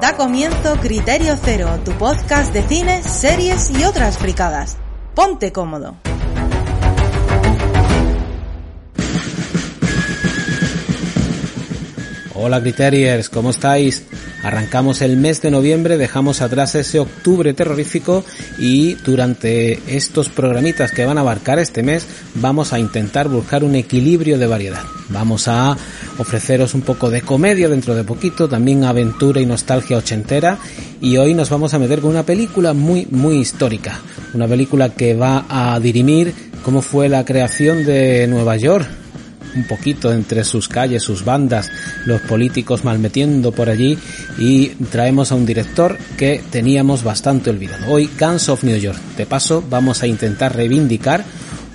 Da comienzo Criterio Cero, tu podcast de cine, series y otras fricadas. Ponte cómodo. Hola Criteriers, ¿cómo estáis? Arrancamos el mes de noviembre, dejamos atrás ese octubre terrorífico y durante estos programitas que van a abarcar este mes vamos a intentar buscar un equilibrio de variedad. Vamos a ofreceros un poco de comedia dentro de poquito, también aventura y nostalgia ochentera y hoy nos vamos a meter con una película muy muy histórica, una película que va a dirimir cómo fue la creación de Nueva York un poquito entre sus calles, sus bandas, los políticos malmetiendo por allí y traemos a un director que teníamos bastante olvidado. Hoy Guns of New York. De paso vamos a intentar reivindicar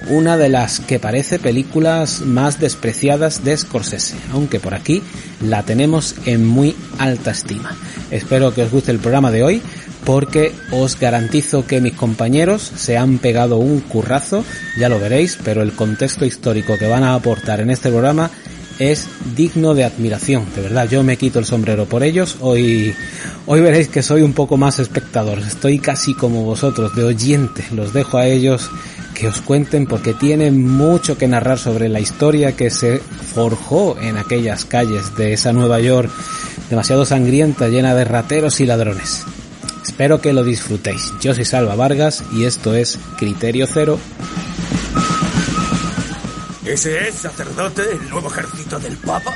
una de las que parece películas más despreciadas de Scorsese, aunque por aquí la tenemos en muy alta estima. Espero que os guste el programa de hoy porque os garantizo que mis compañeros se han pegado un currazo, ya lo veréis, pero el contexto histórico que van a aportar en este programa es digno de admiración, de verdad, yo me quito el sombrero por ellos, hoy, hoy veréis que soy un poco más espectador, estoy casi como vosotros, de oyente, los dejo a ellos que os cuenten porque tienen mucho que narrar sobre la historia que se forjó en aquellas calles de esa Nueva York demasiado sangrienta, llena de rateros y ladrones. Espero que lo disfrutéis. Yo soy Salva Vargas y esto es Criterio Cero. ¿Ese es, sacerdote, el nuevo ejército del Papa?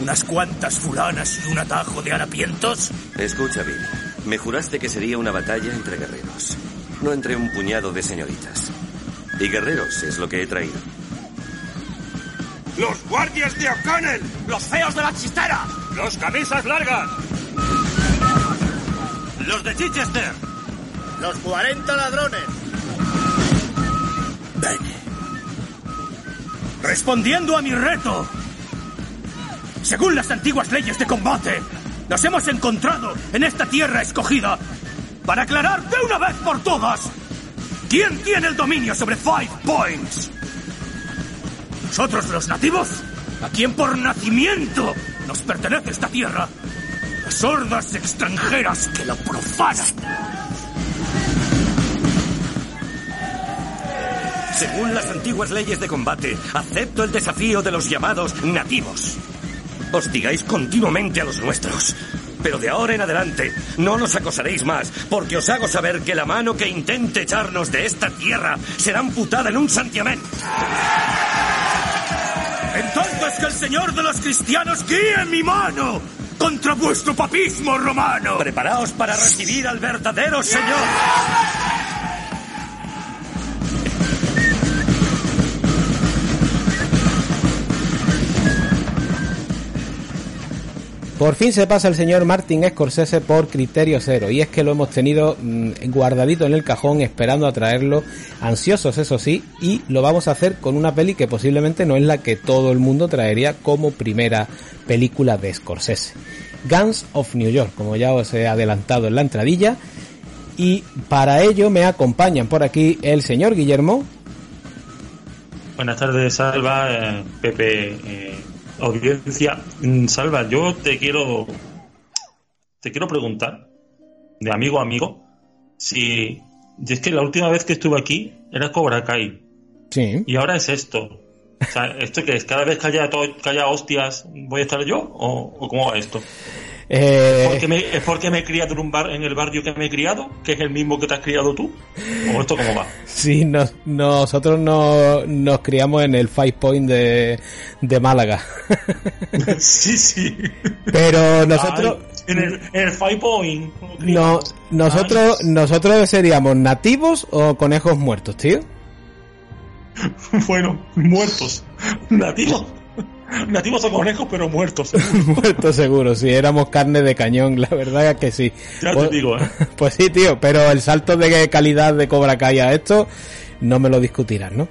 ¿Unas cuantas fulanas y un atajo de harapientos? Escucha, Bill. Me juraste que sería una batalla entre guerreros, no entre un puñado de señoritas. Y guerreros es lo que he traído. ¡Los guardias de O'Connell! ¡Los feos de la chistera! ¡Los camisas largas! ¡Los de Chichester! ¡Los 40 ladrones! Ven. Respondiendo a mi reto. Según las antiguas leyes de combate, nos hemos encontrado en esta tierra escogida para aclarar de una vez por todas quién tiene el dominio sobre Five Points. ¿Nosotros los nativos? ¿A quién por nacimiento nos pertenece esta tierra? Las hordas extranjeras que lo profanan. Según las antiguas leyes de combate, acepto el desafío de los llamados nativos. Hostigáis continuamente a los nuestros. Pero de ahora en adelante no nos acosaréis más, porque os hago saber que la mano que intente echarnos de esta tierra será amputada en un santiamén. Entonces que el Señor de los cristianos guíe mi mano contra vuestro papismo romano. Preparaos para recibir al verdadero Señor. Por fin se pasa el señor Martin Scorsese por criterio cero y es que lo hemos tenido mmm, guardadito en el cajón esperando a traerlo, ansiosos eso sí, y lo vamos a hacer con una peli que posiblemente no es la que todo el mundo traería como primera película de Scorsese. Guns of New York, como ya os he adelantado en la entradilla, y para ello me acompañan por aquí el señor Guillermo. Buenas tardes, Salva, eh, Pepe, eh, audiencia. Salva, yo te quiero te quiero preguntar, de amigo a amigo, si es que la última vez que estuve aquí era Cobra Kai. Sí. Y ahora es esto. O sea, ¿esto que es? ¿Cada vez que haya, que haya hostias voy a estar yo? ¿O, o cómo va esto? Eh, ¿Porque me, ¿Es porque me he criado en, un bar, en el barrio que me he criado? ¿Que es el mismo que te has criado tú? ¿O esto cómo va? Sí, nos- nosotros no, nos criamos en el Five Point de, de Málaga. sí, sí. Pero nosotros, Ay, en, el, en el Five Point. no, nosotros, nosotros seríamos nativos o conejos muertos, tío. Bueno, muertos. Nativos. Nativos o conejos, pero muertos. muertos seguro, sí, éramos carne de cañón, la verdad es que sí. Ya te Pues- digo, ¿eh? Pues sí, tío, pero el salto de calidad de Cobra Kai a esto, no me lo discutirás, ¿no?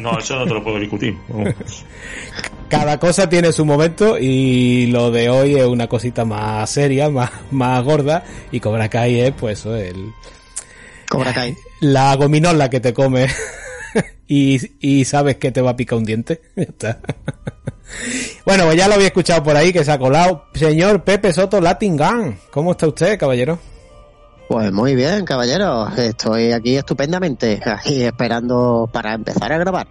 No, eso no te lo puedo discutir. Cada cosa tiene su momento y lo de hoy es una cosita más seria, más, más gorda y Cobra Kai es pues eso, el, Cobra Kai. la gominola que te come y, y sabes que te va a picar un diente. Ya está. Bueno, pues ya lo había escuchado por ahí que se ha colado. Señor Pepe Soto Latin Gun, ¿cómo está usted, caballero? Pues muy bien, caballero. Estoy aquí estupendamente, aquí esperando para empezar a grabar.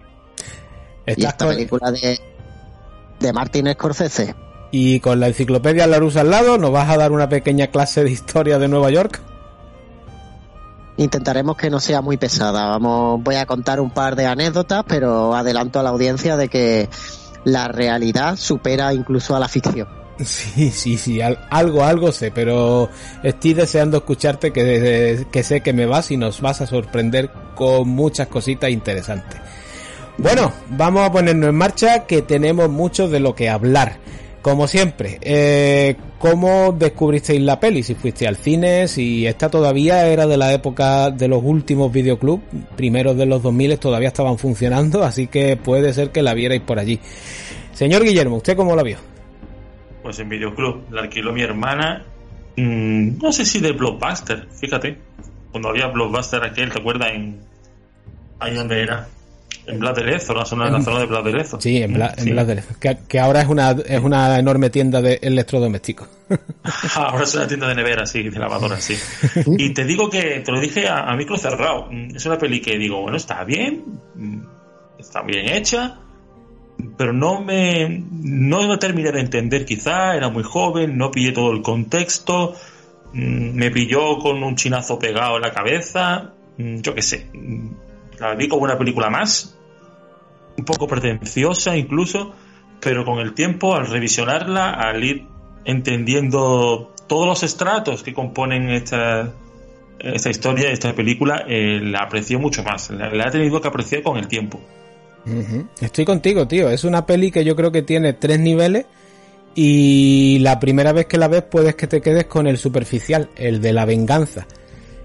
Y esta con... película de, de Martin Scorsese. Y con la enciclopedia Larusa al lado, ¿nos vas a dar una pequeña clase de historia de Nueva York? Intentaremos que no sea muy pesada. Vamos, voy a contar un par de anécdotas, pero adelanto a la audiencia de que la realidad supera incluso a la ficción. Sí, sí, sí, algo, algo sé, pero estoy deseando escucharte que, sé que me vas y nos vas a sorprender con muchas cositas interesantes. Bueno, vamos a ponernos en marcha que tenemos mucho de lo que hablar. Como siempre, eh, ¿cómo descubristeis la peli? Si fuiste al cine, si esta todavía era de la época de los últimos videoclubs, primeros de los 2000 todavía estaban funcionando, así que puede ser que la vierais por allí. Señor Guillermo, ¿usted cómo la vio? Pues en videoclub, la alquiló mi hermana, mmm, no sé si de Blockbuster, fíjate, cuando había Blockbuster aquel, ¿te acuerdas? En... Ahí donde era, en Blas de Lezo, la zona, en la zona de Blas de Lezo. Sí, en, Bla, sí. en Blas de Lezo. Que, que, ahora es una, es una enorme tienda de electrodomésticos. ahora es una tienda de nevera, sí, de lavadora, sí. y te digo que, te lo dije a, a micro cerrado, es una peli que digo, bueno, está bien, está bien hecha, pero no me, no me terminé de entender quizá, era muy joven, no pillé todo el contexto, me pilló con un chinazo pegado en la cabeza, yo qué sé, la vi como una película más, un poco pretenciosa incluso, pero con el tiempo, al revisionarla, al ir entendiendo todos los estratos que componen esta, esta historia, esta película, eh, la aprecio mucho más. La, he tenido que apreciar con el tiempo. Estoy contigo, tío. Es una peli que yo creo que tiene tres niveles. Y la primera vez que la ves puedes que te quedes con el superficial, el de la venganza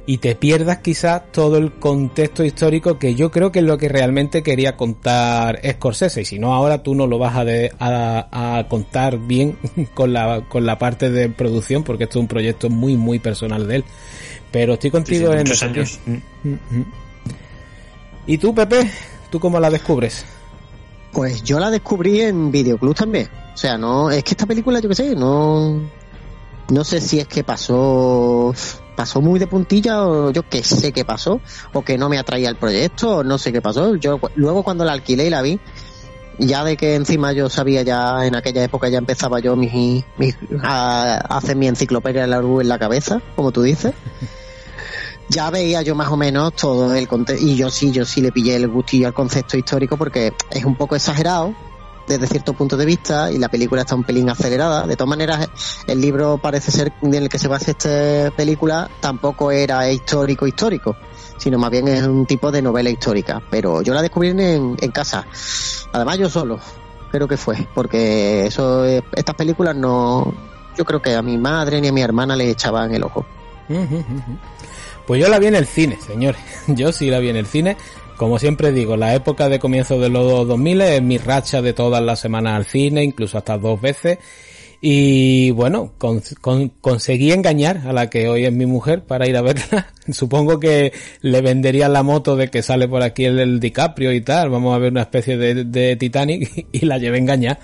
y te pierdas quizás todo el contexto histórico que yo creo que es lo que realmente quería contar Scorsese y si no ahora tú no lo vas a, de, a, a, contar bien con la, con la parte de producción porque esto es un proyecto muy muy personal de él pero estoy contigo sí, sí, en años. ¿y tú Pepe? ¿tú cómo la descubres? Pues yo la descubrí en Videoclub también o sea no es que esta película yo qué sé no no sé si es que pasó pasó muy de puntilla o yo que sé qué pasó o que no me atraía el proyecto o no sé qué pasó. Yo luego cuando la alquilé y la vi ya de que encima yo sabía ya en aquella época ya empezaba yo mi, mi a, a, hacer mi enciclopedia de la U en la cabeza como tú dices. Ya veía yo más o menos todo el contexto y yo sí yo sí le pillé el gustillo al concepto histórico porque es un poco exagerado desde cierto punto de vista y la película está un pelín acelerada. De todas maneras, el libro parece ser en el que se basa esta película tampoco era histórico histórico, sino más bien es un tipo de novela histórica. Pero yo la descubrí en, en casa. Además yo solo, creo que fue, porque eso, estas películas no, yo creo que a mi madre ni a mi hermana le echaban el ojo. Pues yo la vi en el cine, señores. Yo sí la vi en el cine como siempre digo, la época de comienzo de los 2000 es mi racha de todas las semanas al cine, incluso hasta dos veces. Y bueno, con, con, conseguí engañar a la que hoy es mi mujer para ir a verla. Supongo que le vendería la moto de que sale por aquí el, el DiCaprio y tal. Vamos a ver una especie de, de Titanic y la llevé engañar.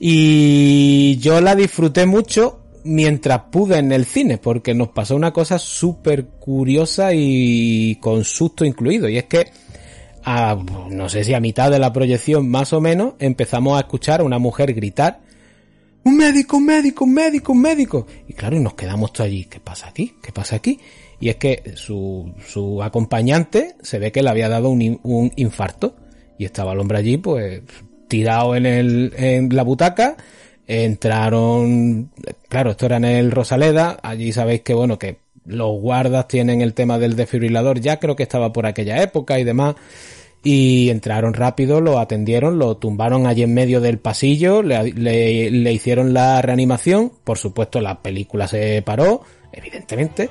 Y yo la disfruté mucho mientras pude en el cine, porque nos pasó una cosa súper curiosa y con susto incluido. Y es que a, no sé si a mitad de la proyección más o menos, empezamos a escuchar a una mujer gritar, un médico, un médico, un médico, un médico. Y claro, y nos quedamos todos allí, ¿qué pasa aquí? ¿Qué pasa aquí? Y es que su, su acompañante se ve que le había dado un, un infarto y estaba el hombre allí pues tirado en, el, en la butaca, entraron, claro, esto era en el Rosaleda, allí sabéis que bueno, que los guardas tienen el tema del desfibrilador, ya creo que estaba por aquella época y demás, y entraron rápido, lo atendieron, lo tumbaron allí en medio del pasillo, le, le, le hicieron la reanimación, por supuesto la película se paró, evidentemente,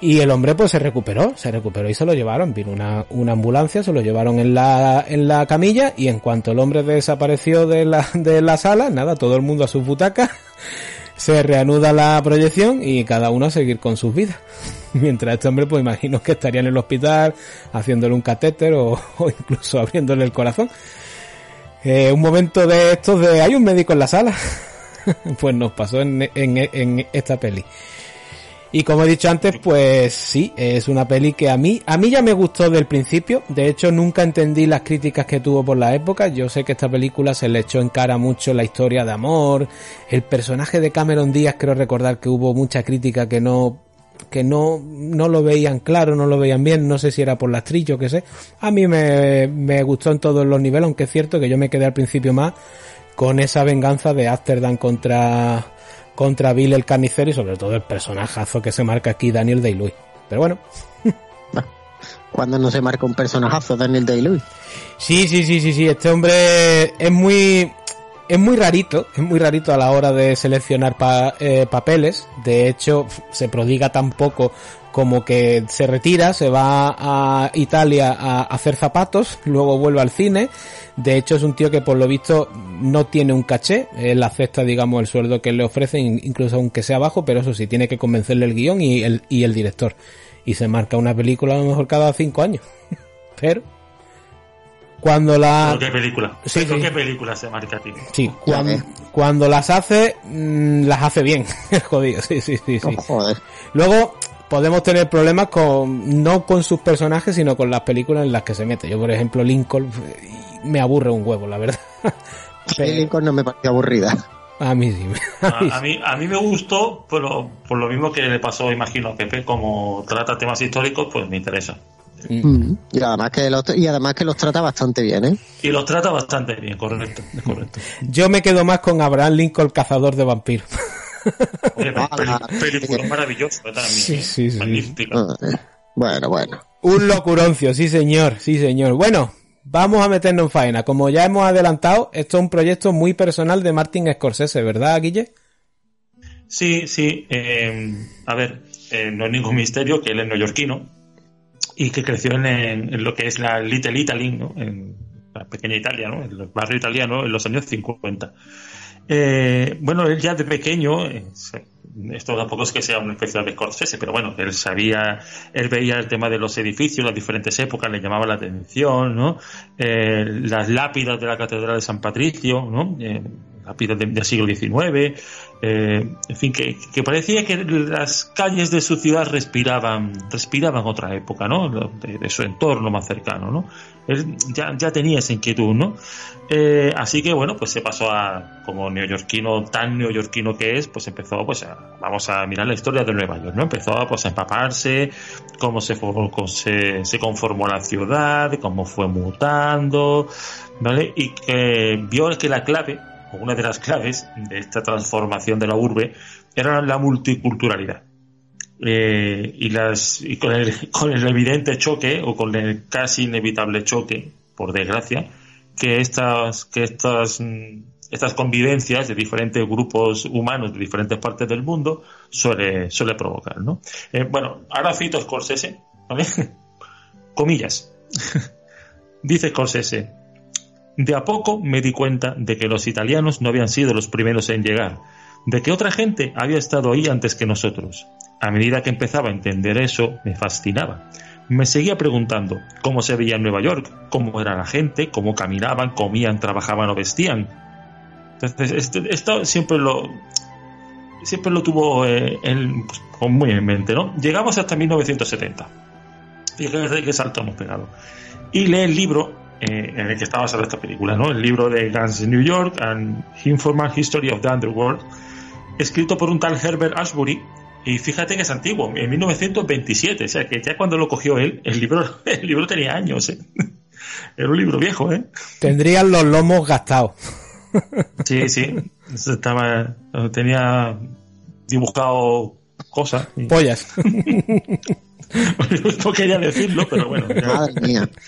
y el hombre pues se recuperó, se recuperó y se lo llevaron, vino una, una ambulancia, se lo llevaron en la, en la camilla y en cuanto el hombre desapareció de la, de la sala, nada, todo el mundo a sus butacas, se reanuda la proyección y cada uno a seguir con sus vidas. Mientras este hombre, pues imagino que estaría en el hospital haciéndole un catéter o, incluso abriéndole el corazón. Eh, un momento de estos de hay un médico en la sala. pues nos pasó en, en, en esta peli. Y como he dicho antes, pues sí, es una peli que a mí, a mí ya me gustó del principio. De hecho, nunca entendí las críticas que tuvo por la época. Yo sé que esta película se le echó en cara mucho la historia de amor. El personaje de Cameron Díaz, creo recordar que hubo mucha crítica que no, que no, no lo veían claro, no lo veían bien. No sé si era por las trillas o qué sé. A mí me, me gustó en todos los niveles, aunque es cierto que yo me quedé al principio más con esa venganza de Amsterdam contra, contra Bill el carnicero y sobre todo el personajazo que se marca aquí Daniel Day-Lewis. Pero bueno. Cuando no se marca un personajazo Daniel Day-Lewis. Sí, sí, sí, sí, sí. Este hombre es muy es muy rarito, es muy rarito a la hora de seleccionar pa, eh, papeles. De hecho, se prodiga tan poco como que se retira, se va a Italia a hacer zapatos, luego vuelve al cine. De hecho, es un tío que por lo visto no tiene un caché, él acepta, digamos, el sueldo que le ofrecen, incluso aunque sea bajo, pero eso sí, tiene que convencerle el guion y el, y el director. Y se marca una película a lo mejor cada cinco años. pero cuando la ¿Pero qué película? Sí, ¿Pero sí. qué película se marca a ti? sí cuando, ves. cuando las hace mm, las hace bien jodido sí sí sí sí Oh, joder. luego podemos tener problemas con no con sus personajes sino con las películas en las que se mete yo por ejemplo Lincoln eh, me aburre un huevo la verdad Pero Lincoln no me pareció aburrida. a mí sí A, a mí, a mí me gustó, pero por lo mismo que le pasó, imagino, a Pepe, como trata temas históricos, pues me interesa. Mm. Y además que los, y además que los trata bastante bien, ¿eh? Y los trata bastante bien, correcto, correcto. yo me quedo más con Abraham Lincoln cazador de vampiros Oye, ah, película maravillosa también. Sí, ¿eh? sí, sí. Magnífica. Ah, eh. Bueno, bueno. Un locuroncio, sí señor, sí señor. Bueno, vamos a meternos en faena. Como ya hemos adelantado, esto es un proyecto muy personal de Martin Scorsese, ¿verdad, Guille? Sí, sí. eh, a ver, eh, no es ningún misterio que él es neoyorquino y que creció en, lo que es la Little Italy, ¿no? En la pequeña Italia, ¿no? En el barrio italiano en los años 50. Eh, bueno, él ya de pequeño, esto tampoco es que sea una especial de Scorsese, pero bueno, él sabía, él veía el tema de los edificios, las diferentes épocas, le llamaba la atención, ¿no? Eh, las lápidas de la Catedral de San Patricio, ¿no? Eh, lápidas de- del siglo XIX, eh, en fin, que, que parecía que las calles de su ciudad respiraban, respiraban otra época, ¿no? De, de su entorno más cercano, ¿no? Él ya, ya tenía esa inquietud, ¿no? Eh, así que bueno, pues se pasó a, como neoyorquino, tan neoyorquino que es, pues empezó, pues a, vamos a mirar la historia de Nueva York, ¿no? Empezó pues a empaparse, cómo se, cómo se, se conformó la ciudad, cómo fue mutando, ¿vale? Y que vio que la clave, una de las claves de esta transformación de la urbe, era la multiculturalidad. Eh, y las y con el, con el evidente choque o con el casi inevitable choque por desgracia que estas que estas mm, estas convivencias de diferentes grupos humanos de diferentes partes del mundo suele suele provocar ¿no? Eh, bueno ahora cito Scorsese ¿vale? comillas dice Scorsese de a poco me di cuenta de que los italianos no habían sido los primeros en llegar, de que otra gente había estado ahí antes que nosotros. A medida que empezaba a entender eso, me fascinaba. Me seguía preguntando cómo se veía en Nueva York, cómo era la gente, cómo caminaban, comían, trabajaban o vestían. Entonces, esto siempre lo siempre lo tuvo eh, pues, muy en mente, ¿no? Llegamos hasta 1970. Fíjate qué salto hemos pegado. Y lee el libro eh, en el que está basada esta película, ¿no? El libro de Guns New York and Informal History of the Underworld, escrito por un tal Herbert Ashbury. Y fíjate que es antiguo, en 1927, o sea que ya cuando lo cogió él, el libro, el libro tenía años, ¿eh? Era un libro viejo, ¿eh? Tendrían los lomos gastados. Sí, sí. Estaba, tenía dibujado cosas. Pollas. no quería decirlo, pero bueno. ya- Madre mía.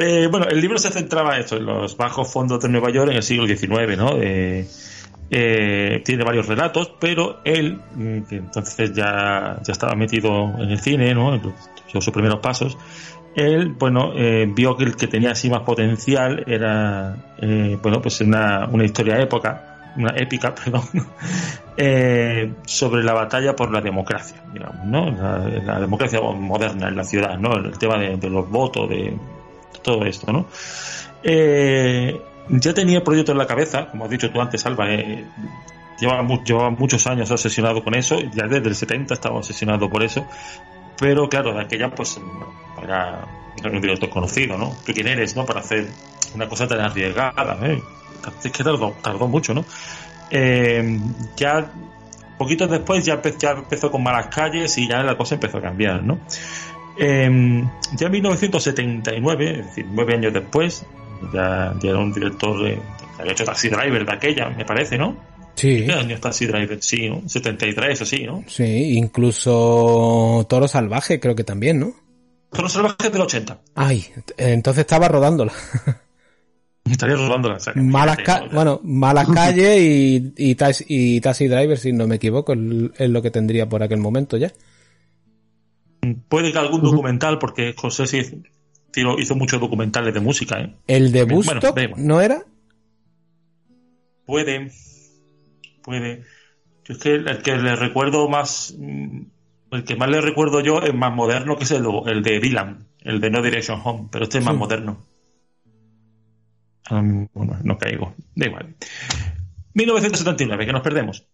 Eh, bueno, el libro se centraba en esto, en los bajos fondos de Nueva York en el siglo XIX, ¿no? Eh, eh, tiene varios relatos, pero él, mm, que entonces ya, ya estaba metido en el cine, ¿no? Dio sus primeros pasos. Él, bueno, eh, vio que el que tenía así más potencial era, eh, bueno, pues una, una historia época, una épica, perdón, eh, sobre la batalla por la democracia, digamos, ¿no? La, la democracia moderna en la ciudad, ¿no? El tema de, de los votos, de todo esto, ¿no? Eh, ya tenía el proyecto en la cabeza, como has dicho tú antes, Alba. Eh, lleva, mu- lleva muchos años obsesionado con eso, ya desde el 70 estaba obsesionado por eso. Pero claro, de aquella, pues, era un director conocido, ¿no? ¿Tú quién eres, no? Para hacer una cosa tan arriesgada, ¿eh? Es que tardó, tardó mucho, ¿no? Eh, ya poquitos después ya, empe- ya empezó con malas calles y ya la cosa empezó a cambiar, ¿no? Eh, ya en 1979, es decir, nueve años después, ya, ya era un director de, había hecho Taxi Driver de aquella, me parece, ¿no? Sí, ¿Qué año Taxi Driver? Sí, ¿no? 73 o sí, ¿no? sí, incluso Toro Salvaje creo que también, ¿no? Pero salvajes del 80. Ay, entonces estaba rodándola. Estaría rodando la saca. Malas, Fíjate, ca- ¿no? bueno, malas calles y, y, taxi, y Taxi Driver, si no me equivoco, es lo que tendría por aquel momento ya. Puede que algún documental, porque José sí hizo muchos documentales de música, ¿eh? El de Bueno, Busto, da igual. ¿no era? Puede, puede. Yo es que el que le recuerdo más, mm, el que más le recuerdo yo es más moderno, que es el, el de Dylan, el de No Direction Home, pero este es más Sí. moderno. Bueno, no caigo, da igual. 1979, que nos perdemos.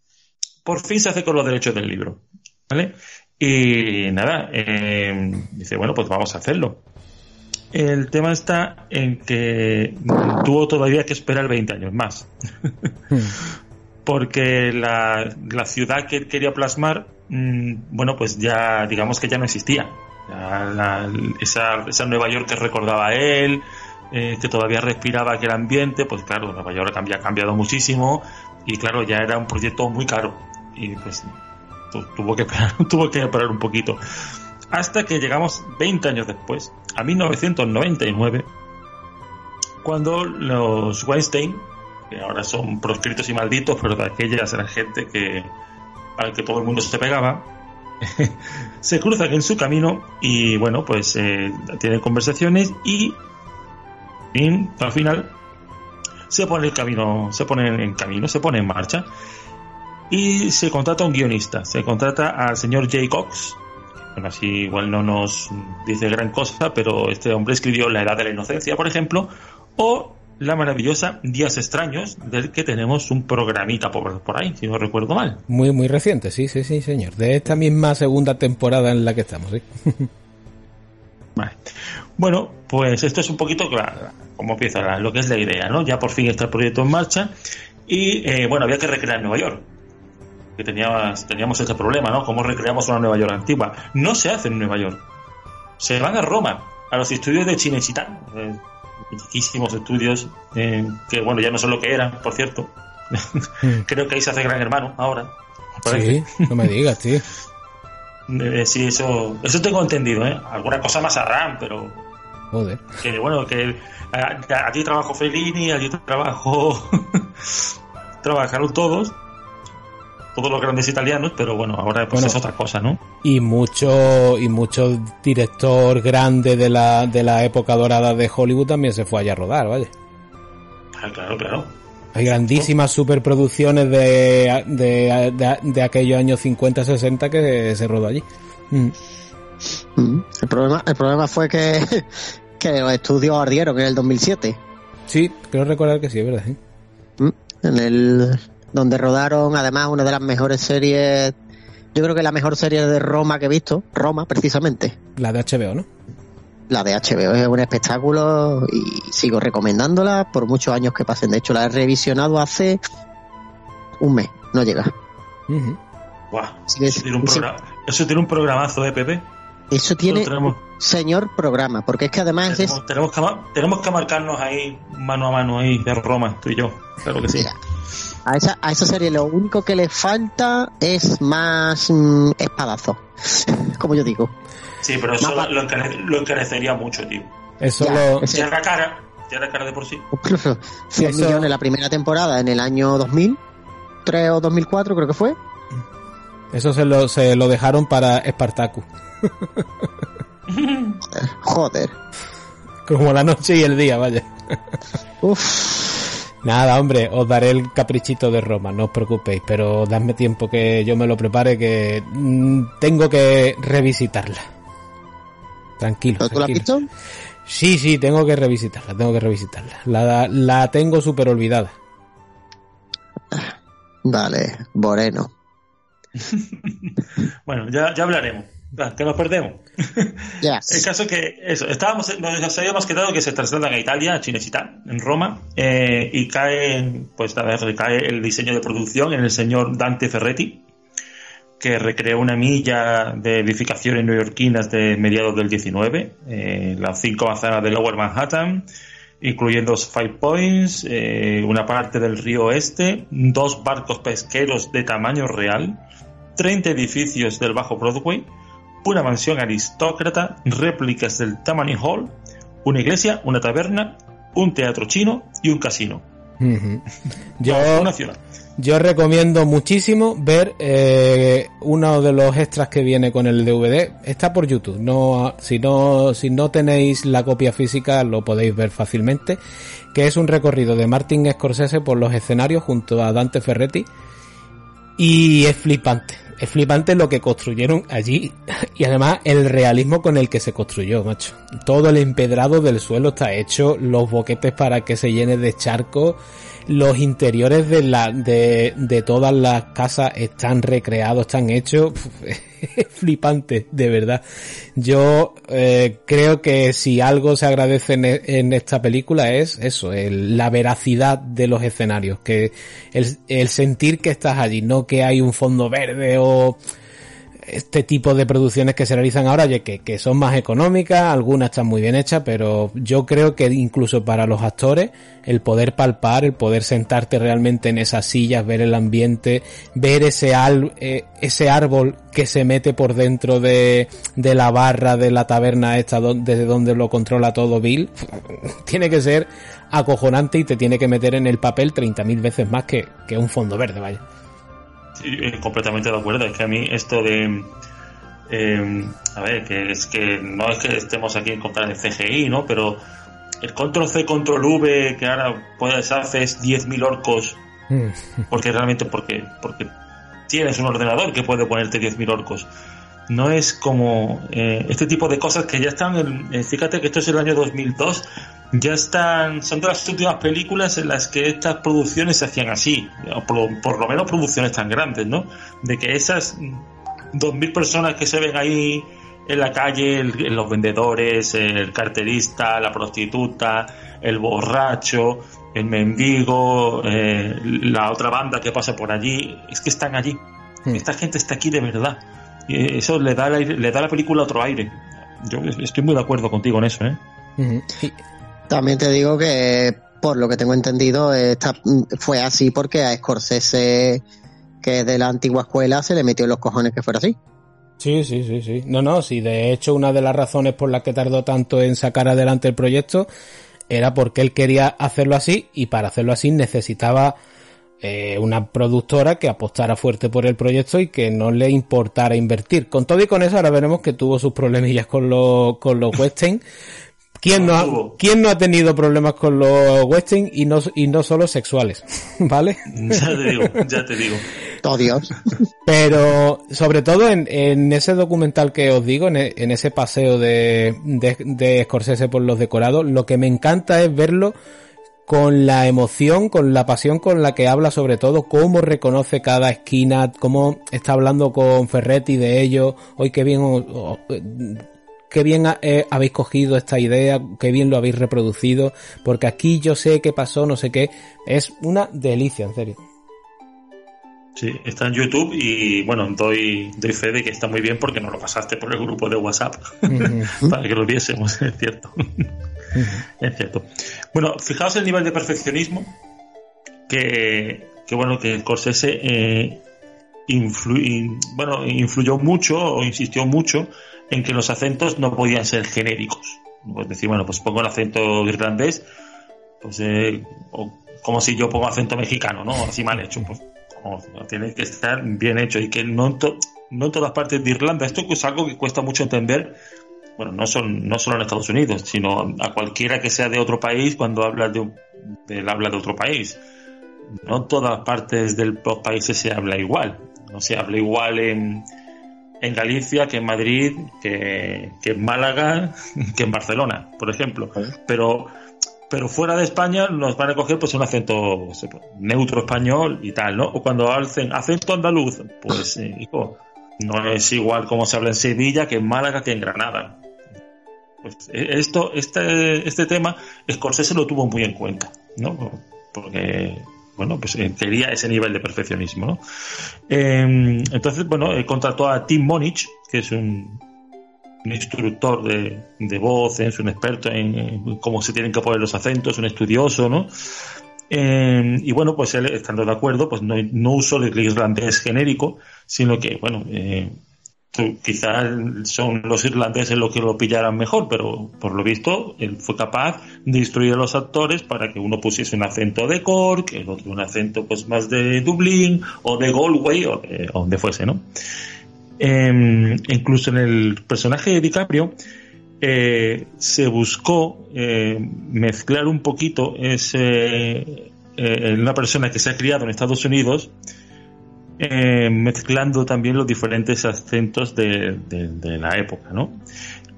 Por fin se hace con los derechos del libro, ¿vale? Y nada, eh, dice, bueno, pues vamos a hacerlo. El tema está en que tuvo todavía que esperar 20 años más. Porque la, la ciudad que él quería plasmar, mm, bueno, pues ya, digamos que ya no existía. Esa, esa Nueva York que recordaba él, eh, que todavía respiraba aquel ambiente, pues claro, Nueva York había cambiado muchísimo y claro, ya era un proyecto muy caro. Y pues tu- tuvo que esperar, tuvo que esperar un poquito. Hasta que llegamos 20 años después, a 1999, cuando los Weinstein, que ahora son proscritos y malditos, pero de aquellas eran gente que al que todo el mundo se pegaba, se cruzan en su camino y bueno, pues eh, tienen conversaciones y, y al final se pone el camino, se pone en camino, se pone en marcha y se contrata a un guionista, se contrata al señor Jay Cox. Bueno, así igual no nos dice gran cosa, pero este hombre escribió La Edad de la Inocencia, por ejemplo, o la maravillosa Días Extraños, del que tenemos un programita por, por ahí, si no recuerdo mal. Muy, muy reciente, sí, sí, sí, señor. De esta misma segunda temporada en la que estamos, ¿sí? Vale. Bueno, pues esto es un poquito la- como empieza la- lo que es la idea, ¿no? Ya por fin está el proyecto en marcha y, eh, bueno, había que recrear Nueva York. Que teníamos, teníamos este problema, ¿no? ¿Cómo recreamos una Nueva York antigua? No se hace en Nueva York. Se van a Roma, a los estudios de Cinecittà. Eh, riquísimos estudios eh, que, bueno, ya no son lo que eran, por cierto. Creo que ahí se hace Gran Hermano ahora. Sí, no me digas, tío. Eh, sí, eso, eso tengo entendido, ¿eh? Alguna cosa más harán, pero Joder. que bueno, que a- allí trabajó Fellini, allí trabajó trabajaron todos, todos los grandes italianos, pero bueno, ahora pues Bueno. es otra cosa, ¿no? Y mucho, y mucho director grande de la, de la época dorada de Hollywood también se fue allá a rodar, vaya. Ah, claro, claro. Hay grandísimas superproducciones de, de, de, de aquellos años 50-60 que se rodó allí. Mm. Mm. El problema, el problema fue que, que los estudios ardieron en el 2007. Sí, creo recordar que sí, es verdad. ¿eh? Mm. En el donde rodaron además una de las mejores series, yo creo que la mejor serie de Roma que he visto, Roma precisamente. La de HBO, ¿no? La de HBO es un espectáculo y sigo recomendándola por muchos años que pasen. De hecho, la he revisionado hace un mes, no llega. Ujú. Buah, Sí que eso, es- tiene un sí. eso tiene un programazo, ¿eh, Pepe? Eso tiene tenemos, señor programa, porque es que además es tenemos, tenemos que, tenemos que marcarnos ahí, mano a mano, ahí, de Roma, tú y yo. Claro que sí. Mira, a esa, a esa serie lo único que le falta es más mm, espadazo, como yo digo. Sí, pero eso lo, encare- lo encarecería mucho, tío. Eso Ya, lo, ese- la cara, la cara de por sí. Incluso 100 Eso- millones la primera temporada en el año 2000, 3 o 2004 creo que fue. eso se lo, se lo dejaron para Espartacus. Joder. Como la noche y el día, vaya. Uf. Nada, hombre, os daré el caprichito de Roma, no os preocupéis, pero dadme tiempo que yo me lo prepare, que mm, tengo que revisitarla. Tranquilo. ¿Pero tú la has tranquilo. visto? Sí, sí, tengo que revisitarla, tengo que revisitarla. La, la tengo súper olvidada. Vale, Moreno. bueno, ya, ya hablaremos. Ah, que nos perdemos. Yes. El caso es que eso, estábamos, nos habíamos quedado que se trasladan a Italia, a Cinecittà, en Roma, eh, y cae, pues a ver, cae el diseño de producción en el señor Dante Ferretti, que recreó una milla de edificaciones neoyorquinas de mediados del 19, eh, las cinco manzanas de Lower Manhattan, incluyendo Five Points, eh, una parte del río Este, dos barcos pesqueros de tamaño real, 30 edificios del Bajo Broadway, una mansión aristócrata, réplicas del Tammany Hall, una iglesia, una taberna, un teatro chino y un casino. Yo, Una ciudad. yo recomiendo muchísimo ver eh, uno de los extras que viene con el DVD. Está por YouTube. No, si no, si no tenéis la copia física, lo podéis ver fácilmente. Que es un recorrido de Martin Scorsese por los escenarios junto a Dante Ferretti. Y es flipante. Es flipante lo que construyeron allí y además el realismo con el que se construyó, macho. Todo el empedrado del suelo está hecho, los boquetes para que se llene de charcos, los interiores de, la, de, de todas las casas están recreados, están hechos. Flipante, de verdad. Yo eh, creo que si algo se agradece en, en esta película es eso, la veracidad de los escenarios, que el, el sentir que estás allí, no que hay un fondo verde o este tipo de producciones que se realizan ahora, oye, que, que son más económicas, algunas están muy bien hechas, pero yo creo que incluso para los actores, el poder palpar, el poder sentarte realmente en esas sillas, ver el ambiente, ver ese, al, eh, ese árbol que se mete por dentro de, de la barra de la taberna esta, don- desde donde lo controla todo Bill, tiene que ser acojonante y te tiene que meter en el papel 30.000 veces más que, que un fondo verde, vaya. Eh, completamente de acuerdo. Es que a mí esto de. eh, a ver, que es que no es que estemos aquí en contra del CGI, ¿no? Pero el control C, control V, que ahora puedes haces 10.000 orcos, Mm. porque realmente porque, porque tienes un ordenador que puede ponerte 10.000 orcos. No es como eh, este tipo de cosas que ya están. en- eh, fíjate que esto es el año 2002. Ya están. Son de las últimas películas en las que estas producciones se hacían así. Por, por lo menos producciones tan grandes, ¿no? De que esas 2.000 personas que se ven ahí en la calle, el- los vendedores, el carterista, la prostituta, el borracho, el mendigo, eh, la otra banda que pasa por allí, es que están allí. Esta gente está aquí de verdad. Y eso le da, aire- le da a la película otro aire. Yo estoy muy de acuerdo contigo en eso, ¿eh? También te digo que, por lo que tengo entendido, esta, fue así porque a Scorsese, que es de la antigua escuela, se le metió en los cojones que fuera así. Sí, sí, sí, sí. No, no, sí, de hecho una de las razones por las que tardó tanto en sacar adelante el proyecto era porque él quería hacerlo así y para hacerlo así necesitaba eh, una productora que apostara fuerte por el proyecto y que no le importara invertir. Con todo y con eso ahora veremos que tuvo sus problemillas con los, con los western. ¿Quién no, ha. ¿Quién no ha tenido problemas con los western y no, y no solo sexuales? ¿Vale? Ya te digo, ya te digo. ¡Oh, Dios! Pero sobre todo en, en ese documental que os digo, en, e- en ese paseo de, de, de Scorsese por los decorados, lo que me encanta es verlo con la emoción, con la pasión con la que habla sobre todo, cómo reconoce cada esquina, cómo está hablando con Ferretti de ello, hoy qué bien, o- qué bien eh, habéis cogido esta idea, qué bien lo habéis reproducido, porque aquí yo sé qué pasó, no sé qué, es una delicia, en serio. Sí, está en YouTube y bueno, doy, doy fe de que está muy bien porque nos lo pasaste por el grupo de WhatsApp para que lo viésemos, es cierto. es cierto. Bueno, fijaos el nivel de perfeccionismo que, bueno, que Scorsese eh, influ- in- bueno, influyó mucho o insistió mucho en que los acentos no podían ser genéricos. Pues decir, bueno, pues pongo el acento irlandés, pues eh, o como si yo pongo acento mexicano, ¿no? Así mal hecho, pues tiene que estar bien hecho y que no no en todas partes de Irlanda. Esto es algo que cuesta mucho entender. Bueno, no, son, no solo en Estados Unidos, sino a cualquiera que sea de otro país cuando habla de, habla de otro país. No todas partes de los países se habla igual. No se habla igual en, en Galicia que en Madrid, que, que en Málaga, que en Barcelona, por ejemplo. Pero pero fuera de España nos van a coger pues un acento pues, neutro español y tal, ¿no? O cuando hacen acento andaluz, pues eh, hijo, no es igual como se habla en Sevilla que en Málaga que en Granada. Eh, esto, este, este tema, Scorsese lo tuvo muy en cuenta, ¿no? Porque bueno, pues eh, quería ese nivel de perfeccionismo, ¿no? entonces, bueno, contrató a Tim Monich, que es un, instructor de, de voz, es un experto en, cómo se tienen que poner los acentos, un estudioso, ¿no? Eh, y bueno, pues él, estando de acuerdo, pues no, no usó el irlandés genérico, sino que, bueno, eh, quizás son los irlandeses los que lo pillaran mejor, pero por lo visto él fue capaz de instruir a los actores para que uno pusiese un acento de Cork, el otro un acento pues más de Dublín o de Galway o, de, donde fuese, ¿no? Eh, incluso en el personaje de DiCaprio eh, se buscó eh, mezclar un poquito ese eh, una persona que se ha criado en Estados Unidos eh, mezclando también los diferentes acentos de, la época, ¿no?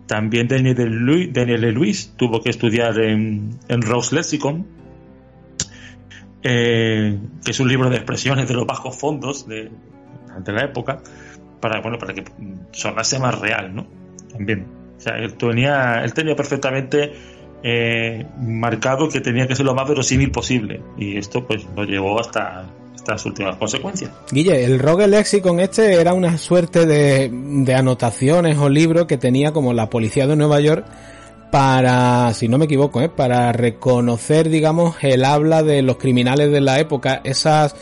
También Daniel Daniel Lewis tuvo que estudiar en, en Rose Lexicon, eh, que es un libro de expresiones de los bajos fondos de, de la época, para bueno para que sonase más real, ¿no? También. O sea, él tenía, él tenía perfectamente eh, marcado que tenía que ser lo más verosímil posible. Y esto pues lo llevó hasta estas últimas consecuencias. Guille, el Rogue Lexicon este era una suerte de, de anotaciones o libros que tenía como la policía de Nueva York para, si no me equivoco, ¿eh? para reconocer, digamos, el habla de los criminales de la época, esas,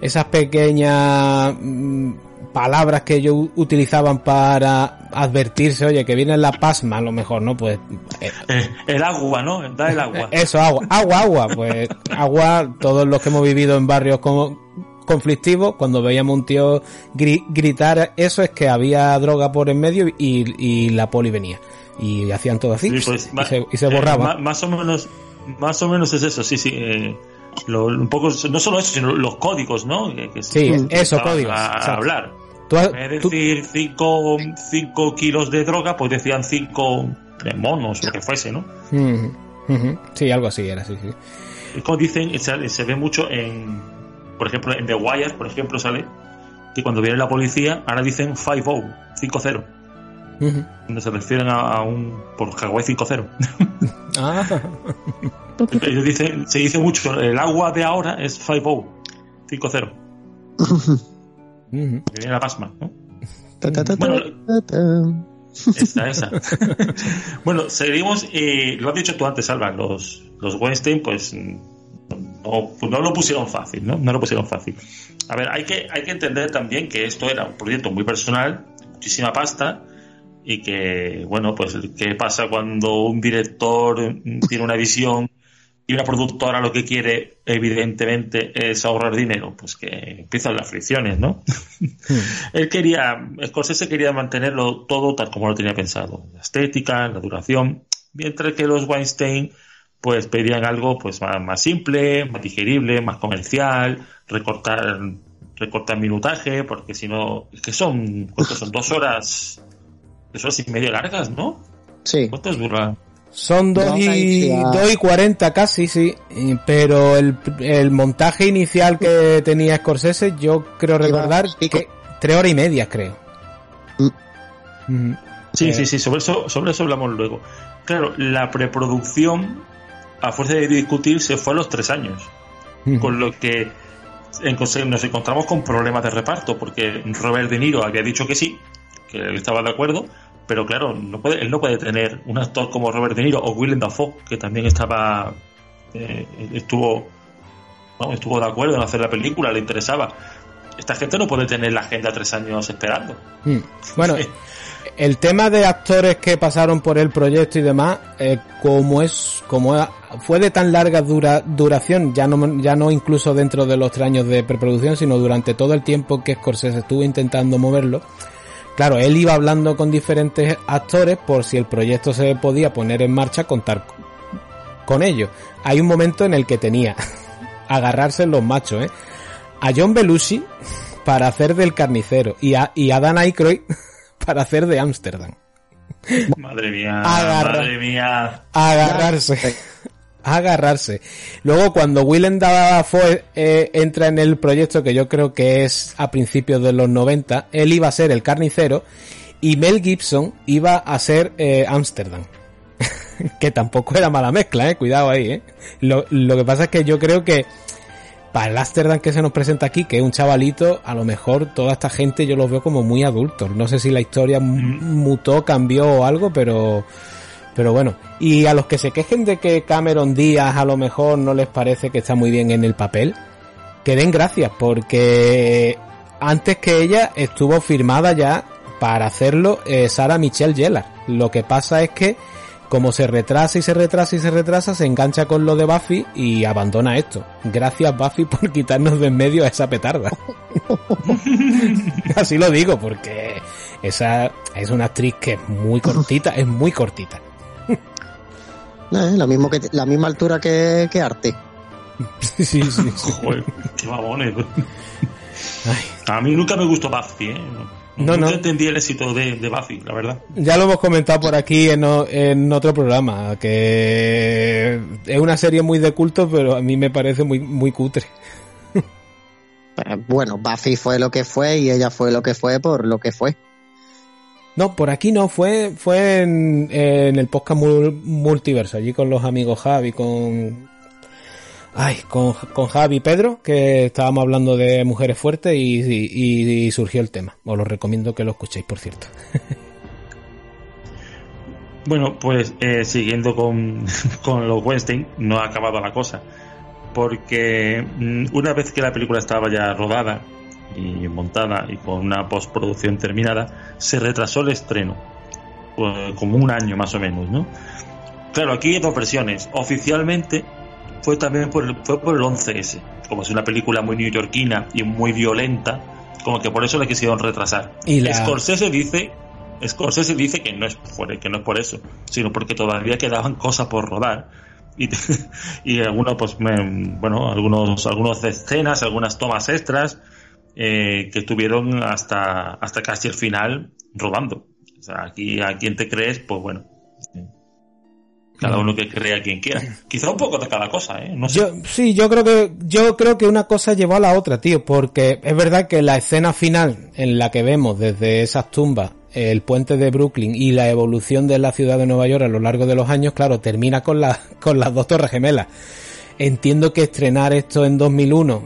esas pequeñas mm, palabras que ellos utilizaban para advertirse, oye, que viene la pasma, a lo mejor, ¿no? Pues... Eh, el agua, ¿no? Da el agua. Eso, agua, agua, agua, pues agua, todos los que hemos vivido en barrios como conflictivos, cuando veíamos un tío gri gritar eso es que había droga por en medio y, y la poli venía. Y hacían todo así sí, pues, y, se, y, se, borraba. Eh, más, o menos, más o menos es eso, sí, sí. Eh, lo, un poco, no solo eso, sino los códigos, ¿no? Que, que sí, eso, códigos. A, a hablar. ¿Tú, en vez de decir 5 kilos de droga, pues decían 5 monos, lo que fuese, ¿no? Sí, algo así era, sí, sí. Como dicen, se, se, ve mucho en, por ejemplo, en The Wire, por ejemplo, sale que cuando viene la policía, ahora dicen 5-0, 5-0. Uh -huh. Donde se refieren a, a un, por Hawái 5-0. ah. Ellos dicen, se dice mucho, el agua de ahora es 5-0, 5-0. Uh -huh. Que viene la pasma, ¿no? Ta, ta, ta, bueno, esa, esa. bueno, seguimos. Eh, lo has dicho tú antes, Alba. Los, los Weinstein, pues no, pues no lo pusieron fácil, ¿no? No lo pusieron fácil. A ver, hay que, hay que entender también que esto era un proyecto muy personal, muchísima pasta, y que, bueno, pues, ¿qué pasa cuando un director tiene una visión y una productora lo que quiere, evidentemente, es ahorrar dinero, pues que empiezan las fricciones, ¿no? Él quería, Scorsese quería mantenerlo todo tal como lo tenía pensado, la estética, la duración, mientras que los Weinstein, pues pedían algo pues más, más simple, más digerible, más comercial, recortar, recortar minutaje, porque si no, es que son, ¿cuántos son? Dos horas, dos horas y media largas, ¿no? Sí. ¿Cuántas dura? Son 2 y, dos y 40 casi, sí. Pero el, el montaje inicial que tenía Scorsese, yo creo recordar que tres horas y media, creo. Mm. Sí, eh. sí, sí, sobre eso, sobre eso hablamos luego. Claro, la preproducción, a fuerza de discutir, se fue a los tres años. Mm. Con lo que nos encontramos con problemas de reparto, porque Robert De Niro había dicho que sí, que él estaba de acuerdo, pero claro, no puede, él no puede tener un actor como Robert De Niro o Willem Dafoe, que también estaba, eh, estuvo, estuvo de acuerdo en hacer la película, le interesaba. Esta gente no puede tener la agenda tres años esperando. Hmm. Bueno, sí. el tema de actores que pasaron por el proyecto y demás, eh, como es, como fue de tan larga dura, duración, ya no, ya no incluso dentro de los tres años de preproducción, sino durante todo el tiempo que Scorsese estuvo intentando moverlo, Claro, él iba hablando con diferentes actores por si el proyecto se podía poner en marcha, contar con ellos. Hay un momento en el que tenía agarrarse los machos, ¿eh? A John Belushi para hacer del carnicero y a, y a Dan Aykroyd para hacer de Ámsterdam. Madre mía, Agarra. madre mía. agarrarse. Agarrarse. Luego, cuando Willem Dafoe eh, entra en el proyecto, que yo creo que es a principios de los 90, él iba a ser el carnicero y Mel Gibson iba a ser eh, Amsterdam. que tampoco era mala mezcla, eh. Cuidado ahí, eh. Lo, lo que pasa es que yo creo que para el Amsterdam que se nos presenta aquí, que es un chavalito, a lo mejor toda esta gente yo los veo como muy adultos. No sé si la historia m- mutó, cambió o algo, pero pero bueno, y a los que se quejen de que Cameron Díaz a lo mejor no les parece que está muy bien en el papel, que den gracias, porque antes que ella estuvo firmada ya para hacerlo eh, Sara Michelle Gellar. Lo que pasa es que como se retrasa y se retrasa y se retrasa, se engancha con lo de Buffy y abandona esto. Gracias Buffy por quitarnos de en medio a esa petarda. Así lo digo, porque esa es una actriz que es muy cortita, es muy cortita. Eh, lo mismo que la misma altura que, que Arte. Sí, sí, sí. Joder, qué babones. A mí nunca me gustó Buffy, ¿eh? No, nunca no. entendí el éxito de, de Buffy, la verdad. ya lo hemos comentado por aquí en, o- en otro programa, que es una serie muy de culto, pero a mí me parece muy, muy cutre. Eh, Bueno, Buffy fue lo que fue y ella fue lo que fue por lo que fue. No, por aquí no, fue, fue en, en el podcast mul- multiverso, allí con los amigos Javi, con, ay, con, con Javi y Pedro, que estábamos hablando de mujeres fuertes y surgió el tema. Os lo recomiendo que lo escuchéis, por cierto. Bueno, pues eh, siguiendo con, con los Weinstein, no ha acabado la cosa. Porque mm, una vez que la película estaba ya rodada y montada y con una postproducción terminada, se retrasó el estreno. Pues, como un año más o menos, ¿no? Claro, aquí hay dos versiones. Oficialmente fue también por el, fue por el 11S. Como es una película muy neoyorquina y muy violenta, como que por eso la quisieron retrasar. Y la- Scorsese dice Scorsese dice que no es por, que no es por eso, sino porque todavía quedaban cosas por rodar. Y, y algunos, pues, me- bueno, algunos, algunas escenas, algunas tomas extras eh, que estuvieron hasta, hasta casi el final rodando. O sea, aquí a quien te crees, pues bueno. Cada uno que crea quien quiera. Quizá un poco de cada cosa, ¿eh? Yo, sí, yo creo que, yo creo que una cosa llevó a la otra, tío, porque es verdad que la escena final en la que vemos desde esas tumbas el puente de Brooklyn y la evolución de la ciudad de Nueva York a lo largo de los años, claro, termina con la, con las dos torres gemelas. Entiendo que estrenar esto en 2001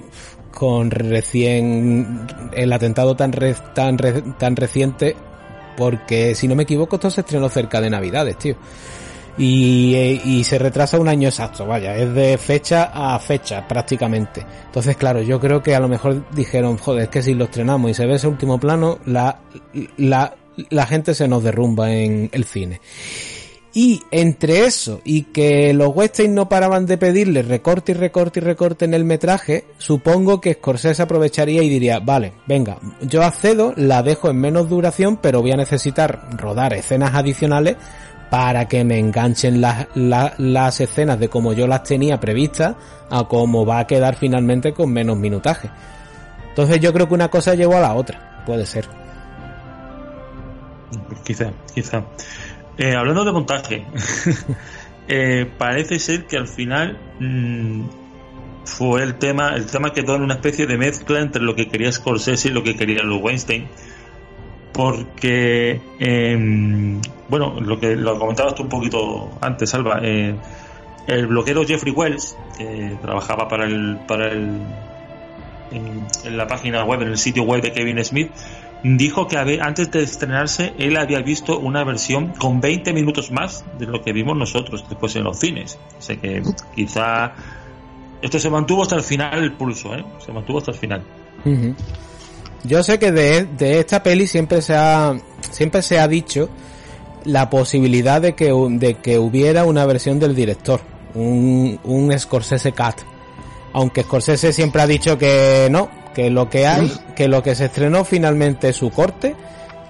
con recién el atentado tan re- tan re- tan reciente porque si no me equivoco esto se estrenó cerca de Navidades, tío y, eh, y se retrasa un año exacto, vaya, es de fecha a fecha prácticamente. Entonces, claro, yo creo que a lo mejor dijeron, joder, es que si lo estrenamos y se ve ese último plano, la, la, la gente se nos derrumba en el cine. Y entre eso y que los Weinstein no paraban de pedirle recorte y recorte y recorte en el metraje, supongo que Scorsese aprovecharía y diría, vale, venga, yo accedo, la dejo en menos duración, pero voy a necesitar rodar escenas adicionales para que me enganchen las, escenas de como yo las tenía previstas a cómo va a quedar finalmente con menos minutaje. Entonces yo creo que una cosa llevó a la otra, puede ser. Quizá, quizá. Eh, hablando de montaje, eh, parece ser que al final mm, fue el tema, el tema quedó en una especie de mezcla entre lo que quería Scorsese y lo que quería los Weinstein. Porque, em, bueno, lo que lo comentabas tú un poquito antes, Alba, eh, el bloguero Jeffrey Wells, que trabajaba para el, para el, en, en la página web, en el sitio web de Kevin Smith, dijo que antes de estrenarse él había visto una versión con 20 minutos más de lo que vimos nosotros después en los cines. O sea que quizá esto se mantuvo hasta el final el pulso, ¿eh? Se mantuvo hasta el final. Yo sé que de, de esta peli siempre se ha siempre se ha dicho la posibilidad de que de que hubiera una versión del director, un un Scorsese cut. Aunque Scorsese siempre ha dicho que no, que lo que hay, que lo que se estrenó finalmente es su corte,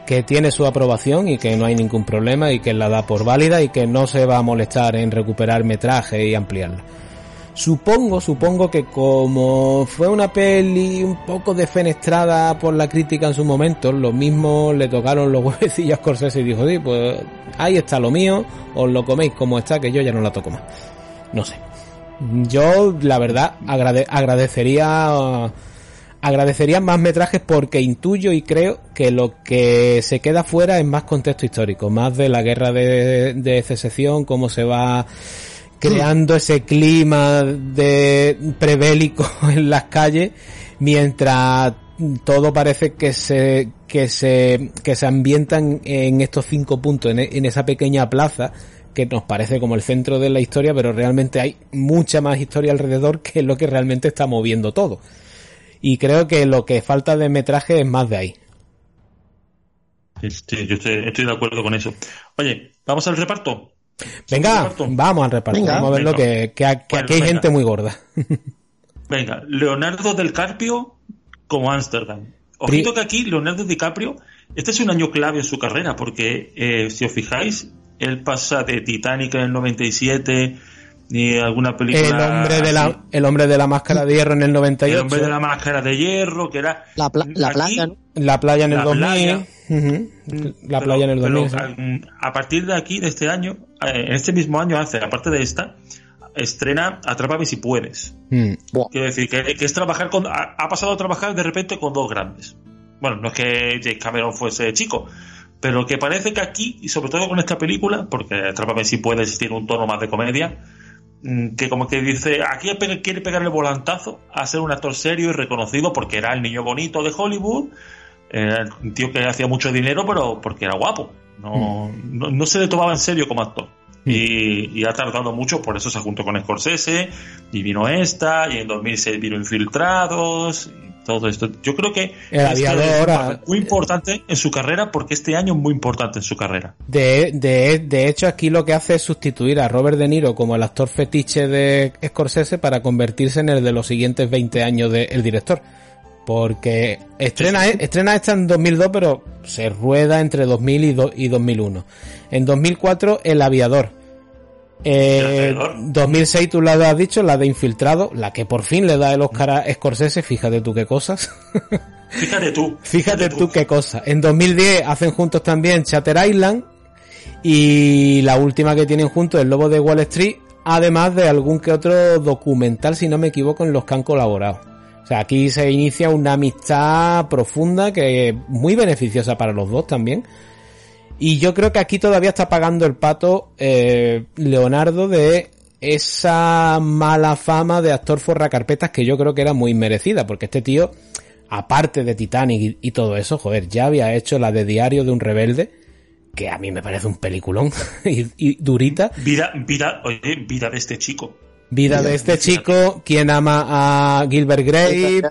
que tiene su aprobación y que no hay ningún problema y que la da por válida y que no se va a molestar en recuperar metraje y ampliarla. Supongo, supongo que como fue una peli un poco defenestrada por la crítica en su momento, lo mismo le tocaron los huevecillos Scorsese y dijo, sí, pues ahí está lo mío, os lo coméis como está, que yo ya no la toco más. No sé. Yo, la verdad, agrade agradecería agradecería más metrajes porque intuyo y creo que lo que se queda fuera es más contexto histórico, más de la guerra de, de secesión, cómo se va creando ese clima de prebélico en las calles, mientras todo parece que se que se que se ambientan en estos cinco puntos en, en, esa pequeña plaza que nos parece como el centro de la historia pero realmente hay mucha más historia alrededor que lo que realmente está moviendo todo y creo que lo que falta de metraje es más de ahí. Sí, yo estoy, estoy de acuerdo con eso. Oye vamos al reparto Venga, vamos al reparto. vamos a verlo que, que, aquí hay gente muy gorda. venga, Leonardo del Carpio como Amsterdam. Ojito que aquí Leonardo DiCaprio, este es un año clave en su carrera, porque eh, si os fijáis, él pasa de Titanic en el 97 ni alguna película. El hombre, de la, el hombre de la máscara de hierro en el 98. El hombre de la máscara de hierro, que era. La, la playa, La playa en el 2000. La playa en el 2000. a partir de aquí, de este año, eh, en este mismo año hace, aparte de esta, estrena Atrápame si puedes. Mm. Quiero decir, que, es trabajar con. Ha, pasado a trabajar de repente con dos grandes. Bueno, no es que Jake Cameron fuese chico, pero que parece que aquí, y sobre todo con esta película, porque Atrápame si puedes tiene un tono más de comedia, que como que dice, aquí quiere pegarle el volantazo a ser un actor serio y reconocido porque era el niño bonito de Hollywood, un tío que hacía mucho dinero, pero porque era guapo. No, mm. no, se le tomaba en serio como actor. Mm. Y, ha tardado mucho, por eso se juntó con Scorsese, y vino esta, y en 2006 vino Infiltrados, y todo esto. Yo creo que el aviador muy importante en su carrera, porque este año es muy importante en su carrera. De, de, de hecho, aquí lo que hace es sustituir a Robert De Niro como el actor fetiche de Scorsese para convertirse en el de los siguientes 20 años del director porque estrena, estrena esta en 2002, pero se rueda entre 2000 y, y 2001. En 2004, El Aviador. Eh, 2006 tú la has dicho, la de Infiltrado, la que por fin le da el Oscar a Scorsese, fíjate tú qué cosas. Fíjate tú. Fíjate, tú. qué cosas. En 2010 hacen juntos también Chatter Island y la última que tienen juntos El Lobo de Wall Street, además de algún que otro documental, si no me equivoco, en los que han colaborado. O sea, aquí se inicia una amistad profunda que es muy beneficiosa para los dos también. Y yo creo que aquí todavía está pagando el pato eh, Leonardo de esa mala fama de actor forracarpetas que yo creo que era muy merecida, porque este tío, aparte de Titanic y, todo eso, joder, ya había hecho la de Diario de un Rebelde, que a mí me parece un peliculón y, durita. Vida, vida, oye, vida de este chico. Vida de este chico, quien ama a Gilbert Grape,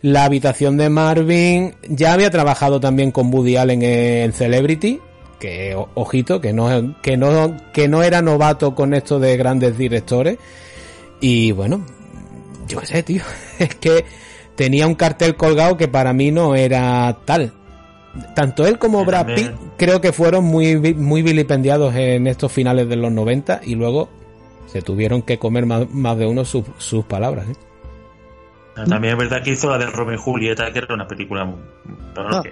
La habitación de Marvin, ya había trabajado también con Woody Allen en Celebrity, que ojito, que no, que no, que no era novato con esto de grandes directores. Y bueno, yo qué sé, tío, es que tenía un cartel colgado que para mí no era tal. Tanto él como Brad Pitt creo que fueron muy, muy vilipendiados en estos finales de los 90 y luego se tuvieron que comer más, de uno sus, palabras. ¿eh? También es verdad que hizo la de Romeo y Julieta, que era una película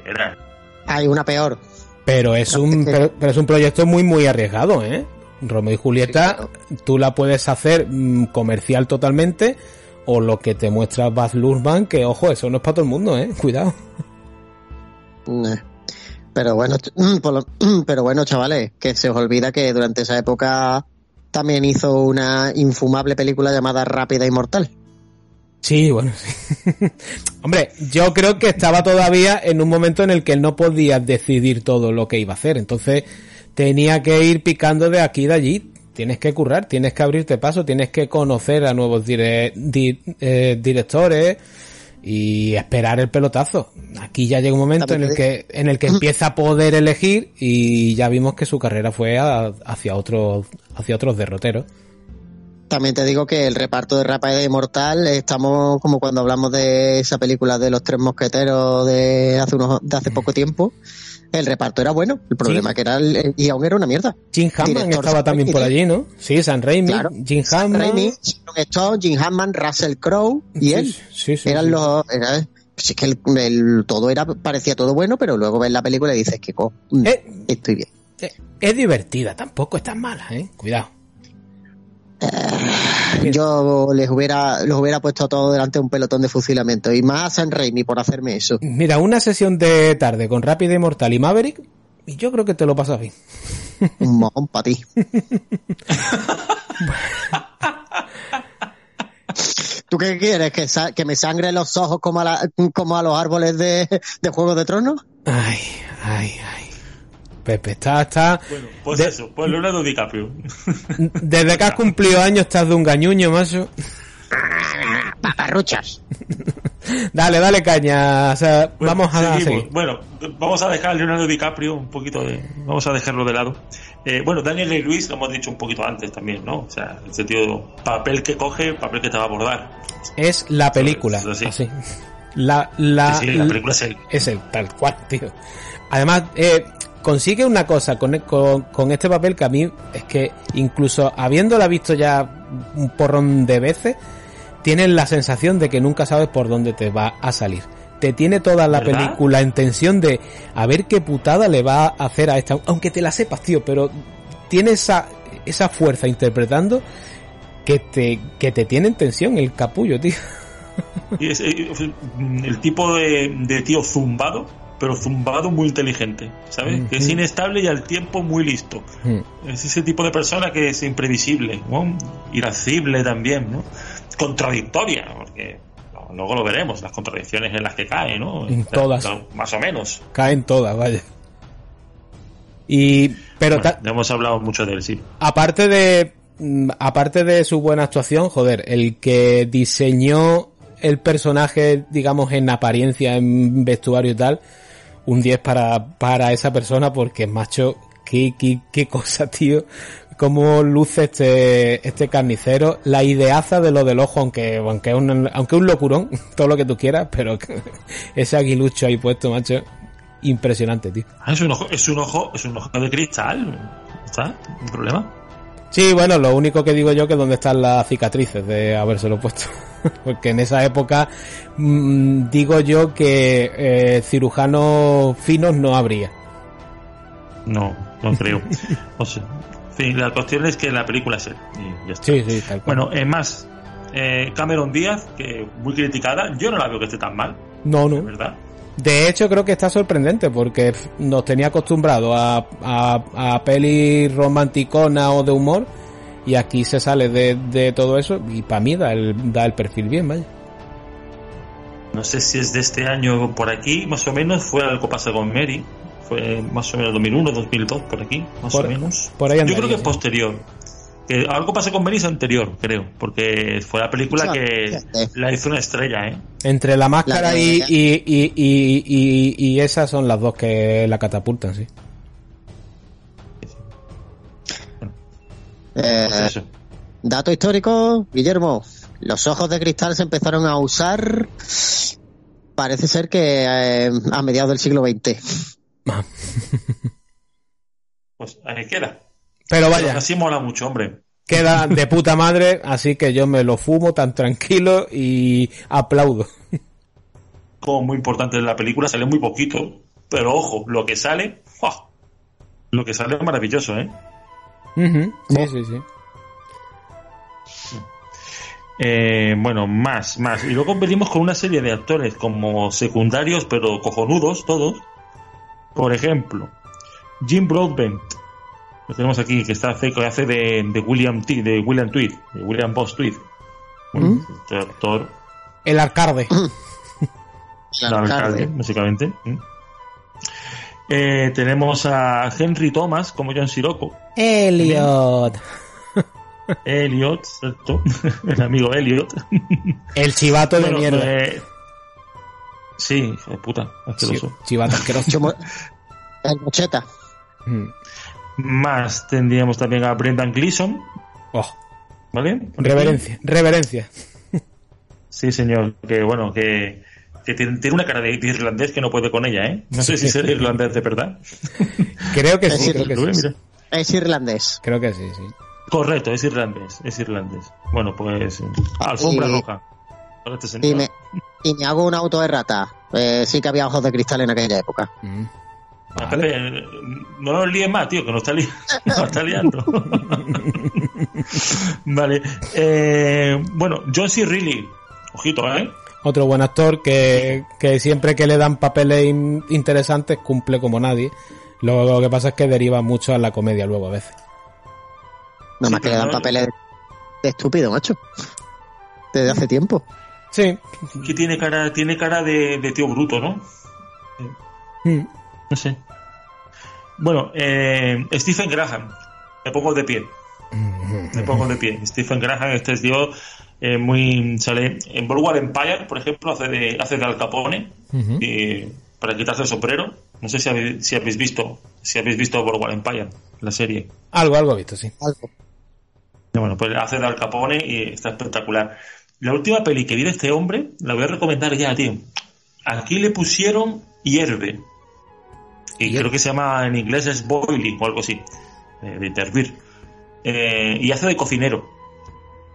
era. Hay una peor. Pero es un, pero, es un proyecto muy, muy arriesgado, ¿eh? Romeo y Julieta, tú la puedes hacer mm, comercial totalmente, o lo que te muestra Baz Luhrmann, que ojo, eso no es para todo el mundo, ¿eh? Cuidado. Pero bueno, pero bueno, chavales, que se os olvida que durante esa época también hizo una infumable película llamada Rápida y Mortal. Sí, bueno, sí. Hombre, yo creo que estaba todavía en un momento en el que él no podía decidir todo lo que iba a hacer. Entonces tenía que ir picando de aquí y de allí. Tienes que currar, tienes que abrirte paso, tienes que conocer a nuevos eh, directores y esperar el pelotazo. Aquí ya llega un momento en el que en el que empieza a poder elegir y ya vimos que su carrera fue hacia otros hacia otros derroteros. También te digo que el reparto de Rapa de Mortal estamos como cuando hablamos de esa película de los tres mosqueteros de hace unos de hace poco tiempo. el reparto era bueno. El problema que era el, el guion era una mierda. Jim Hammond estaba también Raimi, por allí, ¿no? Sí, San Raimi, Claro. Jim Hammond. Raimi, Sharon Stone, Jim Hammond, Russell Crowe y Sí, él. sí, sí, eran sí. los era- es que el, el- todo era parecía todo bueno pero luego ves la película y dices que co, Eh. estoy bien Eh, Es divertida, tampoco es tan mala, ¿eh? Cuidado. Yo les hubiera los hubiera puesto todo delante de un pelotón de fusilamiento y más a San Raimi por hacerme eso Mira, una sesión de tarde con Rápido y Mortal y Maverick, y yo creo que te lo pasas bien. un mojón para ti ¿Tú qué quieres? ¿Que, me sangre los ojos como a, la- como a los árboles de, de Juego de Tronos? Ay, ay, ay. Pepe, está, está. Bueno, pues de- eso, pues Leonardo DiCaprio. Desde que has cumplido años estás de un gañuño, macho. Paparruchas. Dale, dale caña. O sea, Bueno, vamos a seguimos. seguir. Bueno, vamos a dejar a Leonardo DiCaprio un poquito de. Vamos a dejarlo de lado. Eh, bueno, Daniel Day Lewis lo hemos dicho un poquito antes también, ¿no? O sea, el sentido papel que coge, papel que te va a abordar. Es la película. Eso sí. Así. La, la, Sí, sí, la película es él. es el tal cual, tío. Además, eh, consigue una cosa con, con, con este papel que a mí es que incluso habiéndola visto ya un porrón de veces, tienes la sensación de que nunca sabes por dónde te va a salir. Te tiene toda la ¿Verdad? película en tensión de a ver qué putada le va a hacer a esta, aunque te la sepas, tío, pero tiene esa, esa fuerza interpretando que te, que te tiene en tensión el capullo, tío. Y es, eh, es el tipo de, de tío zumbado, pero zumbado muy inteligente, ¿sabes? Que es inestable y al tiempo muy listo. Es ese tipo de persona que es imprevisible, ¿no? Irascible también, ¿no? Contradictoria, porque luego lo veremos, las contradicciones en las que cae, ¿no? En todas. Más o menos. Caen todas, vaya. Y, pero Bueno, hemos hablado mucho de él, sí. aparte de, mm, aparte de su buena actuación, joder, el que diseñó el personaje, digamos, en apariencia, en vestuario y tal, un 10 para, para esa persona porque, macho, qué, qué, qué cosa, tío. Cómo luce este, este carnicero, la ideaza de lo del ojo, aunque, aunque es un, aunque un locurón, todo lo que tú quieras, pero ese aguilucho ahí puesto, macho, impresionante, tío. Ah, es un ojo, es un ojo, es un ojo de cristal. ¿Está? ¿Un problema? Sí, bueno, lo único que digo yo que dónde están las cicatrices de habérselo puesto. Porque en esa época mm, digo yo que eh, cirujanos finos no habría. No, no creo. O sea, la cuestión es que la película es él. Y ya está. Sí, sí, tal cual. Bueno, es más, eh, Cameron Díaz, que muy criticada, yo no la veo que esté tan mal, no, no. ¿verdad? De hecho, creo que está sorprendente porque nos tenía acostumbrados a, a, a pelis romanticona o de humor y aquí se sale de, de todo eso y para mí da el, da el perfil bien, vaya. No sé si es de este año por aquí, más o menos, fue algo pasa con Mary, fue más o menos 2001, 2002, por aquí, más Por- o menos. por ahí Yo creo que es sí. posterior. Que algo pasó con Mary es anterior, creo, porque fue la película que la hizo una estrella, ¿eh? Entre la máscara La de- y, y, y, y, y- y esas son las dos que la catapultan, sí. Eh, Pues eso. dato histórico, Guillermo. Los ojos de cristal se empezaron a usar, parece ser que eh, a mediados del siglo XX. Pues ahí queda. Pero Pero vaya, así mola mucho, hombre. queda de puta madre, así que yo me lo fumo tan tranquilo y aplaudo. Como muy importante en la película, sale muy poquito, pero ojo, lo que sale, lo que sale es maravilloso, ¿eh? Sí, sí, sí. Eh, bueno, más, más. Y luego venimos con una serie de actores como secundarios, pero cojonudos todos. Por ejemplo, Jim Broadbent. Lo tenemos aquí, que está hace, que hace de, de William T, de William Tweed, de William Boss Tweed. Bueno, este actor, El arcade. el alcalde, básicamente. ¿Mm? Eh, tenemos a Henry Thomas como John Sirocco. Elliot. Elliot, ¿cierto? el amigo Elliot. El chivato de Bueno, mierda. eh, sí, hijo de puta, asqueroso. Chi- chivato asqueroso. El mocheta. Mm. Más tendríamos también a Brendan Gleeson, Oh, ¿vale? Reverencia, reverencia. Sí, señor, que bueno, que que tiene, tiene una cara de, irlandés que no puede con ella, ¿eh? No sé si es irlandés de verdad. Creo que Es sí, creo que Lo ve, sí. mira. Es irlandés. Creo que sí, sí. Correcto, es irlandés, es irlandés. Bueno, pues eh, alfombra Y- roja. Para este señor. Y me, y me hago un auto de rata. Eh, sí que había ojos de cristal en aquella época. Mm. Ah, Pepe, eh, no nos líes más, tío, que nos está, li- nos está liando. vale. Eh, bueno, John C. Reilly. Ojito, ¿eh? Otro buen actor que, que siempre que le dan papeles in- interesantes cumple como nadie. Lo, lo que pasa es que deriva mucho a la comedia luego a veces. Nada más que le dan papeles de estúpido, macho. Desde hace tiempo. Sí. Que tiene cara, tiene cara de, de tío bruto, ¿no? Mm. No sé. Bueno, eh, Stephen Graham. Me pongo de pie. Me pongo de pie. Stephen Graham, este es tío eh, muy. Sale en Boardwalk Empire, por ejemplo, hace de, hace de Al Capone. Para quitarse el sombrero. No sé si habéis, si habéis visto si habéis visto Boardwalk Empire, la serie. Algo, algo he visto, sí. Algo. Y Bueno, pues hace de Al Capone y está espectacular. La última peli que vi de este hombre, la voy a recomendar ya, tío. Aquí le pusieron Hierve. Y Hierve. creo que se llama en inglés es boiling o algo así. eh, de hervir. Eh, y hace de cocinero.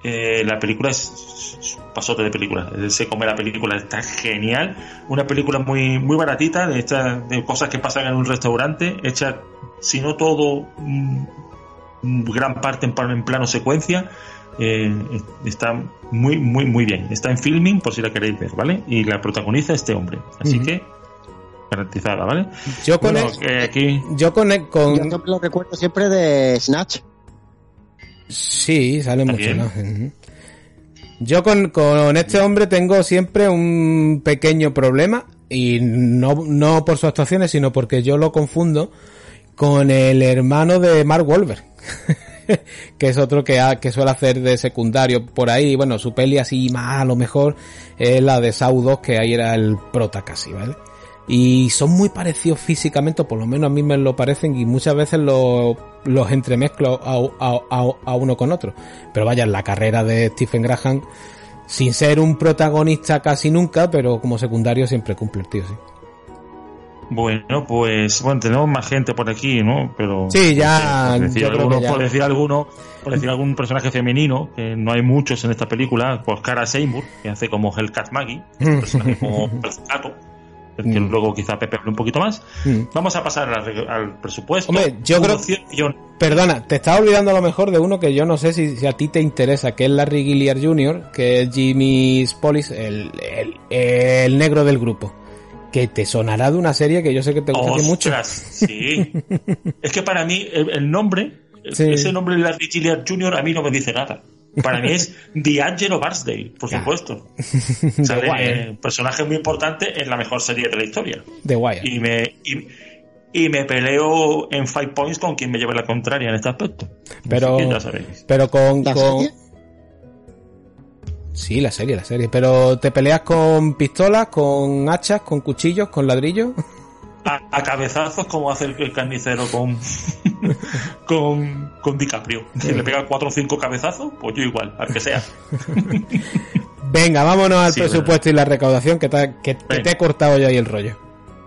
Eh, la película es, es un pasote de película. Se come la película, está genial. Una película muy, muy baratita, de, estas- de cosas que pasan en un restaurante, hecha, si no todo, mm, mm, gran parte en, plan- en plano secuencia. Eh, está muy, muy, muy bien. Está en filming, por si la queréis ver, ¿vale? Y la protagoniza este hombre. Así que, garantizada, ¿vale? Yo con, Bueno, el- eh, aquí. yo con, el- con- Yo lo recuerdo siempre de Snatch. Sí, sale mucho. ¿no? Yo con, con este hombre tengo siempre un pequeño problema y no, no por sus actuaciones, sino porque yo lo confundo con el hermano de Mark Wahlberg, que es otro que, ha- que suele hacer de secundario por ahí. Bueno, su peli así más a lo mejor es la de Saw 2, que ahí era el prota casi, ¿vale? Y son muy parecidos físicamente, o por lo menos a mí me lo parecen, y muchas veces lo- los entremezclo a, a- a- a uno con otro. Pero vaya, la carrera de Stephen Graham, sin ser un protagonista casi nunca, pero como secundario siempre cumple el tío, sí. Bueno, pues bueno, tenemos más gente por aquí, ¿no? Pero Sí, ya, por decir, alguno, ya. por decir alguno, por decir algún personaje femenino, que no hay muchos en esta película, pues Cara Seymour, que hace como Hellcat Maggie, un personaje como del que Mm. luego quizá Pepe hable un poquito más. Mm. Vamos a pasar al, al presupuesto. Hombre, yo creo- Unos 100 millones. Perdona, te estaba olvidando a lo mejor de uno que yo no sé si, si a ti te interesa, que es Larry Gilliard Jr., que es Jimmy Spolis, el, el, el negro del grupo. Que te sonará de una serie que yo sé que te gusta mucho. Sí. es que para mí el, el nombre, Sí. ese nombre Larry Gilliard Jr. a mí no me dice nada. Para mí es D'Angelo Barsdale, por supuesto. Eh, personaje muy importante en la mejor serie de la historia. De Wire. Y me, y, y me peleo en Five Points con quien me lleve la contraria en este aspecto. Pero, ya sabéis. pero con, ¿La con... serie? Sí, la serie, la serie. Pero te peleas con pistolas, con hachas, con cuchillos, con ladrillos. A, a cabezazos como hace el, el carnicero con, con, con DiCaprio. Si le pega cuatro o cinco cabezazos, pues yo igual, al que sea. Venga, vámonos al Sí, presupuesto y la recaudación, que te, que- que Venga. te he cortado yo ahí el rollo.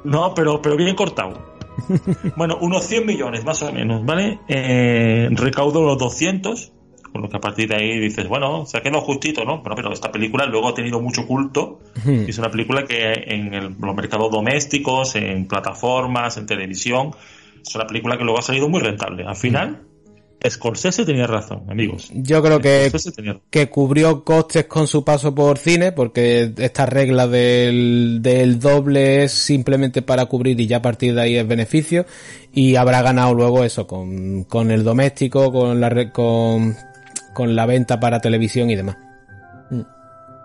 No, pero, pero bien cortado. Bueno, unos 100 millones más o menos, ¿vale? Eh, recaudo los 200, con lo que a partir de ahí dices, bueno, ha quedado justito, ¿no? Pero, pero esta película luego ha tenido mucho culto. Es una película que en el- los mercados domésticos, en plataformas, en televisión, es una película que luego ha salido muy rentable. Al final, Scorsese tenía razón, amigos. Yo creo que, que cubrió costes con su paso por cine, porque esta regla del, del doble es simplemente para cubrir y ya a partir de ahí es beneficio. Y habrá ganado luego eso con, con el doméstico, con la, con, con la venta para televisión y demás.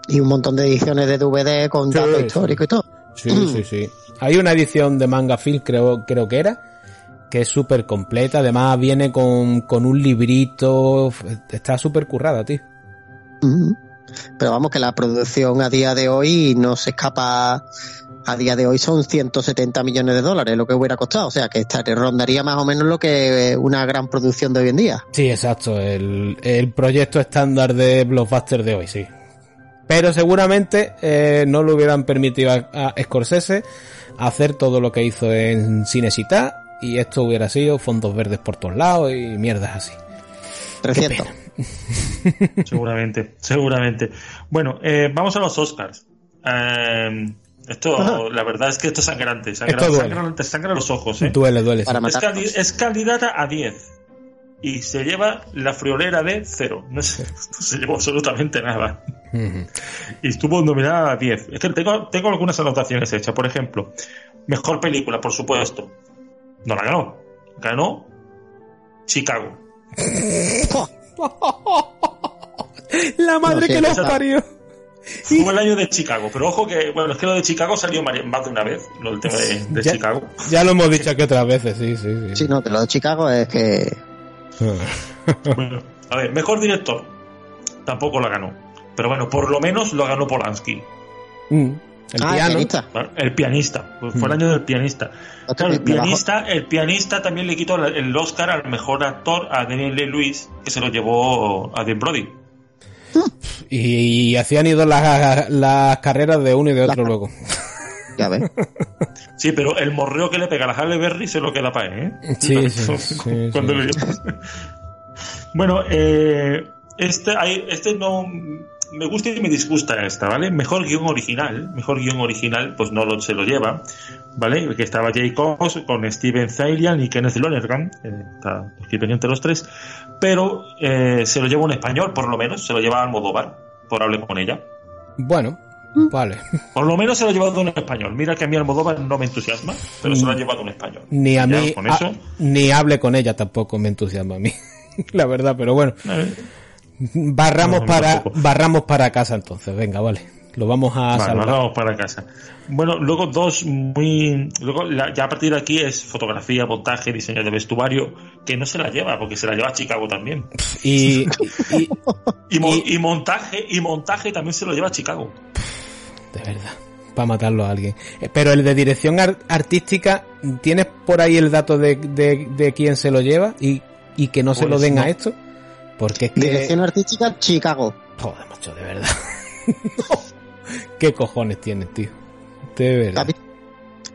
Y un montón de ediciones de DVD con Sí, datos sí. históricos y todo. Sí, sí, sí. Hay una edición de Manga Film, creo, creo que era, que es súper completa. Además viene con, con un librito. Está súper currada, tío. Pero vamos, que la producción a día de hoy no se escapa. A día de hoy son 170 millones de dólares lo que hubiera costado. O sea, que esta- rondaría más o menos lo que una gran producción de hoy en día. Sí, exacto. El, el proyecto estándar de Blockbuster de hoy, sí. Pero seguramente eh, no le hubieran permitido a, a Scorsese hacer todo lo que hizo en Cinesita y esto hubiera sido fondos verdes por todos lados y mierdas así. 300. Seguramente, seguramente. Bueno, eh, vamos a los Oscars. Eh, esto, la verdad es que esto es sangrante. Sangra, Esto sangra- te sangra los ojos, ¿eh? Duele, duele. Para Es, candidata a 10 y se lleva la friolera de cero. No se, no se llevó absolutamente nada. Y estuvo nominada a 10. Es que tengo, tengo algunas anotaciones hechas. Por ejemplo, mejor película, por supuesto. No la ganó. Ganó Chicago. La madre No que nos esa- parió. Fue el año de Chicago. Pero ojo que, bueno, es que lo de Chicago salió más de una vez. Lo del tema de, de Ya- Chicago. Ya lo hemos dicho aquí otras veces, sí, sí, sí. Sí, no, que lo de Chicago es que. Bueno, a ver, mejor director. Tampoco la ganó. Pero bueno, por lo menos lo ganó Polanski. Mm. El ah, piano. pianista. El pianista. Pues fue el año del pianista. Claro, el pianista, el pianista también le quitó el Oscar al mejor actor a Daniel Day-Lewis, que se lo llevó a Dean Brody. Y, y hacían ido las, las carreras de uno y de otro La- luego. Ya ves. Sí, pero el morreo que le pega a la Halle Berry se lo queda para él, ¿eh? Sí, sí, sí, Cuando sí. le- bueno, eh, este, hay- este no me gusta y me disgusta esta, ¿vale? Mejor guion original, mejor guion original, pues no lo, se lo lleva, ¿vale? Que estaba Jay Cox con Steven Zailian y Kenneth Lonergan, eh, está escrito entre los tres, pero eh, se lo lleva un español, por lo menos, se lo lleva Almodóvar, por hable con ella. Bueno, vale. Por lo menos se lo ha llevado un español. Mira que a mí Almodóvar no me entusiasma, pero se lo ha llevado un español. Ni a mí, Con a- eso, ni hable con ella tampoco me entusiasma a mí. La verdad, pero bueno. eh, Barramos No, para, tampoco. barramos para casa entonces, venga, vale. Lo vamos a vale, vamos para casa. Bueno, luego dos muy... Luego la- ya a partir de aquí es fotografía, montaje, diseño de vestuario, que no se la lleva, porque se la lleva a Chicago también. Y, y- Y, mo- Y- y montaje, y montaje también se lo lleva a Chicago. de verdad, para matarlo a alguien. Eh, Pero el de dirección ar- artística, ¿tienes por ahí el dato de, de, de quién se lo lleva y, y que no se Pues lo den no. a esto? Porque es que... Dirección artística, Chicago. Joder, macho, de verdad. ¿Qué cojones tienes, tío? De verdad.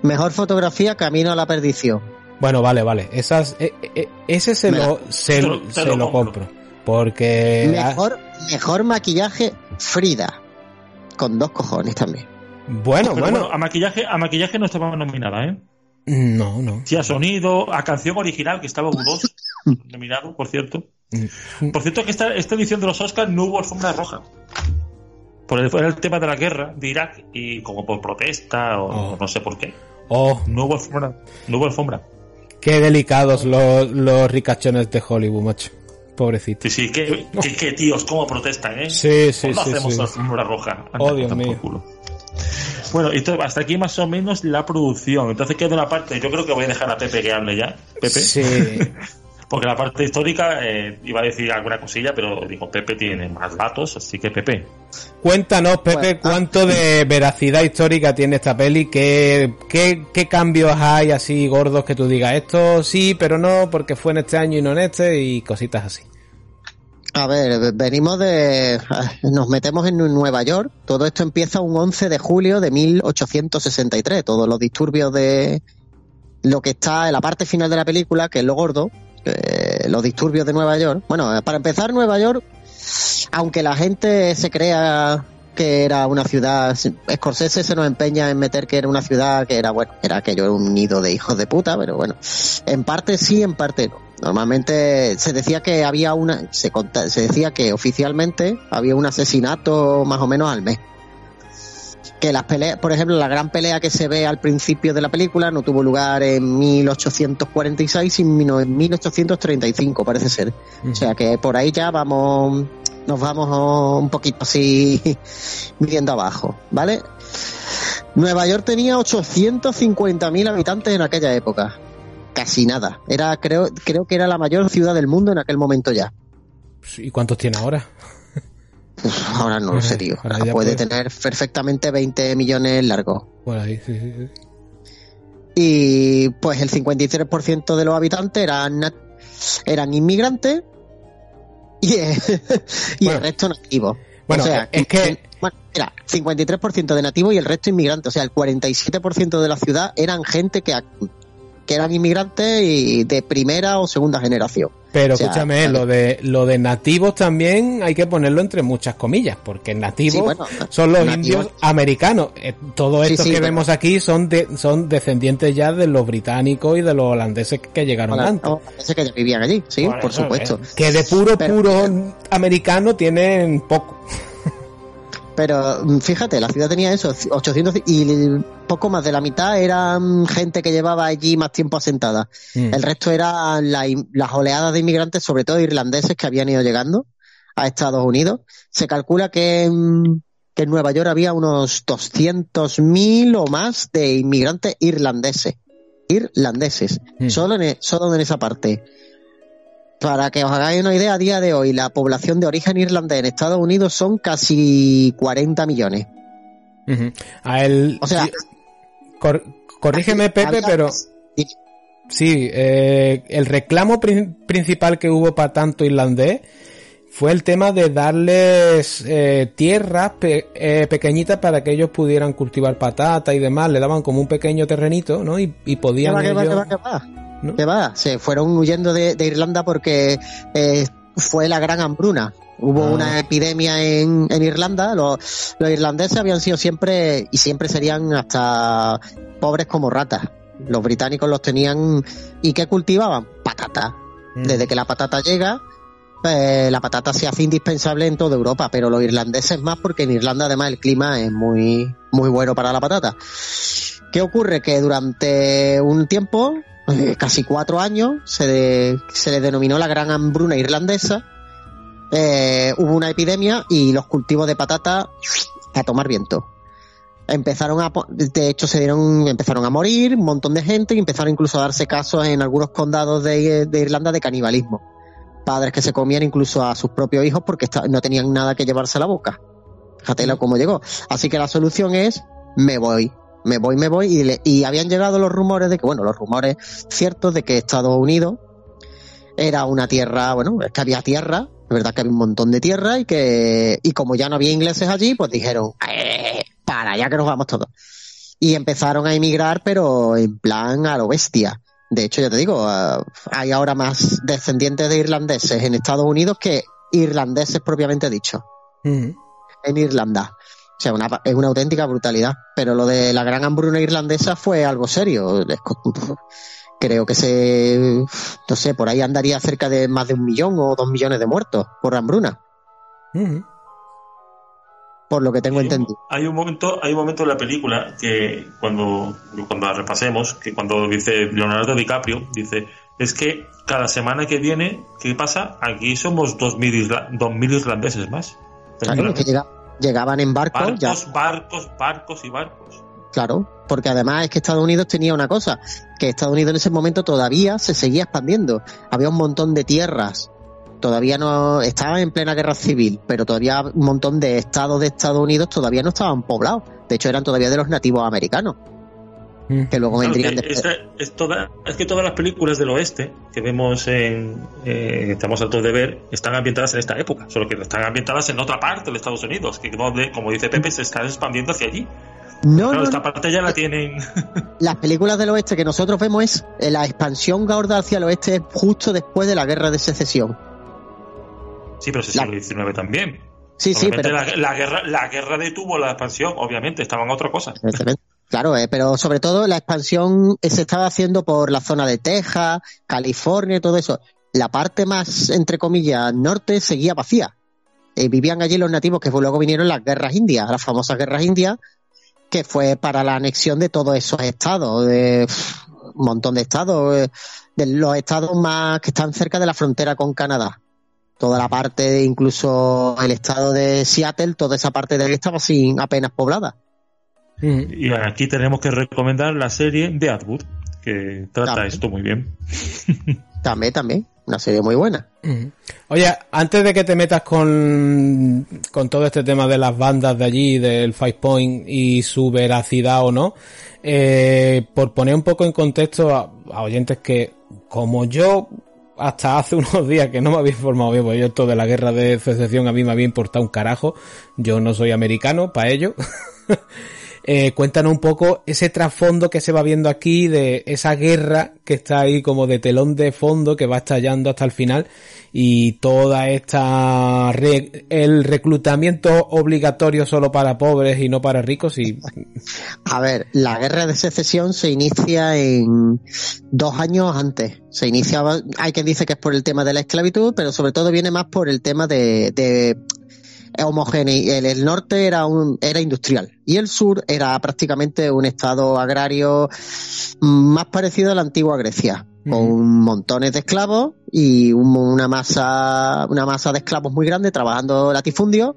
Mejor fotografía, Camino a la Perdición. Bueno, vale, vale. Esas, eh, eh, ese se Me la- lo, se, lo- te se lo lo compro. compro. Porque... Mejor, mejor maquillaje, Frida. Con dos cojones también. Bueno, Pero bueno. bueno, a maquillaje, a maquillaje no estaba nominada, ¿eh? No, no. Sí, a sonido, a canción original, que estaba U2, nominado, por cierto. Mm. Por cierto, que esta, esta edición de los Oscars no hubo alfombra roja. Por el, tema de la guerra de Irak y como por protesta o Oh. no sé por qué. Oh, No hubo alfombra. No hubo alfombra. qué delicados los, los ricachones de Hollywood, macho. Pobrecito. Sí, sí, qué, qué- qué tíos, cómo protestan, ¿eh? Sí, sí, ¿Cuándo sí, hacemos sí. alfombra roja? Anda, Oh, Dios mío. culo. Bueno, y todo- hasta aquí más o menos la producción. Entonces queda una parte, yo creo que voy a dejar a Pepe que hable ya. Pepe. Sí. Porque la parte histórica eh, iba a decir alguna cosilla, pero digo, Pepe tiene más datos, así que Pepe. Cuéntanos, Pepe, Bueno, ah. cuánto de veracidad histórica tiene esta peli, qué, qué, qué cambios hay así gordos que tú digas, esto sí, pero no, porque fue en este año y no en este, y cositas así. A ver, venimos de... Nos metemos en Nueva York. Todo esto empieza un 11 de julio de 1863. Todos los disturbios de lo que está en la parte final de la película, que es lo gordo, eh, los disturbios de Nueva York. Bueno, para empezar, Nueva York, aunque la gente se crea que era una ciudad, Scorsese se nos empeña en meter que era una ciudad que era, bueno, era aquello un nido de hijos de puta, pero bueno, en parte sí, en parte no. Normalmente se decía que había una, se, se decía que oficialmente había un asesinato más o menos al mes. Que las peleas, por ejemplo, la gran pelea que se ve al principio de la película no tuvo lugar en 1846, sino en 1835, parece ser. O sea que por ahí ya vamos, nos vamos un poquito así midiendo abajo, ¿vale? Nueva York tenía 850.000 habitantes en aquella época. Casi nada. Era, creo, creo que era la mayor ciudad del mundo en aquel momento ya. ¿Y cuántos tiene ahora? Ahora no lo sé, tío. Ahora puede tener perfectamente 20 millones largos. Por ahí, sí, sí, sí. Y pues el 53% de los habitantes eran, eran inmigrantes y, y Bueno. el resto nativos. Bueno, o sea, es que... Bueno, mira, 53% de nativos y el resto inmigrantes. O sea, el 47% de la ciudad eran gente que, que eran inmigrantes y de primera o segunda generación. Pero O sea, escúchame, vale. lo de lo de nativos también hay que ponerlo entre muchas comillas, porque nativos Sí, bueno, son los nativos- indios americanos. Eh, Todos estos sí, que vemos aquí son de, son descendientes ya de los británicos y de los holandeses que llegaron Hola, antes. parece que vivían allí, sí, Por supuesto. eh, que de puro, Pero- puro americano tienen poco. Pero mm, fíjate, la ciudad tenía eso, 800 y poco más de la mitad eran gente que llevaba allí más tiempo asentada. Mm. El resto eran la- las oleadas de inmigrantes, sobre todo irlandeses, que habían ido llegando a Estados Unidos. Se calcula que, en- que en Nueva York había unos 200.000 o más de inmigrantes irlandeses. Irlandeses. Mm. Solo, en, e- solo en esa parte. Para que os hagáis una idea, a día de hoy la población de origen irlandés en Estados Unidos son casi 40 millones. A él, O sea, cor- corrígeme Pepe, pero Sí, eh, el reclamo prin- principal que hubo para tanto irlandés fue el tema de darles eh, tierras pe- eh, pequeñitas para que ellos pudieran cultivar patata y demás. Le daban como un pequeño terrenito, ¿no? Y, y ¿Qué podían qué va, ellos- qué va, qué va? ¿No? ¿Qué va? Se fueron huyendo de, de Irlanda porque eh, fue la gran hambruna. Hubo Ah. una epidemia en, en Irlanda. Los, los irlandeses habían sido siempre y siempre serían hasta pobres como ratas. Los británicos los tenían y ¿qué cultivaban? Patata. Mm. Desde que la patata llega, pues, la patata se hace indispensable en toda Europa, pero los irlandeses más porque en Irlanda además el clima es muy, muy bueno para la patata. ¿Qué ocurre? Que durante un tiempo, eh, casi cuatro años, se, de- se le denominó la gran hambruna irlandesa. Eh, hubo una epidemia y los cultivos de patata a tomar viento. Empezaron a, de hecho, se dieron, empezaron a morir un montón de gente y empezaron incluso a darse casos en algunos condados de, de Irlanda de canibalismo. Padres que se comían incluso a sus propios hijos porque no tenían nada que llevarse a la boca. Fíjate cómo llegó. Así que la solución es, me voy, me voy, me voy. Y, le- y habían llegado los rumores de que, bueno, los rumores ciertos de que Estados Unidos era una tierra, bueno, es que había tierra, es verdad que había un montón de tierra y que, y como ya no había ingleses allí, pues dijeron, "Eh, para allá que nos vamos todos. Y empezaron a emigrar, pero en plan a lo bestia. De hecho, ya te digo, ah, hay ahora más descendientes de irlandeses en Estados Unidos que irlandeses propiamente dicho Ujú. en Irlanda. O sea, una, es una auténtica brutalidad. Pero lo de la gran hambruna irlandesa fue algo serio. Creo que se, no sé, por ahí andaría cerca de más de un millón o dos millones de muertos por hambruna, por lo que tengo Hay un- entendido. Hay un momento, hay un momento en la película que cuando, cuando la repasemos, que cuando dice Leonardo DiCaprio, dice, es que cada semana que viene, ¿qué pasa? Aquí somos 2.000 isla- 2.000 irlandeses más. Claro, es que llega- llegaban en barcos, barcos, ya, barcos, barcos y barcos. claro, porque además es que Estados Unidos tenía una cosa, que Estados Unidos en ese momento todavía se seguía expandiendo. Había un montón de tierras, todavía no estaba en plena guerra civil, pero todavía un montón de estados de Estados Unidos todavía no estaban poblados. De hecho, eran todavía de los nativos americanos. Que luego Claro, vendrían que después. esta- es, toda- es que todas las películas del oeste que vemos en eh, que estamos hartos de ver están ambientadas en esta época, solo que están ambientadas en otra parte de Estados Unidos, que donde, como dice Pepe, se están expandiendo hacia allí. No, Claro, no, esta parte ya la tienen. Las películas del oeste que nosotros vemos es eh, la expansión gorda hacia el oeste es justo después de la guerra de secesión. Sí, pero es el La- siglo XIX también. Sí, sí, pero la, la guerra, la guerra detuvo la expansión, obviamente, estaban otra cosa. Evidentemente. Claro, eh, pero sobre todo la expansión se estaba haciendo por la zona de Texas, California y todo eso. La parte más, entre comillas, norte seguía vacía. Eh, vivían allí los nativos que luego vinieron las guerras indias, las famosas guerras indias, que fue para la anexión de todos esos estados, de un montón de estados, eh, de los estados más que están cerca de la frontera con Canadá. Toda la parte, incluso el estado de Seattle, toda esa parte de ahí estaba sin apenas poblada. Y aquí tenemos que recomendar la serie de Atwood, que trata También. esto muy bien. También, también. Una serie muy buena. Oye, antes de que te metas con, con todo este tema de las bandas de allí, del Five Point y su veracidad o no, eh, por poner un poco en contexto a, a oyentes que, como yo, hasta hace unos días que no me había informado bien, porque yo esto de la guerra de secesión a mí me había importado un carajo. Yo no soy americano para ello. Eh, cuéntanos un poco ese trasfondo que se va viendo aquí de esa guerra que está ahí como de telón de fondo que va estallando hasta el final y toda esta el reclutamiento obligatorio solo para pobres y no para ricos y a ver la guerra de secesión se inicia en dos años antes. Se iniciaba hay quien dice que es por el tema de la esclavitud pero sobre todo viene más por el tema de, de homogéneo. El, el, norte era un, era industrial y el sur era prácticamente un estado agrario más parecido a la antigua Grecia, con montones de esclavos y una masa, una masa de esclavos muy grande trabajando latifundio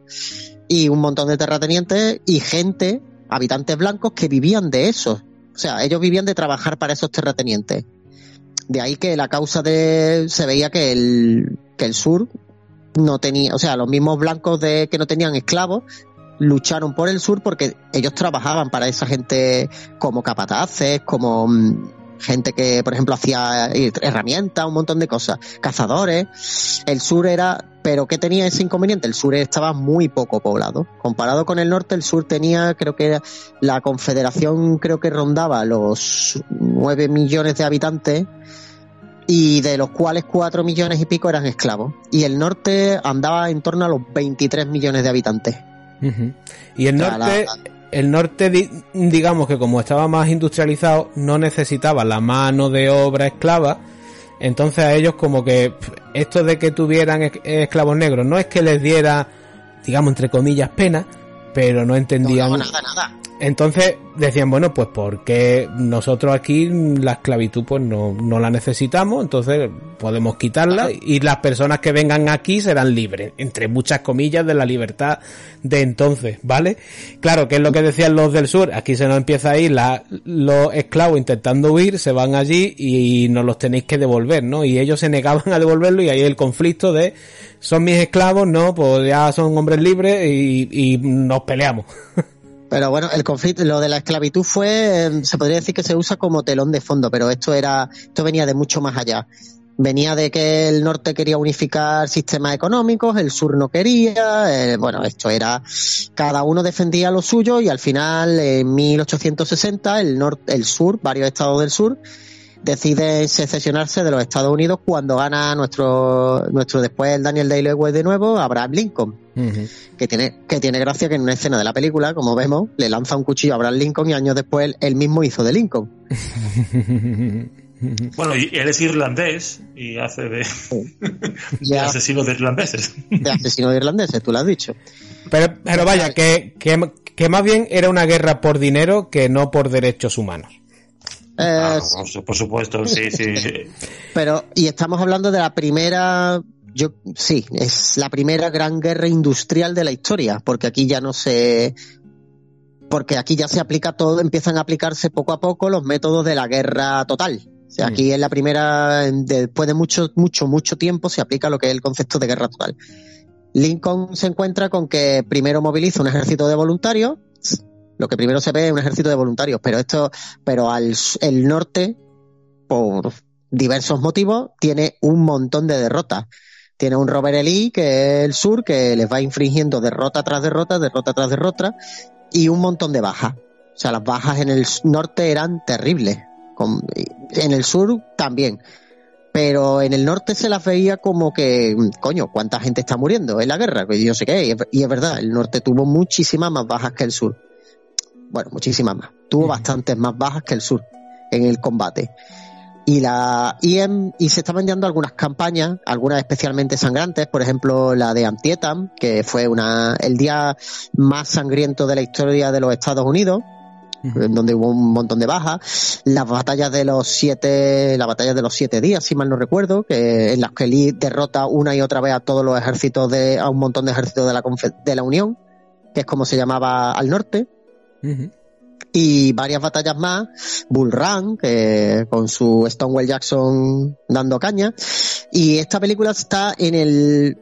y un montón de terratenientes y gente, habitantes blancos que vivían de eso. O sea, ellos vivían de trabajar para esos terratenientes. De ahí que la causa de, se veía que el, que el sur no tenía, o sea, los mismos blancos de que no tenían esclavos lucharon por el sur porque ellos trabajaban para esa gente como capataces, como mm, gente que, por ejemplo, hacía herramientas, un montón de cosas, cazadores. El sur era, pero ¿qué tenía ese inconveniente? El sur estaba muy poco poblado. Comparado con el norte, el sur tenía, creo que la confederación creo que rondaba los nueve millones de habitantes y de los cuales 4 millones y pico eran esclavos. Y el norte andaba en torno a los 23 millones de habitantes. Y el norte, el norte, digamos que como estaba más industrializado, no necesitaba la mano de obra esclava. Entonces a ellos como que esto de que tuvieran esclavos negros no es que les diera, digamos, entre comillas, pena, pero no entendían... nada, nada. Entonces decían, bueno, pues porque nosotros aquí la esclavitud pues no, no la necesitamos, entonces podemos quitarla y las personas que vengan aquí serán libres, entre muchas comillas de la libertad de entonces, ¿vale? Claro, que es lo que decían los del sur, aquí se nos empieza a ir la, los esclavos intentando huir, se van allí y nos los tenéis que devolver, ¿no? Y ellos se negaban a devolverlo y ahí el conflicto de son mis esclavos, no, pues ya son hombres libres y, y nos peleamos. Pero bueno, el conflicto, lo de la esclavitud fue, em, se podría decir que se usa como telón de fondo, pero esto era, esto venía de mucho más allá. Venía de que el norte quería unificar sistemas económicos, el sur no quería, eh, bueno, esto era, cada uno defendía lo suyo y al final, en 1860, el norte, el sur, varios estados del sur, decide secesionarse de los Estados Unidos cuando gana nuestro, nuestro después el Daniel Day-Lewis de nuevo, Abraham Lincoln. Que, tiene, que tiene gracia que en una escena de la película, como vemos, le lanza un cuchillo a Abraham Lincoln y años después él mismo hizo de Lincoln. Bueno, y él es irlandés y hace de, de asesino de irlandeses. De asesino de irlandeses, tú lo has dicho. Pero, pero vaya, que, que, que más bien era una guerra por dinero que no por derechos humanos. Ah, por supuesto, sí, sí. Pero, y estamos hablando de la primera, yo, sí, es la primera gran guerra industrial de la historia, porque aquí ya no se, porque aquí ya se aplica todo, empiezan a aplicarse poco a poco los métodos de la guerra total. O sea, aquí es la primera, después de mucho, mucho, mucho tiempo se aplica lo que es el concepto de guerra total. Lincoln se encuentra con que primero moviliza un ejército de voluntarios, lo que primero se ve es un ejército de voluntarios, pero esto, pero al el norte, por diversos motivos, tiene un montón de derrotas. Tiene un Robert E. Lee, que es el sur, que les va infringiendo derrota tras derrota, derrota tras derrota, y un montón de bajas. O sea, las bajas en el norte eran terribles. en el sur también. Pero en el norte se las veía como que, coño, ¿cuánta gente está muriendo en la guerra? Pues yo sé qué, y es verdad, el norte tuvo muchísimas más bajas que el sur bueno, muchísimas más. Tuvo bastantes más bajas que el sur en el combate. Y la y, y se estaban dando algunas campañas, algunas especialmente sangrantes, por ejemplo la de Antietam, que fue una el día más sangriento de la historia de los Estados Unidos, en donde hubo un montón de bajas, las batallas de los siete, las batallas de los siete días, si mal no recuerdo, que en las que Lee derrota una y otra vez a todos los ejércitos de, a un montón de ejércitos de la de la Unión, que es como se llamaba al norte. Y varias batallas más, Bull Run, que con su Stonewall Jackson dando caña. Y esta película está en el,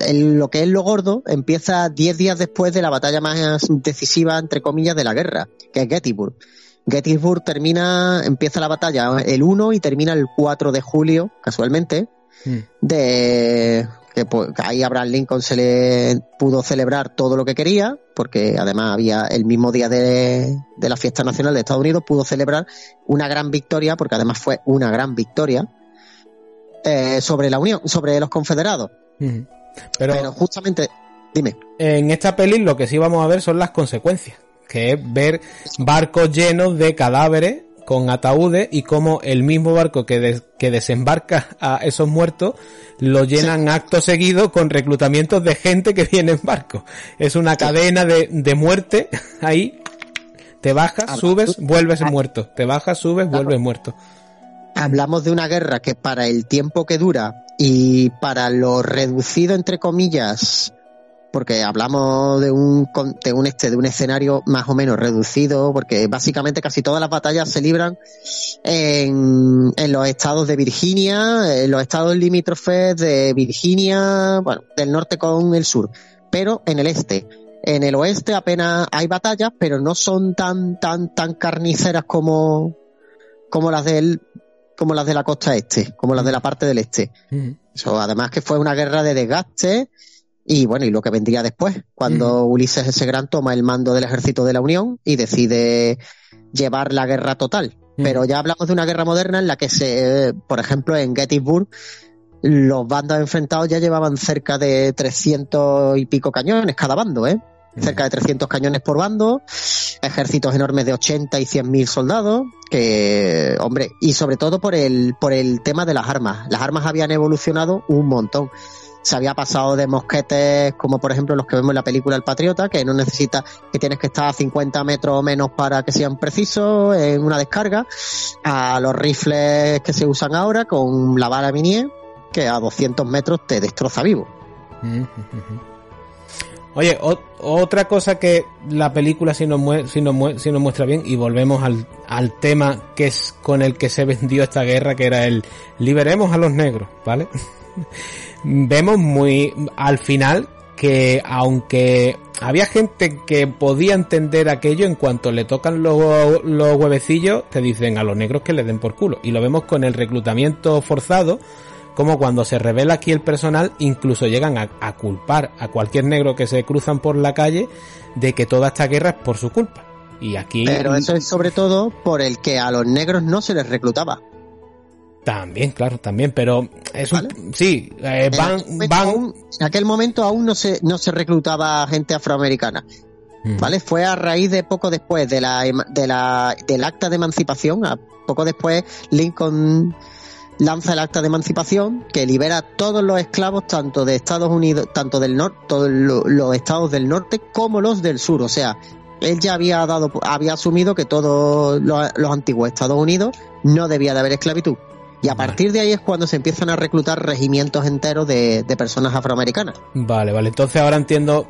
en lo que es lo gordo, empieza 10 días después de la batalla más decisiva, entre comillas, de la guerra, que es Gettysburg. Gettysburg termina, empieza la batalla el 1 y termina el 4 de julio, casualmente, Mm. de que pues, ahí Abraham Lincoln se le pudo celebrar todo lo que quería, porque además había el mismo día de, de la fiesta nacional de Estados Unidos, pudo celebrar una gran victoria, porque además fue una gran victoria, eh, sobre la Unión, sobre los confederados. Pero, Pero justamente, dime, en esta peli lo que sí vamos a ver son las consecuencias, que es ver barcos llenos de cadáveres con ataúdes y cómo el mismo barco que, que desembarca a esos muertos lo llenan acto seguido con reclutamientos de gente que viene en barco. Es una cadena de, de muerte ahí. Te bajas, Ah, subes, tú- vuelves muerto. Te bajas, subes, vuelves muerto. hablamos de una guerra que para el tiempo que dura y para lo reducido entre comillas porque hablamos de un de un este de un escenario más o menos reducido porque básicamente casi todas las batallas se libran en, en los estados de Virginia en los estados limítrofes de Virginia bueno del norte con el sur pero en el este en el oeste apenas hay batallas pero no son tan tan tan carniceras como como las del como las de la costa este, como las de la parte del este. Eso, además que fue una guerra de desgaste y bueno, y lo que vendría después, cuando Ulises S. Grant toma el mando del ejército de la Unión y decide llevar la guerra total. Pero ya hablamos de una guerra moderna en la que se, por ejemplo, en Gettysburg, los bandos enfrentados ya llevaban cerca de 300 y pico cañones cada bando, ¿eh? Cerca de 300 cañones por bando, ejércitos enormes de 80 y 100 mil soldados, que, hombre, y sobre todo por el, por el tema de las armas. Las armas habían evolucionado un montón. Se había pasado de mosquetes como por ejemplo los que vemos en la película El Patriota, que no necesita, que tienes que estar a 50 metros o menos para que sean precisos en una descarga, a los rifles que se usan ahora con la bala Minier, que a 200 metros te destroza vivo. Oye, otra cosa que la película sí nos muestra bien, y volvemos al, al tema que es con el que se vendió esta guerra, que era el liberemos a los negros, ¿vale? Vemos muy al final que aunque había gente que podía entender aquello en cuanto le tocan los, los huevecillos, te dicen a los negros que le den por culo. Y lo vemos con el reclutamiento forzado, como cuando se revela aquí el personal, incluso llegan a, a culpar a cualquier negro que se cruzan por la calle de que toda esta guerra es por su culpa. Y aquí Pero eso es sobre todo por el que a los negros no se les reclutaba. También, claro, también, pero es un, sí, eh, En van, aquel momento van, aún- en aquel momento aún no se, no se reclutaba gente afroamericana. Mm. ¿Vale? Fue a raíz de poco después de la, de la, del acta de emancipación, a poco después Lincoln lanza el acta de emancipación que libera a todos los esclavos tanto de Estados Unidos, tanto del norte, todos lo- los estados del norte como los del sur. O sea, él ya había dado, había asumido que todos los, los antiguos Estados Unidos no debía de haber esclavitud. Y a partir de ahí es cuando se empiezan a reclutar regimientos enteros de, de personas afroamericanas. Vale, vale. Entonces ahora entiendo,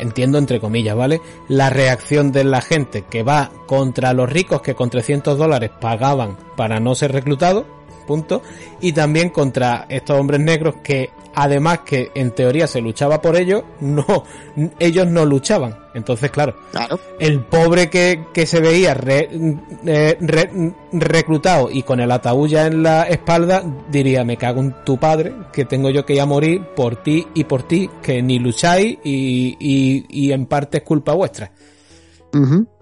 entiendo entre comillas, ¿vale? La reacción de la gente que va contra los ricos que con 300 dólares pagaban para no ser reclutados, punto. Y también contra estos hombres negros que, además que en teoría se luchaba por ellos, no, ellos no luchaban. Entonces, claro, Claro. el pobre que, que se veía re- eh, re- reclutado y con el ataúd ya en la espalda diría me cago en tu padre que tengo yo que ir a morir por ti y por ti que ni lucháis y, y, y en parte es culpa vuestra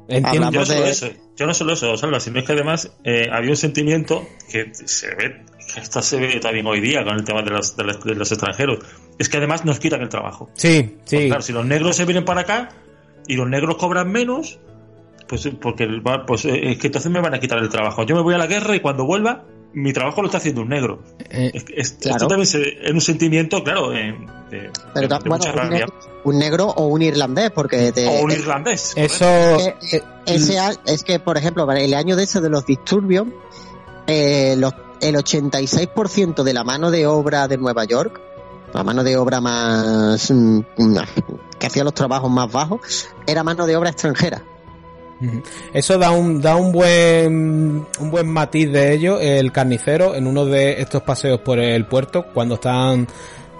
entiendo Hablamos de- yo no solo eso, Salva, sino es que además eh, había un sentimiento que se ve, que esto se ve también hoy día con el tema de los, de los, de los extranjeros, es que además nos quitan el trabajo. sí sí claro, si los negros se vienen para acá y los negros cobran menos, pues porque pues eh, es que entonces me van a quitar el trabajo. Yo me voy a la guerra y cuando vuelva, mi trabajo lo está haciendo un negro. Eh, Es, que es- Claro. Esto también se- es un sentimiento, claro, eh, de, Pero de- de bueno, mucha un rabia. negro, un negro o un irlandés, porque te- O un eh, irlandés. eso eh, eh, ese a- es que, por ejemplo, el año de ese de los disturbios, eh, los- el 86% de la mano de obra de Nueva York, la mano de obra más mm, que hacía los trabajos más bajos, era mano de obra extranjera. Eso da un, da un buen, un buen matiz de ello, el carnicero, en uno de estos paseos por el puerto, cuando están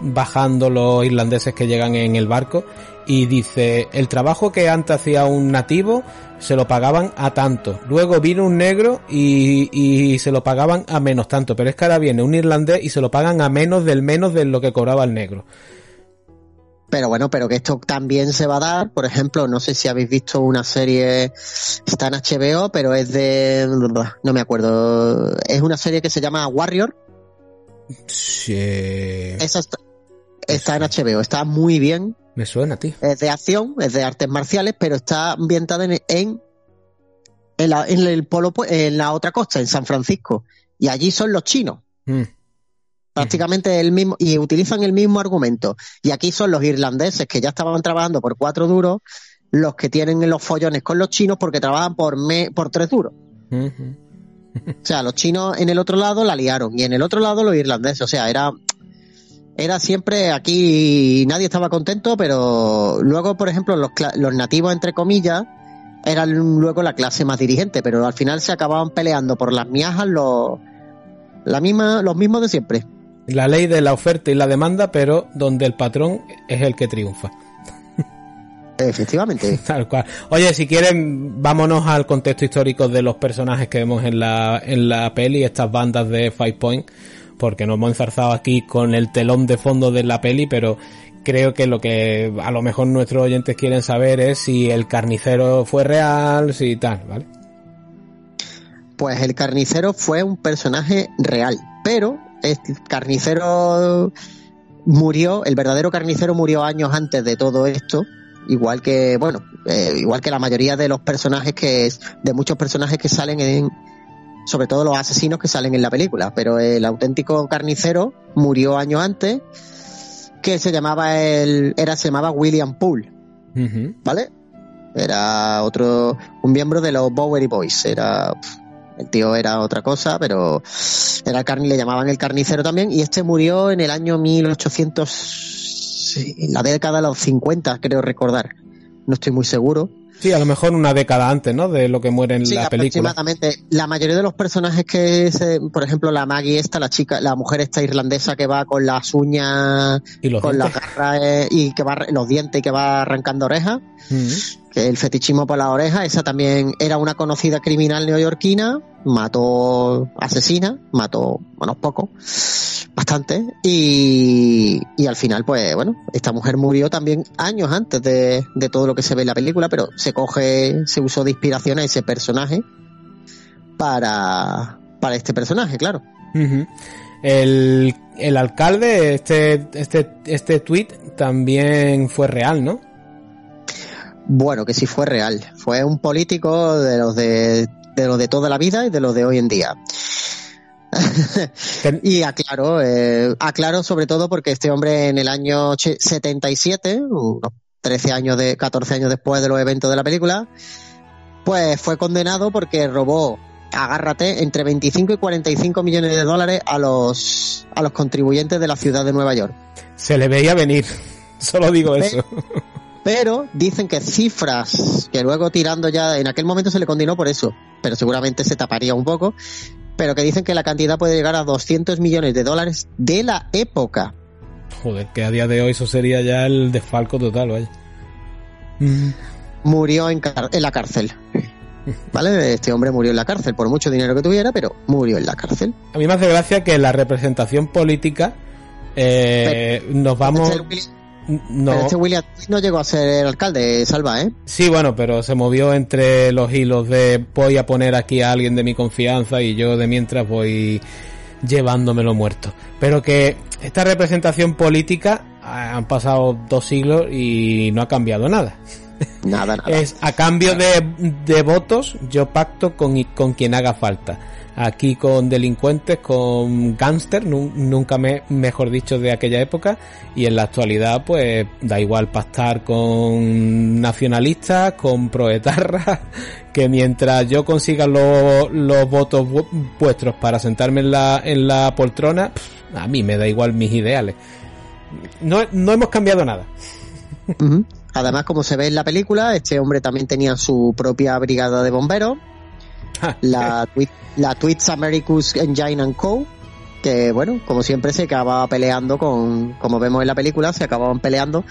bajando los irlandeses que llegan en el barco, y dice, el trabajo que antes hacía un nativo se lo pagaban a tanto. Luego vino un negro y, y se lo pagaban a menos tanto. Pero es que ahora viene un irlandés y se lo pagan a menos del menos de lo que cobraba el negro. Pero bueno, pero que esto también se va a dar. Por ejemplo, no sé si habéis visto una serie, está en HBO, pero es de, no me acuerdo, es una serie que se llama Warrior. Sí. Esa está, está en HBO, está muy bien. Me suena, tío. Es de acción, es de artes marciales, pero está ambientada en, en, en la, en el polo, en la otra costa, en San Francisco. Y allí son los chinos. Mm. Prácticamente el mismo y utilizan el mismo argumento. Y aquí son los irlandeses que ya estaban trabajando por cuatro duros los que tienen los follones con los chinos porque trabajan por me, por tres duros. O sea los chinos en el otro lado la liaron y en el otro lado los irlandeses. O sea era era siempre aquí nadie estaba contento pero luego por ejemplo los, los nativos entre comillas eran luego la clase más dirigente pero al final se acababan peleando por las miajas los la misma los mismos de siempre La ley de la oferta y la demanda, pero donde el patrón es el que triunfa. Efectivamente. Tal cual. Oye, si quieren, vámonos al contexto histórico de los personajes que vemos en la, en la peli, estas bandas de Five Point, porque nos hemos enzarzado aquí con el telón de fondo de la peli, pero creo que lo que a lo mejor nuestros oyentes quieren saber es si el carnicero fue real, si tal, ¿vale? Pues el carnicero fue un personaje real, pero carnicero murió, el verdadero carnicero murió años antes de todo esto, igual que, bueno, eh, igual que la mayoría de los personajes que, de muchos personajes que salen en, sobre todo los asesinos que salen en la película, pero el auténtico carnicero murió años antes, que se llamaba el, era, se llamaba William Poole. ¿vale? Era otro, un miembro de los Bowery Boys, era, el tío era otra cosa, pero era el carni, le llamaban el carnicero también, y este murió en el año 1800, sí, en la década de los 50, creo recordar, no estoy muy seguro. Sí, a lo mejor una década antes, ¿no? De lo que muere en Sí, la película. aproximadamente. La mayoría de los personajes que, se, por ejemplo, la Maggie esta, la chica, la mujer esta irlandesa que va con las uñas, Y los con las dientes. garras eh, y que va, los dientes y que va arrancando orejas, que el fetichismo por las orejas, esa también era una conocida criminal neoyorquina, mató asesina, mató unos pocos, bastante, y, y al final, pues bueno, esta mujer murió también años antes de, de todo lo que se ve en la película, pero se coge, se usó de inspiración a ese personaje para, para este personaje, claro. El, el alcalde, este, este, este tweet también fue real, ¿no? Bueno, que sí fue real. Fue un político de los de, de los de toda la vida y de los de hoy en día. Y aclaro, eh, aclaro sobre todo porque este hombre en el año che- 77, unos 13 años de, 14 años después de los eventos de la película, pues fue condenado porque robó, agárrate, entre 25 y 45 millones de dólares a los, a los contribuyentes de la ciudad de Nueva York. Se le veía venir. Solo digo eso. Pero dicen que cifras que luego tirando ya, en aquel momento se le condenó por eso, pero seguramente se taparía un poco, pero que dicen que la cantidad puede llegar a 200 millones de dólares de la época. Joder, que a día de hoy eso sería ya el desfalco total, vaya. Mm. Murió en, la cárcel. ¿Vale? Este hombre murió en la cárcel por mucho dinero que tuviera, pero murió en la cárcel. A mí me hace gracia que la representación política eh, nos vamos... No, pero este William no llegó a ser alcalde, Salva, ¿eh? Sí, bueno, pero se movió entre los hilos de voy a poner aquí a alguien de mi confianza y yo de mientras voy llevándomelo muerto. Pero que esta representación política ah, han pasado dos siglos y no ha cambiado nada. Nada, nada. Es a cambio de, de votos, yo pacto con, con quien haga falta. Aquí con delincuentes, con gángster, nu- nunca me, mejor dicho, de aquella época. Y en la actualidad, pues da igual pactar con nacionalistas, con proetarras, que mientras yo consiga los, los votos vu- vuestros para sentarme en la, en la poltrona, pff, a mí me da igual mis ideales. No, no hemos cambiado nada. Además, como se ve en la película, este hombre también tenía su propia brigada de bomberos, la, la Americus Engine and Co. Que bueno, como siempre se acababa peleando con, como vemos en la película, se acababan peleando.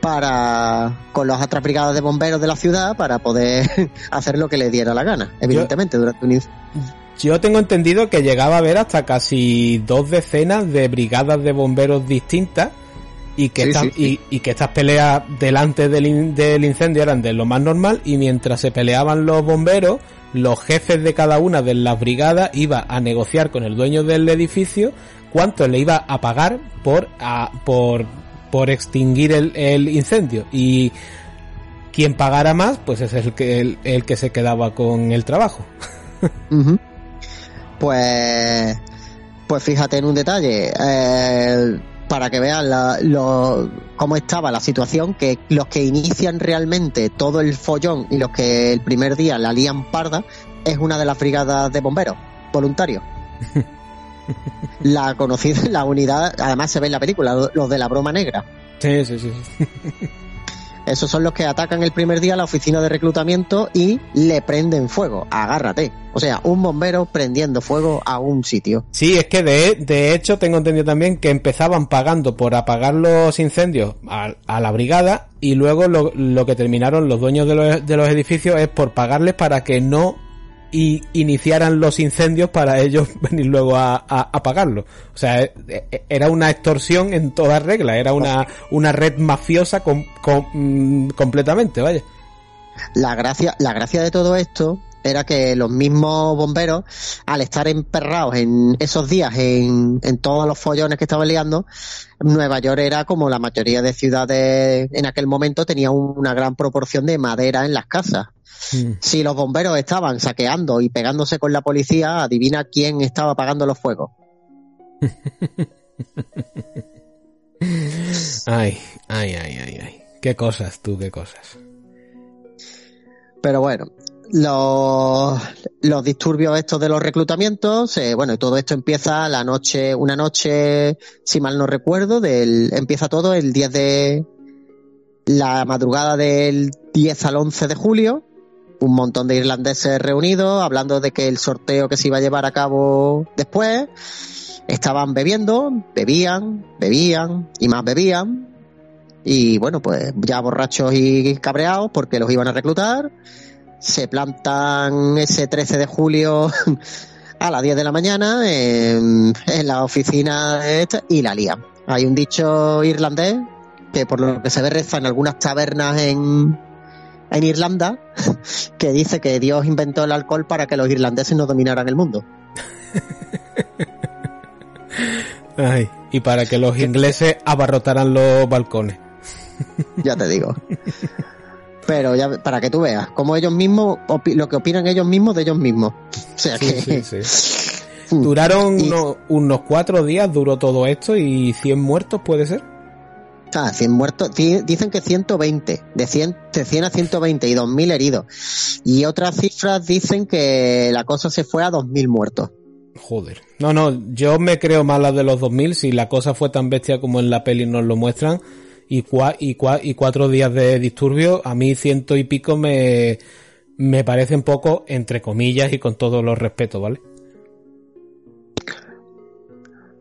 para con las otras brigadas de bomberos de la ciudad para poder hacer lo que le diera la gana, evidentemente, durante un incendio. Yo tengo entendido que llegaba a haber hasta casi dos decenas de brigadas de bomberos distintas y que, Sí, estas, sí, sí. Y, y que estas peleas delante del, in- del incendio eran de lo más normal y mientras se peleaban los bomberos, los jefes de cada una de las brigadas iba a negociar con el dueño del edificio cuánto le iba a pagar por, a- por, por extinguir el, incendio. Y quien pagara más, pues es el que, el, que se quedaba con el trabajo. Pues, pues fíjate en un detalle, para que vean la- lo- cómo estaba la situación, que los que inician realmente todo el follón y los que el primer día la lían parda es una de las brigadas de bomberos voluntarios. La conocida, la unidad, además se ve en la película, los de la broma negra. Sí, sí, sí. Esos son los que atacan el primer día la oficina de reclutamiento y le prenden fuego. Agárrate. O sea, un bombero prendiendo fuego a un sitio. Sí, es que de, de hecho tengo entendido también que empezaban pagando por apagar los incendios a, a la brigada y luego lo, lo que terminaron los dueños de los, de los edificios es por pagarles para que no i- iniciaran los incendios para ellos venir luego a, a, apagarlos. O sea, e- e- era una extorsión en toda regla, era una, una red mafiosa com- com- mm, completamente, vaya. La gracia, la gracia de todo esto era que los mismos bomberos, al estar emperrados en esos días en, en todos los follones que estaban liando, Nueva York era como la mayoría de ciudades en aquel momento tenía un- una gran proporción de madera en las casas. Mm. Si los bomberos estaban saqueando y pegándose con la policía, adivina quién estaba apagando los fuegos. Ay, ay, ay, ay, ay. Qué cosas, tú, qué cosas. Pero bueno, los, los disturbios estos de los reclutamientos, bueno, todo esto empieza la noche, una noche, si mal no recuerdo, del, empieza todo el 10 de, la madrugada del 10 al 11 de julio, un montón de irlandeses reunidos, hablando de que el sorteo que se iba a llevar a cabo después, estaban bebiendo, bebían, bebían y más bebían, y bueno, pues ya borrachos y cabreados porque los iban a reclutar. Se plantan ese 13 de julio a las 10 de la mañana en, en la oficina de esta y la lían. Hay un dicho irlandés que por lo que se ve reza en algunas tabernas en, en Irlanda que dice que Dios inventó el alcohol para que los irlandeses no dominaran el mundo. Ay, y para que los ingleses abarrotaran los balcones. ya te digo. Pero ya para que tú veas, como ellos mismos, lo que opinan ellos mismos de ellos mismos. O sea Sí, que sí, sí. Duraron Y- unos, unos cuatro días, duró todo esto y 100 muertos, ¿puede ser? Ah, 100 muertos, Di- dicen que 120, de 100, de 100 a 120 y 2.000 heridos. Y otras cifras dicen que la cosa se fue a 2.000 muertos. Joder. No, no, yo me creo más las de los 2000 si la cosa fue tan bestia como en la peli nos lo muestran y, cua- y, cua- y cuatro días de disturbio, a mí ciento y pico me, me parecen poco, entre comillas y con todos los respetos, ¿vale?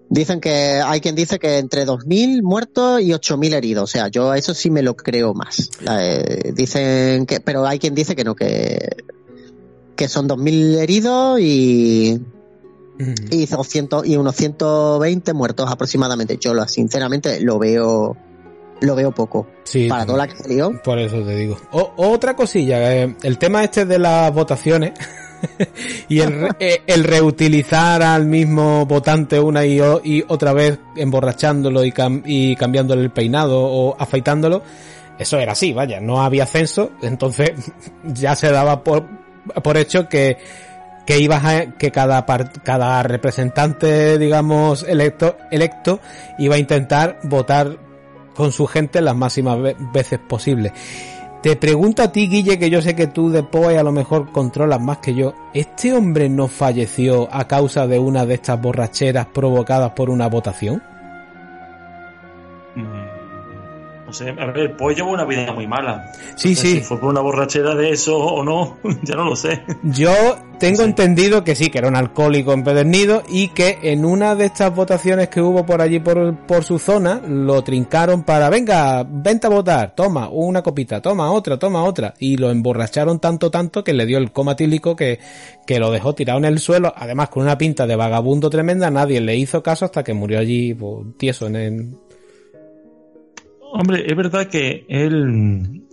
Dicen que hay quien dice que entre 2.000 muertos y 8.000 heridos. O sea, yo a eso sí me lo creo más. Eh, dicen que, pero hay quien dice que no, que, que son 2.000 heridos y, y 200 y unos 120 muertos aproximadamente. Yo lo, sinceramente lo veo, lo veo poco. Sí, Para toda la que. Por eso te digo. O- otra cosilla, eh, el tema este de las votaciones y el, eh, el reutilizar al mismo votante una y, o- y otra vez emborrachándolo y, cam- y cambiándole el peinado o afeitándolo, eso era así, vaya, no había censo, entonces ya se daba por, por hecho que que ibas a, que cada cada representante digamos electo electo iba a intentar votar con su gente las máximas ve- veces posibles. Te pregunto a ti, Guille, que yo sé que tú de POE a lo mejor controlas más que yo. ¿Este hombre no falleció a causa de una de estas borracheras provocadas por una votación? No sé, a ver, pues llevo una vida muy mala. Sí, No sé sí. Si fue por una borrachera de eso o no, ya no lo sé. Yo tengo entendido que sí, que era un alcohólico empedernido y que en una de estas votaciones que hubo por allí por, por su zona, lo trincaron para, venga, vente a votar, toma una copita, toma otra, toma otra. Y lo emborracharon tanto, tanto que le dio el coma tílico que, que lo dejó tirado en el suelo, además con una pinta de vagabundo tremenda, nadie le hizo caso hasta que murió allí pues, tieso en el... Hombre, es verdad que él,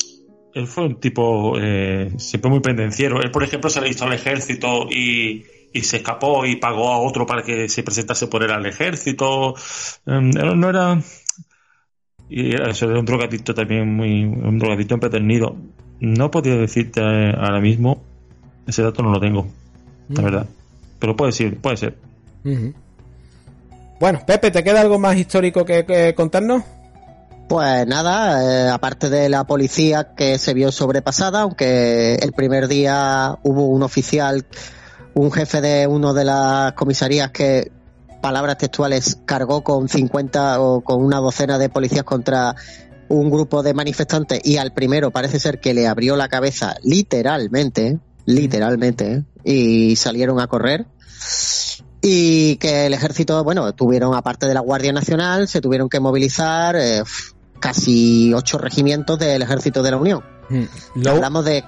él fue un tipo eh, siempre muy pendenciero. Él, por ejemplo, se le hizo al ejército y, y se escapó y pagó a otro para que se presentase por él al ejército. Eh, no era... Y era eso, era un drogadicto también, muy, un drogadicto empedernido. No podía decirte eh, ahora mismo, ese dato no lo tengo, la verdad. Pero puede ser, puede ser. Bueno, Pepe, ¿te queda algo más histórico que, que contarnos? Pues nada, eh, aparte de la policía que se vio sobrepasada, aunque el primer día hubo un oficial, un jefe de uno de las comisarías que, palabras textuales, cargó con 50 o con una docena de policías contra un grupo de manifestantes y al primero parece ser que le abrió la cabeza literalmente, literalmente, y salieron a correr. Y que el ejército, bueno, tuvieron, aparte de la Guardia Nacional, se tuvieron que movilizar eh, casi ocho regimientos del ejército de la Unión. Mm, Lo, Hablamos de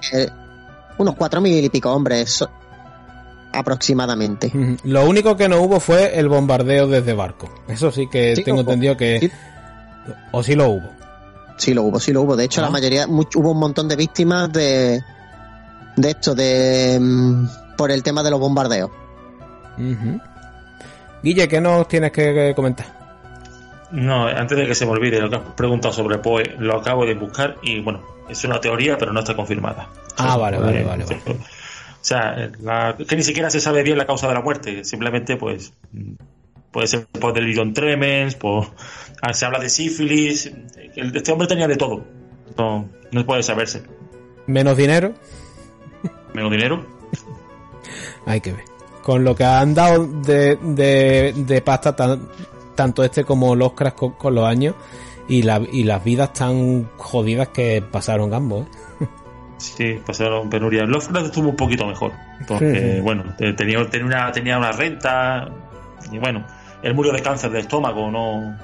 unos cuatro mil y pico hombres aproximadamente. Ujú. Lo único que no hubo fue el bombardeo desde barco. Eso sí que Sí, tengo entendido que... Sí. O sí lo hubo. Sí lo hubo, sí lo hubo. De hecho, Ah. la mayoría, much- hubo un montón de víctimas de, de esto, de mm, por el tema de los bombardeos. Guille, ¿qué nos tienes que comentar? No, antes de que se me olvide lo que has preguntado sobre Poe, lo acabo de buscar y bueno, es una teoría, pero no está confirmada. Ah, vale, vale, Eh, vale, vale. O sea, la- que ni siquiera se sabe bien la causa de la muerte, simplemente pues puede ser por delirium tremens, por ah, se habla de sífilis, este hombre tenía de todo. No, no puede saberse. Menos dinero, Menos dinero. hay que ver. Con lo que han dado de, de, de pasta tan- tanto este como los Oscars con, con los años y, la, y las vidas tan jodidas que pasaron ambos. ¿eh? Sí, pasaron penuria. Lovecraft estuvo un poquito mejor, porque Sí, sí. bueno, te- tenía, tenía, una, tenía una renta y bueno, él murió de cáncer de estómago, no,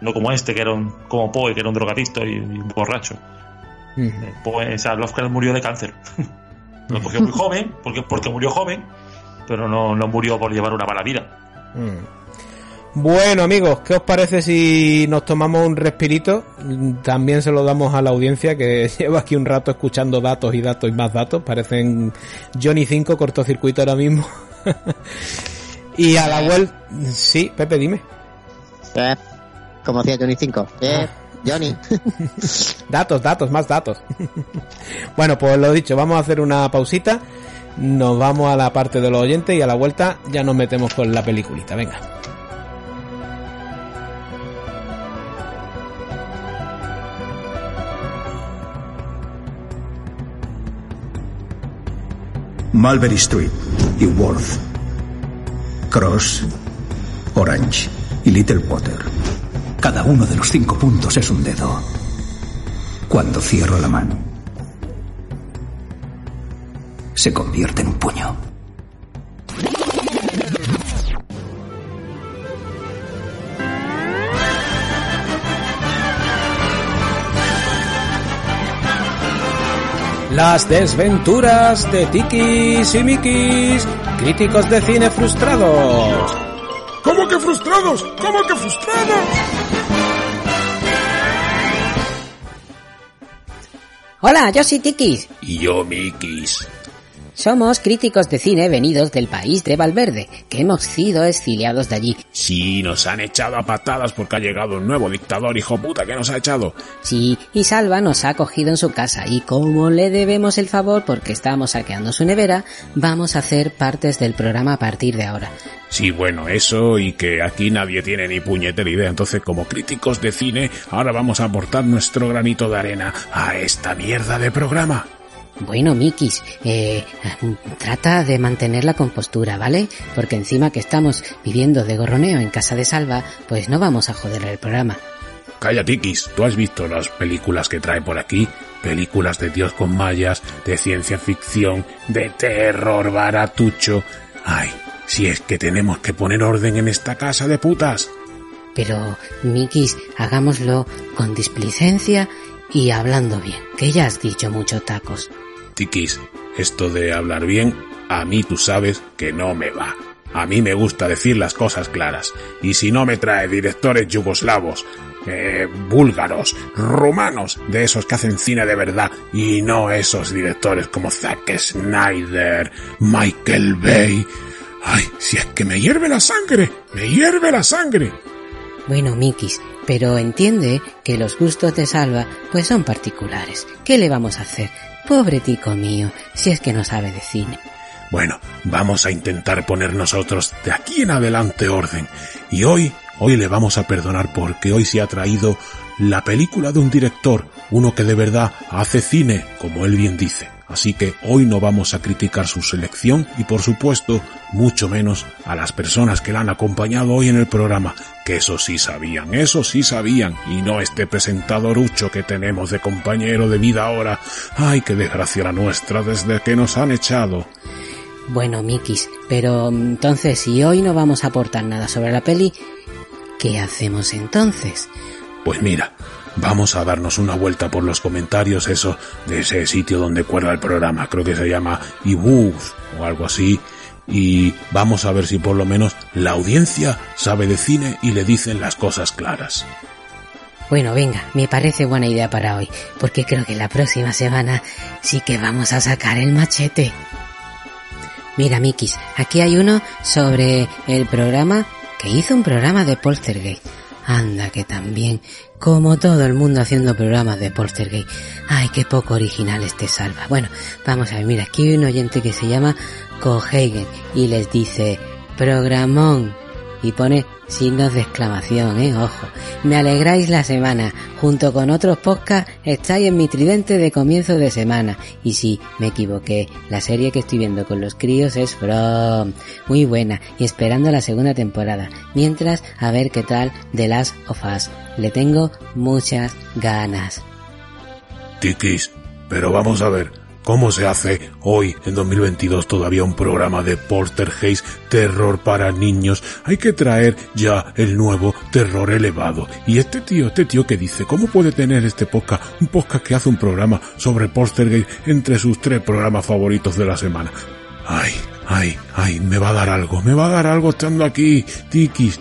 no como este, que era un, como Poe, que era un drogadicto y, y un borracho. Eh, Poe, o sea, Lovecraft murió de cáncer. Lo cogió muy joven, porque, porque murió joven, pero no, no murió por llevar una mala vida. Bueno amigos, ¿qué os parece si nos tomamos un respirito? También se lo damos a la audiencia que lleva aquí un rato escuchando datos y datos y más datos. Parecen Johnny 5 cortocircuito ahora mismo. y a la vuelta... Sí, Pepe, dime. Eh, como decía Johnny 5. Eh, Johnny. Datos, datos, más datos. bueno, pues lo dicho, vamos a hacer una pausita. Nos vamos a la parte de los oyentes y a la vuelta ya nos metemos con la peliculita. Venga. Mulberry Street y Worth. Cross, Orange y Little Potter. Cada uno de los cinco puntos es un dedo. Cuando cierro la mano, se convierte en un puño. Las desventuras de Tikis y Mikis, críticos de cine frustrados. ¿Cómo que frustrados? ¿Cómo que frustrados? Hola, yo soy Tikis. Y yo, Mikis. Somos críticos de cine venidos del país de Valverde, que hemos sido exiliados de allí. Sí, nos han echado a patadas porque ha llegado un nuevo dictador, hijo puta, que nos ha echado. Sí, y Salva nos ha acogido en su casa y como le debemos el favor porque estamos saqueando su nevera, vamos a hacer partes del programa a partir de ahora. Sí, bueno, eso y que aquí nadie tiene ni puñetera idea. Entonces, como críticos de cine, ahora vamos a aportar nuestro granito de arena a esta mierda de programa. Bueno, Mikis, eh, trata de mantener la compostura, ¿vale? Porque encima que estamos viviendo de gorroneo en casa de Salva, pues no vamos a joder el programa. calla, Tikis. ¿Tú has visto las películas que trae por aquí? Películas de Dios con mallas, de ciencia ficción, de terror baratucho. Ay, si es que tenemos que poner orden en esta casa de putas. Pero, Mikis, hagámoslo con displicencia y hablando bien, que ya has dicho mucho tacos. Tikis, esto de hablar bien, a mí tú sabes que no me va. A mí me gusta decir las cosas claras. Y si no me trae directores yugoslavos, eh, búlgaros, rumanos, de esos que hacen cine de verdad, y no esos directores como Zack Snyder, Michael Bay. Ay, si es que me hierve la sangre, me hierve la sangre. Bueno, Mikis, pero entiende que los gustos de Salva pues son particulares. ¿Qué le vamos a hacer? Pobre tico mío, si es que no sabe de cine. Bueno, vamos a intentar poner nosotros de aquí en adelante orden. Y hoy, hoy le vamos a perdonar porque hoy se ha traído la película de un director, uno que de verdad hace cine, como él bien dice. Así que hoy no vamos a criticar su selección y por supuesto mucho menos a las personas que la han acompañado hoy en el programa, que eso sí sabían, eso sí sabían, y no este presentadorucho que tenemos de compañero de vida ahora. Ay, qué desgracia la nuestra desde que nos han echado. Bueno, Mikis, pero entonces si hoy no vamos a aportar nada sobre la peli, ¿qué hacemos entonces? Pues mira, vamos a darnos una vuelta por los comentarios eso de ese sitio donde cuelga el programa, creo que se llama iBooks o algo así, y vamos a ver si por lo menos la audiencia sabe de cine y le dicen las cosas claras. Bueno, venga, me parece buena idea para hoy, porque creo que la próxima semana sí que vamos a sacar el machete. Mira, Mikis, aquí hay uno sobre el programa que hizo un programa de Poltergeist. Anda, que también, como todo el mundo haciendo programas de Poltergeist. Ay, qué poco original este salva. Bueno, vamos a ver, mira, aquí hay un oyente que se llama Cohagen y les dice, programón, y pone signos de exclamación, eh, ojo. Me alegráis la semana. Junto con otros podcasts estáis en mi tridente de comienzo de semana. Y sí, me equivoqué. La serie que estoy viendo con los críos es From. Muy buena. Y esperando la segunda temporada. Mientras, a ver qué tal The Last of Us. Le tengo muchas ganas. Tikis, pero vamos a ver, ¿Cómo se hace hoy, en 2022, todavía un programa de Poltergeist, terror para niños? Hay que traer ya el nuevo terror elevado. Y este tío, este tío que dice, ¿cómo puede tener este podcast, un podcast que hace un programa sobre Poltergeist entre sus tres programas favoritos de la semana? Ay, ay, ay, me va a dar algo, me va a dar algo estando aquí, Tikis.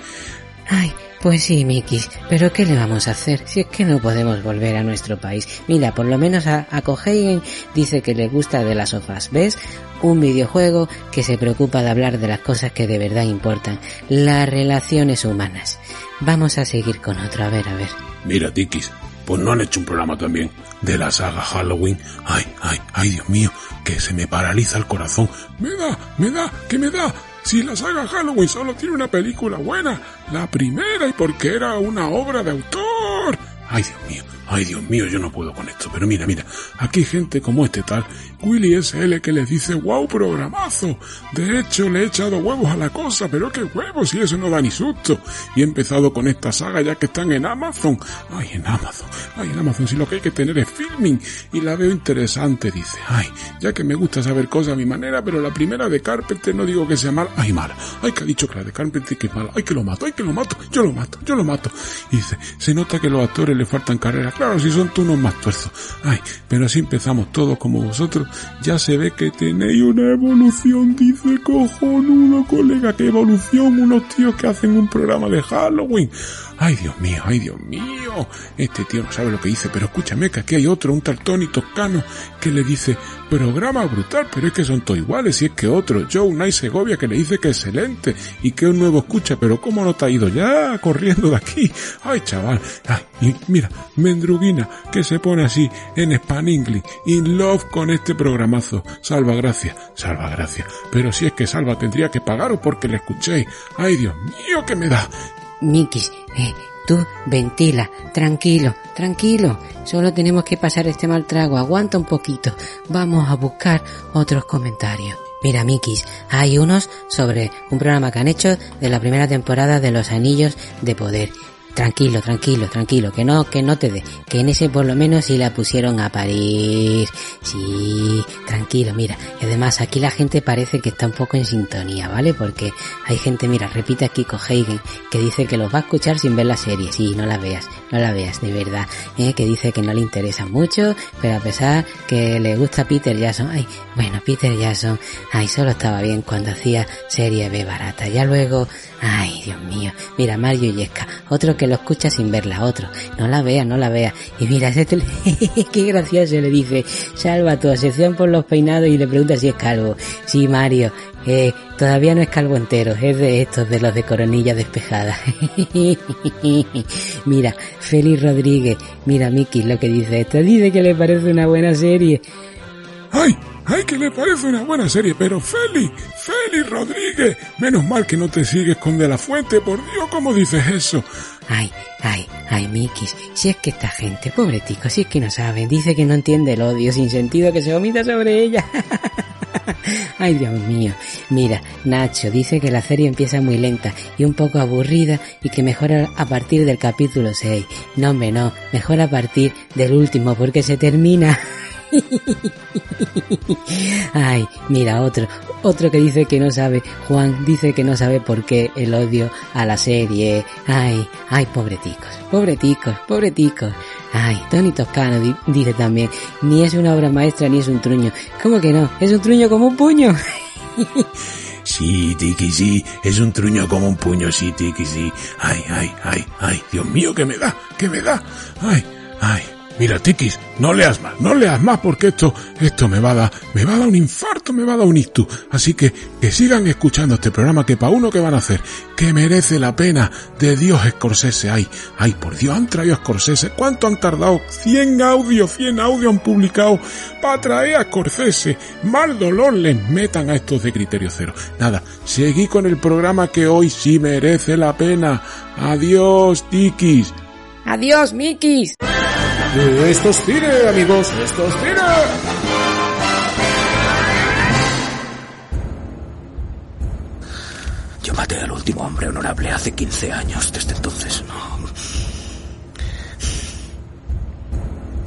Ay, pues sí, Mikis, pero ¿qué le vamos a hacer si es que no podemos volver a nuestro país? Mira, por lo menos a, a Cohagen dice que le gusta de las sofás, ¿ves? Un videojuego que se preocupa de hablar de las cosas que de verdad importan, las relaciones humanas. Vamos a seguir con otro, a ver, a ver. Mira, Tikis, pues no han hecho un programa también de la saga Halloween. Ay, ay, ay, Dios mío, que se me paraliza el corazón. Me da, me da, que me da. Si la saga Halloween solo tiene una película buena, la primera y porque era una obra de autor. Ay, Dios mío, ay, Dios mío, yo no puedo con esto. Pero mira, mira, aquí hay gente como este tal, Willy SL, que les dice, wow, programazo. De hecho, le he echado huevos a la cosa, pero qué huevos, y eso no da ni susto. Y he empezado con esta saga ya que están en Amazon. Ay, en Amazon, ay, en Amazon, si lo que hay que tener es filming. Y la veo interesante, dice, ay, ya que me gusta saber cosas a mi manera, pero la primera de Carpenter no digo que sea mala, ay, mala. Ay, que ha dicho que la de Carpenter que es mala, ay, que lo mato, ay, que lo mato, yo lo mato, yo lo mato. Y dice, se nota que los actores le faltan carrera. Claro, si son tú más tuerzos. Ay, pero así empezamos todos como vosotros. Ya se ve que tenéis una evolución, dice cojonudo, colega, que evolución, unos tíos que hacen un programa de Halloween. Ay, Dios mío, ay, Dios mío. Este tío no sabe lo que dice, pero escúchame que aquí hay otro, un tal Tony Toscano, que le dice, programa brutal, pero es que son todos iguales, y es que otro, Joe Night Segovia, que le dice que excelente, y que un nuevo escucha, pero cómo no te ha ido ya corriendo de aquí. Ay, chaval, ay, y mira, Mendruguina, que se pone así, en Span English, in love con este programazo. Salva gracia, salva gracia. Pero si es que Salva tendría que pagaros porque le escuchéis. Ay, Dios mío, que me da. Mikis, eh, tú ventila, tranquilo, tranquilo. Solo tenemos que pasar este mal trago. Aguanta un poquito. Vamos a buscar otros comentarios. Mira, Mikis, hay unos sobre un programa que han hecho de la primera temporada de Los Anillos de Poder. Tranquilo, tranquilo, tranquilo, que no, que no te dé, que en ese por lo menos sí la pusieron a parir. Sí, tranquilo, mira. Y además aquí la gente parece que está un poco en sintonía, ¿vale? Porque hay gente, mira, repite aquí Heigen, que dice que los va a escuchar sin ver la serie. Sí, no la veas, no la veas, de verdad. ¿eh? Que dice que no le interesa mucho, pero a pesar que le gusta Peter Jackson, ay, bueno, Peter Jackson, ay, solo estaba bien cuando hacía serie B barata. Ya luego, ay, Dios mío, mira, Mario Yesca, otro que lo escucha sin verla, otro, no la vea, no la vea. Y mira, ese tele... qué gracioso le dice, salva tu asociación por los peinados y le pregunta si es calvo. Sí, Mario, eh, todavía no es calvo entero, es de estos, de los de coronilla despejada. mira, Félix Rodríguez, mira Miki lo que dice esto, dice que le parece una buena serie. ¡Ay, que le parece una buena serie! Pero Feli, Feli Rodríguez, menos mal que no te sigues con De La Fuente, por Dios, ¿cómo dices eso? Ay, ay, ay, Mikis, si es que esta gente, pobre tico, si es que no sabe, dice que no entiende el odio sin sentido que se vomita sobre ella. Ay, Dios mío. Mira, Nacho dice que la serie empieza muy lenta y un poco aburrida y que mejora a partir del capítulo 6. No, hombre, no, mejor a partir del último porque se termina. Ay, mira, otro, otro que dice que no sabe, Juan dice que no sabe por qué el odio a la serie. Ay, ay, pobreticos, pobreticos, pobreticos. Ay, Tony Toscano dice también, ni es una obra maestra ni es un truño. ¿Cómo que no? Es un truño como un puño. Sí, Tiki, sí, es un truño como un puño, sí, Tiki, sí. Ay, ay, ay, ay, Dios mío, que me da, que me da. Ay, ay. Mira, Tikis, no leas más, no leas más porque esto, esto me va a dar, me va a dar un infarto, me va a dar un ictus. Así que, que sigan escuchando este programa que pa' uno que van a hacer, que merece la pena de Dios Scorsese. Ay, ay, por Dios, han traído a Scorsese. ¿Cuánto han tardado? 100 audios, 100 audios han publicado para traer a Scorsese. Mal dolor les metan a estos de criterio cero. Nada, seguí con el programa que hoy sí merece la pena. Adiós, Tikis. Adiós, Mikis. Esto es cine, amigos, esto es cine. Yo maté al último hombre honorable hace 15 años. Desde entonces no.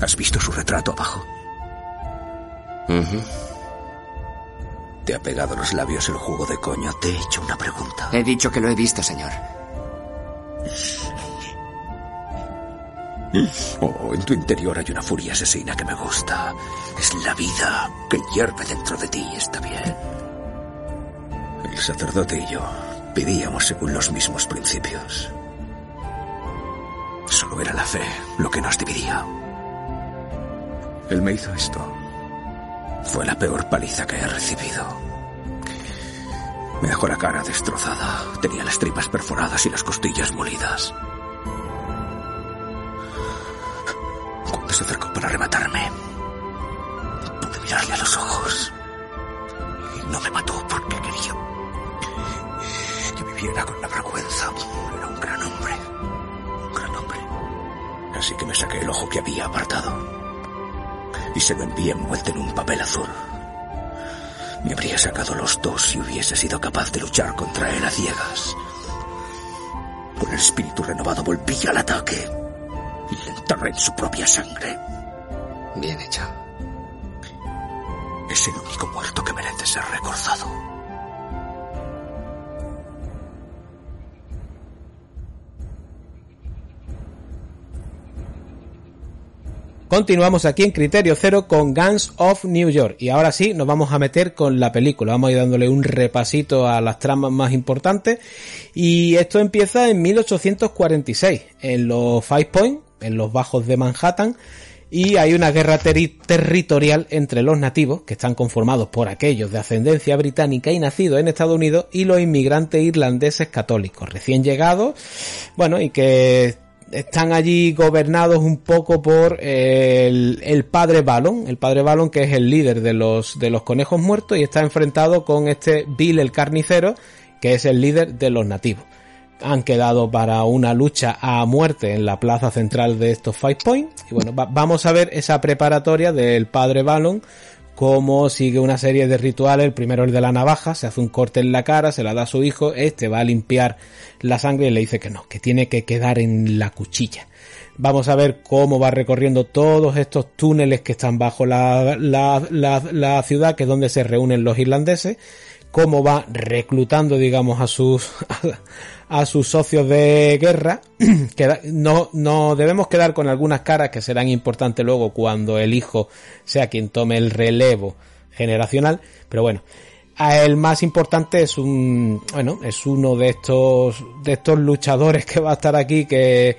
¿Has visto su retrato abajo? Te ha pegado a los labios el jugo de coño. Te he hecho una pregunta. He dicho que lo he visto, señor. Oh, en tu interior hay una furia asesina que me gusta. Es la vida que hierve dentro de ti, está bien. El sacerdote y yo vivíamos según los mismos principios. Solo era la fe lo que nos dividía. Él me hizo esto. Fue la peor paliza que he recibido. Me dejó la cara destrozada. Tenía las tripas perforadas y las costillas molidas. Cuando se acercó para rematarme, pude mirarle a los ojos. Y no me mató porque quería que viviera con la vergüenza. Era un gran hombre. Un gran hombre. Así que me saqué el ojo que había apartado. Y se lo envié envuelto en un papel azul. Me habría sacado los dos si hubiese sido capaz de luchar contra él a ciegas. Con el espíritu renovado volví al ataque y enterré en su propia sangre. Bien hecho. Es el único muerto que merece ser recordado. Continuamos aquí en Criterio Cero con Guns of New York y ahora sí nos vamos a meter con la película, vamos a ir dándole un repasito a las tramas más importantes y esto empieza en 1846 en los Five Points, en los bajos de Manhattan y hay una guerra territorial entre los nativos, que están conformados por aquellos de ascendencia británica y nacidos en Estados Unidos, y los inmigrantes irlandeses católicos, recién llegados, bueno, y que están allí gobernados un poco por el, el, padre Balon, el padre Balon que es el líder de los, de los conejos muertos y está enfrentado con este Bill el carnicero, que es el líder de los nativos. Han quedado para una lucha a muerte en la plaza central de estos Five Points. Y bueno, va, vamos a ver esa preparatoria del padre Balon cómo sigue una serie de rituales. El primero el de la navaja, se hace un corte en la cara, se la da a su hijo, este va a limpiar la sangre y le dice que no, que tiene que quedar en la cuchilla. Vamos a ver cómo va recorriendo todos estos túneles que están bajo la, la, la, la ciudad, que es donde se reúnen los irlandeses, cómo va reclutando, digamos, a sus, a sus socios de guerra. que no, no debemos quedar con algunas caras que serán importantes luego cuando el hijo sea quien tome el relevo generacional, pero bueno. El más importante es un, bueno, es uno de estos, de estos luchadores que va a estar aquí que,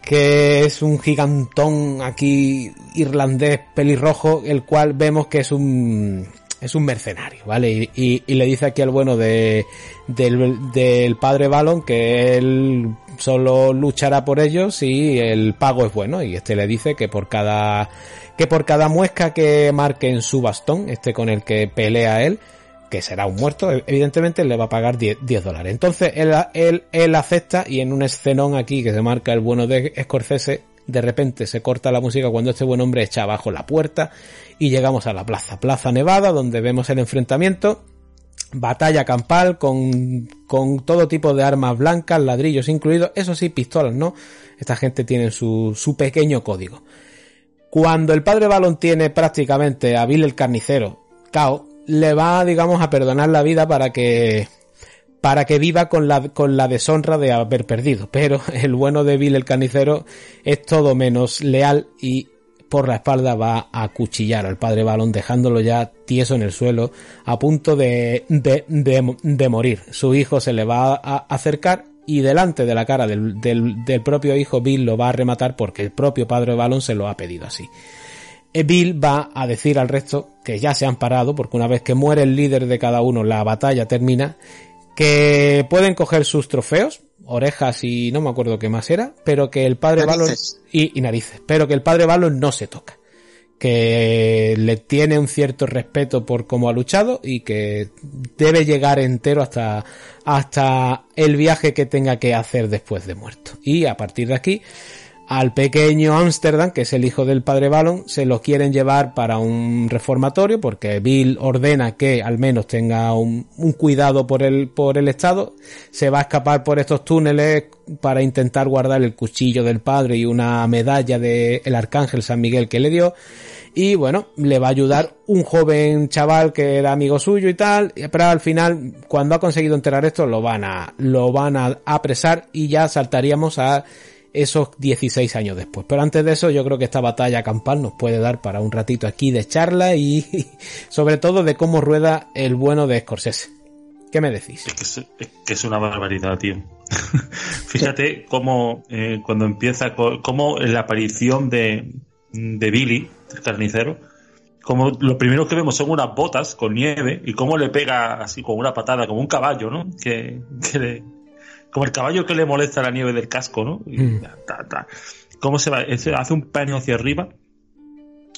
que es un gigantón aquí irlandés pelirrojo, el cual vemos que es un es un mercenario, ¿vale? Y, y, le dice aquí al bueno de, del, del padre Balon que él solo luchará por ellos si el pago es bueno. Y este le dice que por cada, que por cada muesca que marque en su bastón, este con el que pelea él, que será un muerto, evidentemente le va a pagar 10, 10 dólares. Entonces él, él, él acepta y en un escenón aquí que se marca el bueno de Scorsese, de repente se corta la música cuando este buen hombre echa abajo la puerta y llegamos a la plaza, Plaza Nevada, donde vemos el enfrentamiento, batalla campal con, con todo tipo de armas blancas, ladrillos incluidos, eso sí, pistolas, ¿no? Esta gente tiene su, su pequeño código. Cuando el padre Balón tiene prácticamente a Bill el carnicero, cao, le va, digamos, a perdonar la vida para que para que viva con la, con la deshonra de haber perdido. Pero el bueno de Bill el carnicero es todo menos leal y por la espalda va a cuchillar al padre Balón dejándolo ya tieso en el suelo a punto de, de, de, morir. Su hijo se le va a acercar y delante de la cara del, del, del, propio hijo Bill lo va a rematar porque el propio padre Balón se lo ha pedido así. Bill va a decir al resto que ya se han parado porque una vez que muere el líder de cada uno la batalla termina que pueden coger sus trofeos, orejas y no me acuerdo qué más era, pero que el padre Balon y, y, narices, pero que el padre Balon no se toca, que le tiene un cierto respeto por cómo ha luchado y que debe llegar entero hasta hasta el viaje que tenga que hacer después de muerto. Y a partir de aquí al pequeño Amsterdam, que es el hijo del padre Ballon, se lo quieren llevar para un reformatorio porque Bill ordena que al menos tenga un, cuidado por el, por el Estado. Se va a escapar por estos túneles para intentar guardar el cuchillo del padre y una medalla del el arcángel San Miguel que le dio. Y bueno, le va a ayudar un joven chaval que era amigo suyo y tal, pero al final, cuando ha conseguido enterar esto, lo van a, lo van a apresar y ya saltaríamos a esos 16 años después. Pero antes de eso, yo creo que esta batalla campal nos puede dar para un ratito aquí de charla y, sobre todo de cómo rueda el bueno de Scorsese. ¿Qué me decís? Es que es, es, que es una barbaridad, tío. Fíjate cómo eh, cuando empieza, cómo la aparición de, de Billy, el carnicero, como lo primero que vemos son unas botas con nieve y cómo le pega así con una patada, como un caballo, ¿no? Que, que le, como el caballo que le molesta la nieve del casco, ¿no? Y mm. ta, ta. ¿Cómo se va? Hace un paño hacia arriba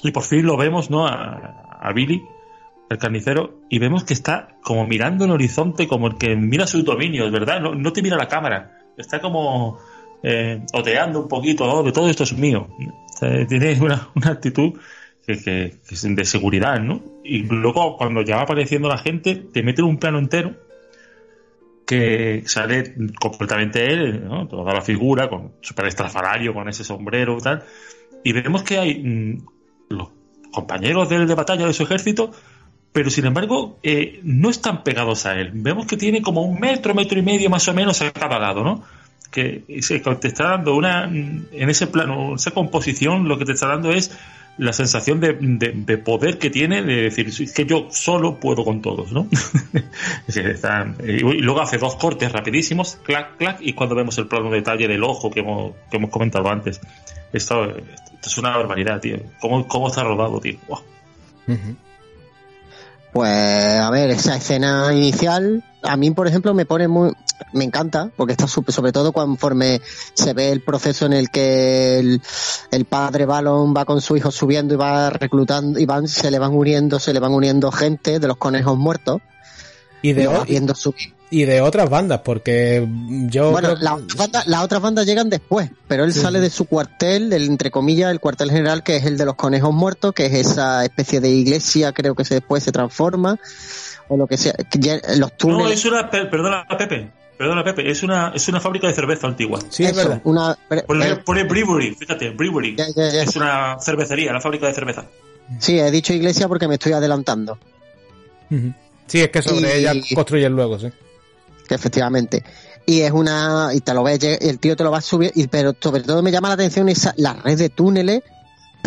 y por fin lo vemos, ¿no? A, a, Billy, el carnicero, y vemos que está como mirando el horizonte, como el que mira sus dominios, ¿verdad? No, no te mira la cámara, está como eh, oteando un poquito, ¿no? De todo esto es mío. O sea, tiene una, una actitud que, que, que, es de seguridad, ¿no? Y luego cuando ya va apareciendo la gente, te mete un plano entero que sale completamente él, ¿no? toda la figura, con super estrafalario, con ese sombrero y tal. Y vemos que hay mmm, los compañeros de él de batalla de su ejército, pero sin embargo eh, no están pegados a él. Vemos que tiene como un metro, metro y medio más o menos a cada lado, ¿no? Que se, te está dando una, en ese plano, esa composición, lo que te está dando es la sensación de, de, de, poder que tiene de decir es que yo solo puedo con todos, ¿no? y luego hace dos cortes rapidísimos, clac, clac, y cuando vemos el plano detalle del ojo que hemos, que hemos comentado antes, esto, esto es una barbaridad, tío. ¿Cómo, cómo está rodado, tío? Wow. Pues a ver, esa escena inicial a mí, por ejemplo, me pone muy, me encanta, porque está sobre todo conforme se ve el proceso en el que el, el padre Balón va con su hijo subiendo y va reclutando, y van, se le van uniendo, se le van uniendo gente de los conejos muertos. Y de va viendo subir. y de otras bandas, porque yo... Bueno, creo- la banda- las otras bandas llegan después, pero él Sí, sale de su cuartel, del, entre comillas, el cuartel general, que es el de los conejos muertos, que es esa especie de iglesia, creo que se, después se transforma, o lo que sea. ya- los No, túneles. es una. per- Perdona, Pepe. Perdona, Pepe. Es una, es una fábrica de cerveza antigua. Sí, es verdad. una, pero- Pone, pero- pone brewery, fíjate, brewery. Ya, ya, ya. Es una cervecería, la fábrica de cerveza. sí, he dicho iglesia porque me estoy adelantando. Sí, es que sobre Y- ella construyen luego, sí. que efectivamente. Y es una, y te lo ves, el tío te lo va a subir, y, pero sobre todo me llama la atención esa, la red de túneles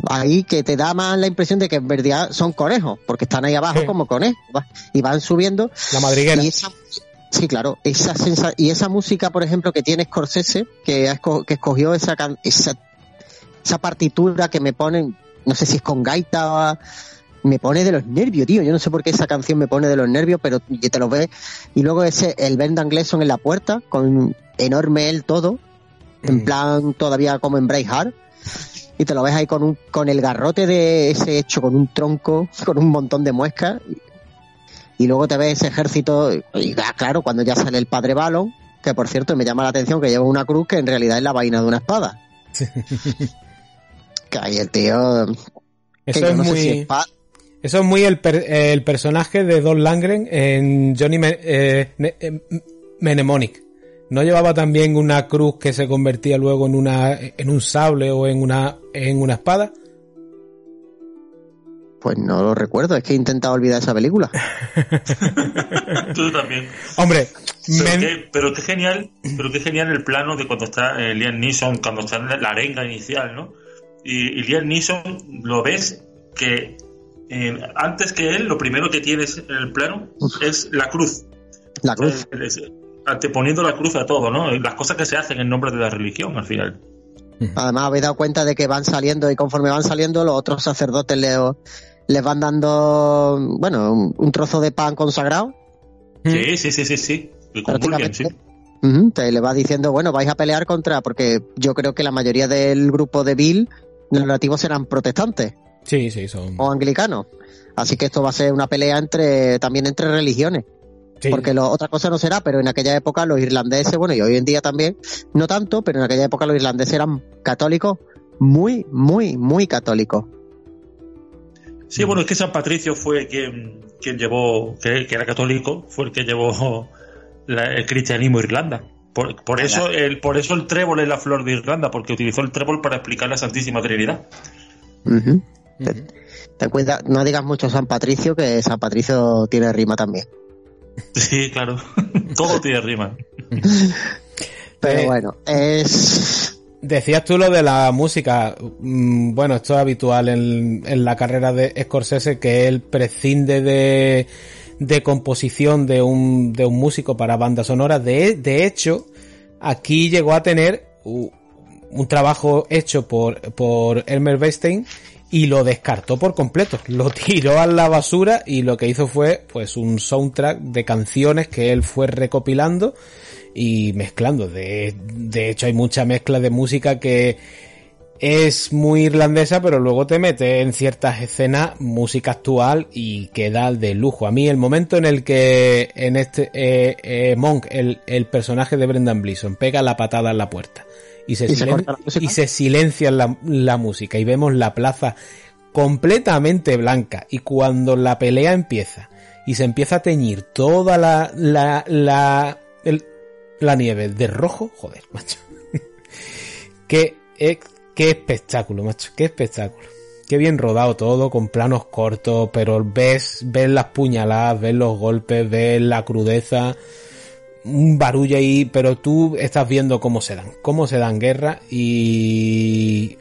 ahí que te da más la impresión de que en verdad son conejos, porque están ahí abajo Sí. como conejos, y van subiendo. La madriguera. Y esa, sí, claro, esa sensa, y esa música, por ejemplo, que tiene Scorsese, que, que escogió esa, esa, esa partitura que me ponen, no sé si es con gaita, o- me pone de los nervios, tío. Yo no sé por qué esa canción me pone de los nervios, pero te lo ves. Y luego ese, el Brendan Gleeson en la puerta, con enorme él todo, en Mm. plan todavía como en Braveheart. Y te lo ves ahí con un, con el garrote de ese hecho, con un tronco, con un montón de muescas. Y luego te ves ese ejército, y claro, cuando ya sale el padre Balon, que por cierto me llama la atención que lleva una cruz que en realidad es la vaina de una espada. que ahí el tío. Eso es no muy... si es Eso es muy el, per- el personaje de Don Langren en Johnny Me- eh, eh, Mnemonic. ¿No llevaba también una cruz que se convertía luego en una en un sable o en una en una espada? Pues no lo recuerdo, es que he intentado olvidar esa película. Tú también. Hombre, Pero, qué, pero qué genial, pero qué genial el plano de cuando está eh, Liam Neeson, cuando está en la arenga inicial, ¿no? Y, y Liam Neeson lo ves que eh, antes que él, lo primero que tienes en el plano es la cruz. La cruz. Es- anteponiendo la cruz a todo, ¿no? Las cosas que se hacen en nombre de la religión al final. Además, habéis dado cuenta de que van saliendo y conforme van saliendo, los otros sacerdotes le- les van dando, bueno, un, un trozo de pan consagrado. Sí, sí, sí, sí, sí. Te le va diciendo, bueno, vais a pelear contra, porque yo creo que la mayoría del grupo de Bill, los nativos serán protestantes sí, sí, son. o anglicanos. Así que esto va a ser una pelea entre, también entre religiones. Sí. Porque lo, otra cosa no será, pero en aquella época los irlandeses, bueno, y hoy en día también, no tanto, pero en aquella época los irlandeses eran católicos, muy, muy, muy católicos. Sí, bueno, es que San Patricio fue quien, quien llevó, que, que era católico, fue el que llevó la- el cristianismo a Irlanda. Por, por eso el, por eso el trébol es la flor de Irlanda, porque utilizó el trébol para explicar la Santísima Trinidad. Ten, ten cuidado, no digas mucho San Patricio, que San Patricio tiene rima también. Sí, claro. Todo tiene rima. Pero Eh, bueno, es... Decías tú lo de la música. Mm, Bueno, esto es habitual en, en la carrera de Scorsese, que él prescinde de, de composición de un, de un músico para bandas sonoras. De, de hecho, aquí llegó a tener un trabajo hecho por, por Elmer Weinstein y lo descartó por completo. Lo tiró a la basura y lo que hizo fue pues un soundtrack de canciones que él fue recopilando y mezclando. De, de hecho hay mucha mezcla de música que es muy irlandesa, pero luego te mete en ciertas escenas música actual y queda de lujo. A mí el momento en el que en este eh, eh, Monk, el, el personaje de Brendan Bleeson, pega la patada en la puerta y se, ¿Y se silen- y silencia la, la música y vemos la plaza completamente blanca y cuando la pelea empieza y se empieza a teñir toda la la la, el- la nieve de rojo, joder, macho. qué, qué espectáculo, macho, qué espectáculo. Qué bien rodado todo, con planos cortos, pero ves, ves las puñaladas, ves los golpes, ves la crudeza, un barullo ahí, pero tú estás viendo cómo se dan, cómo se dan guerra y,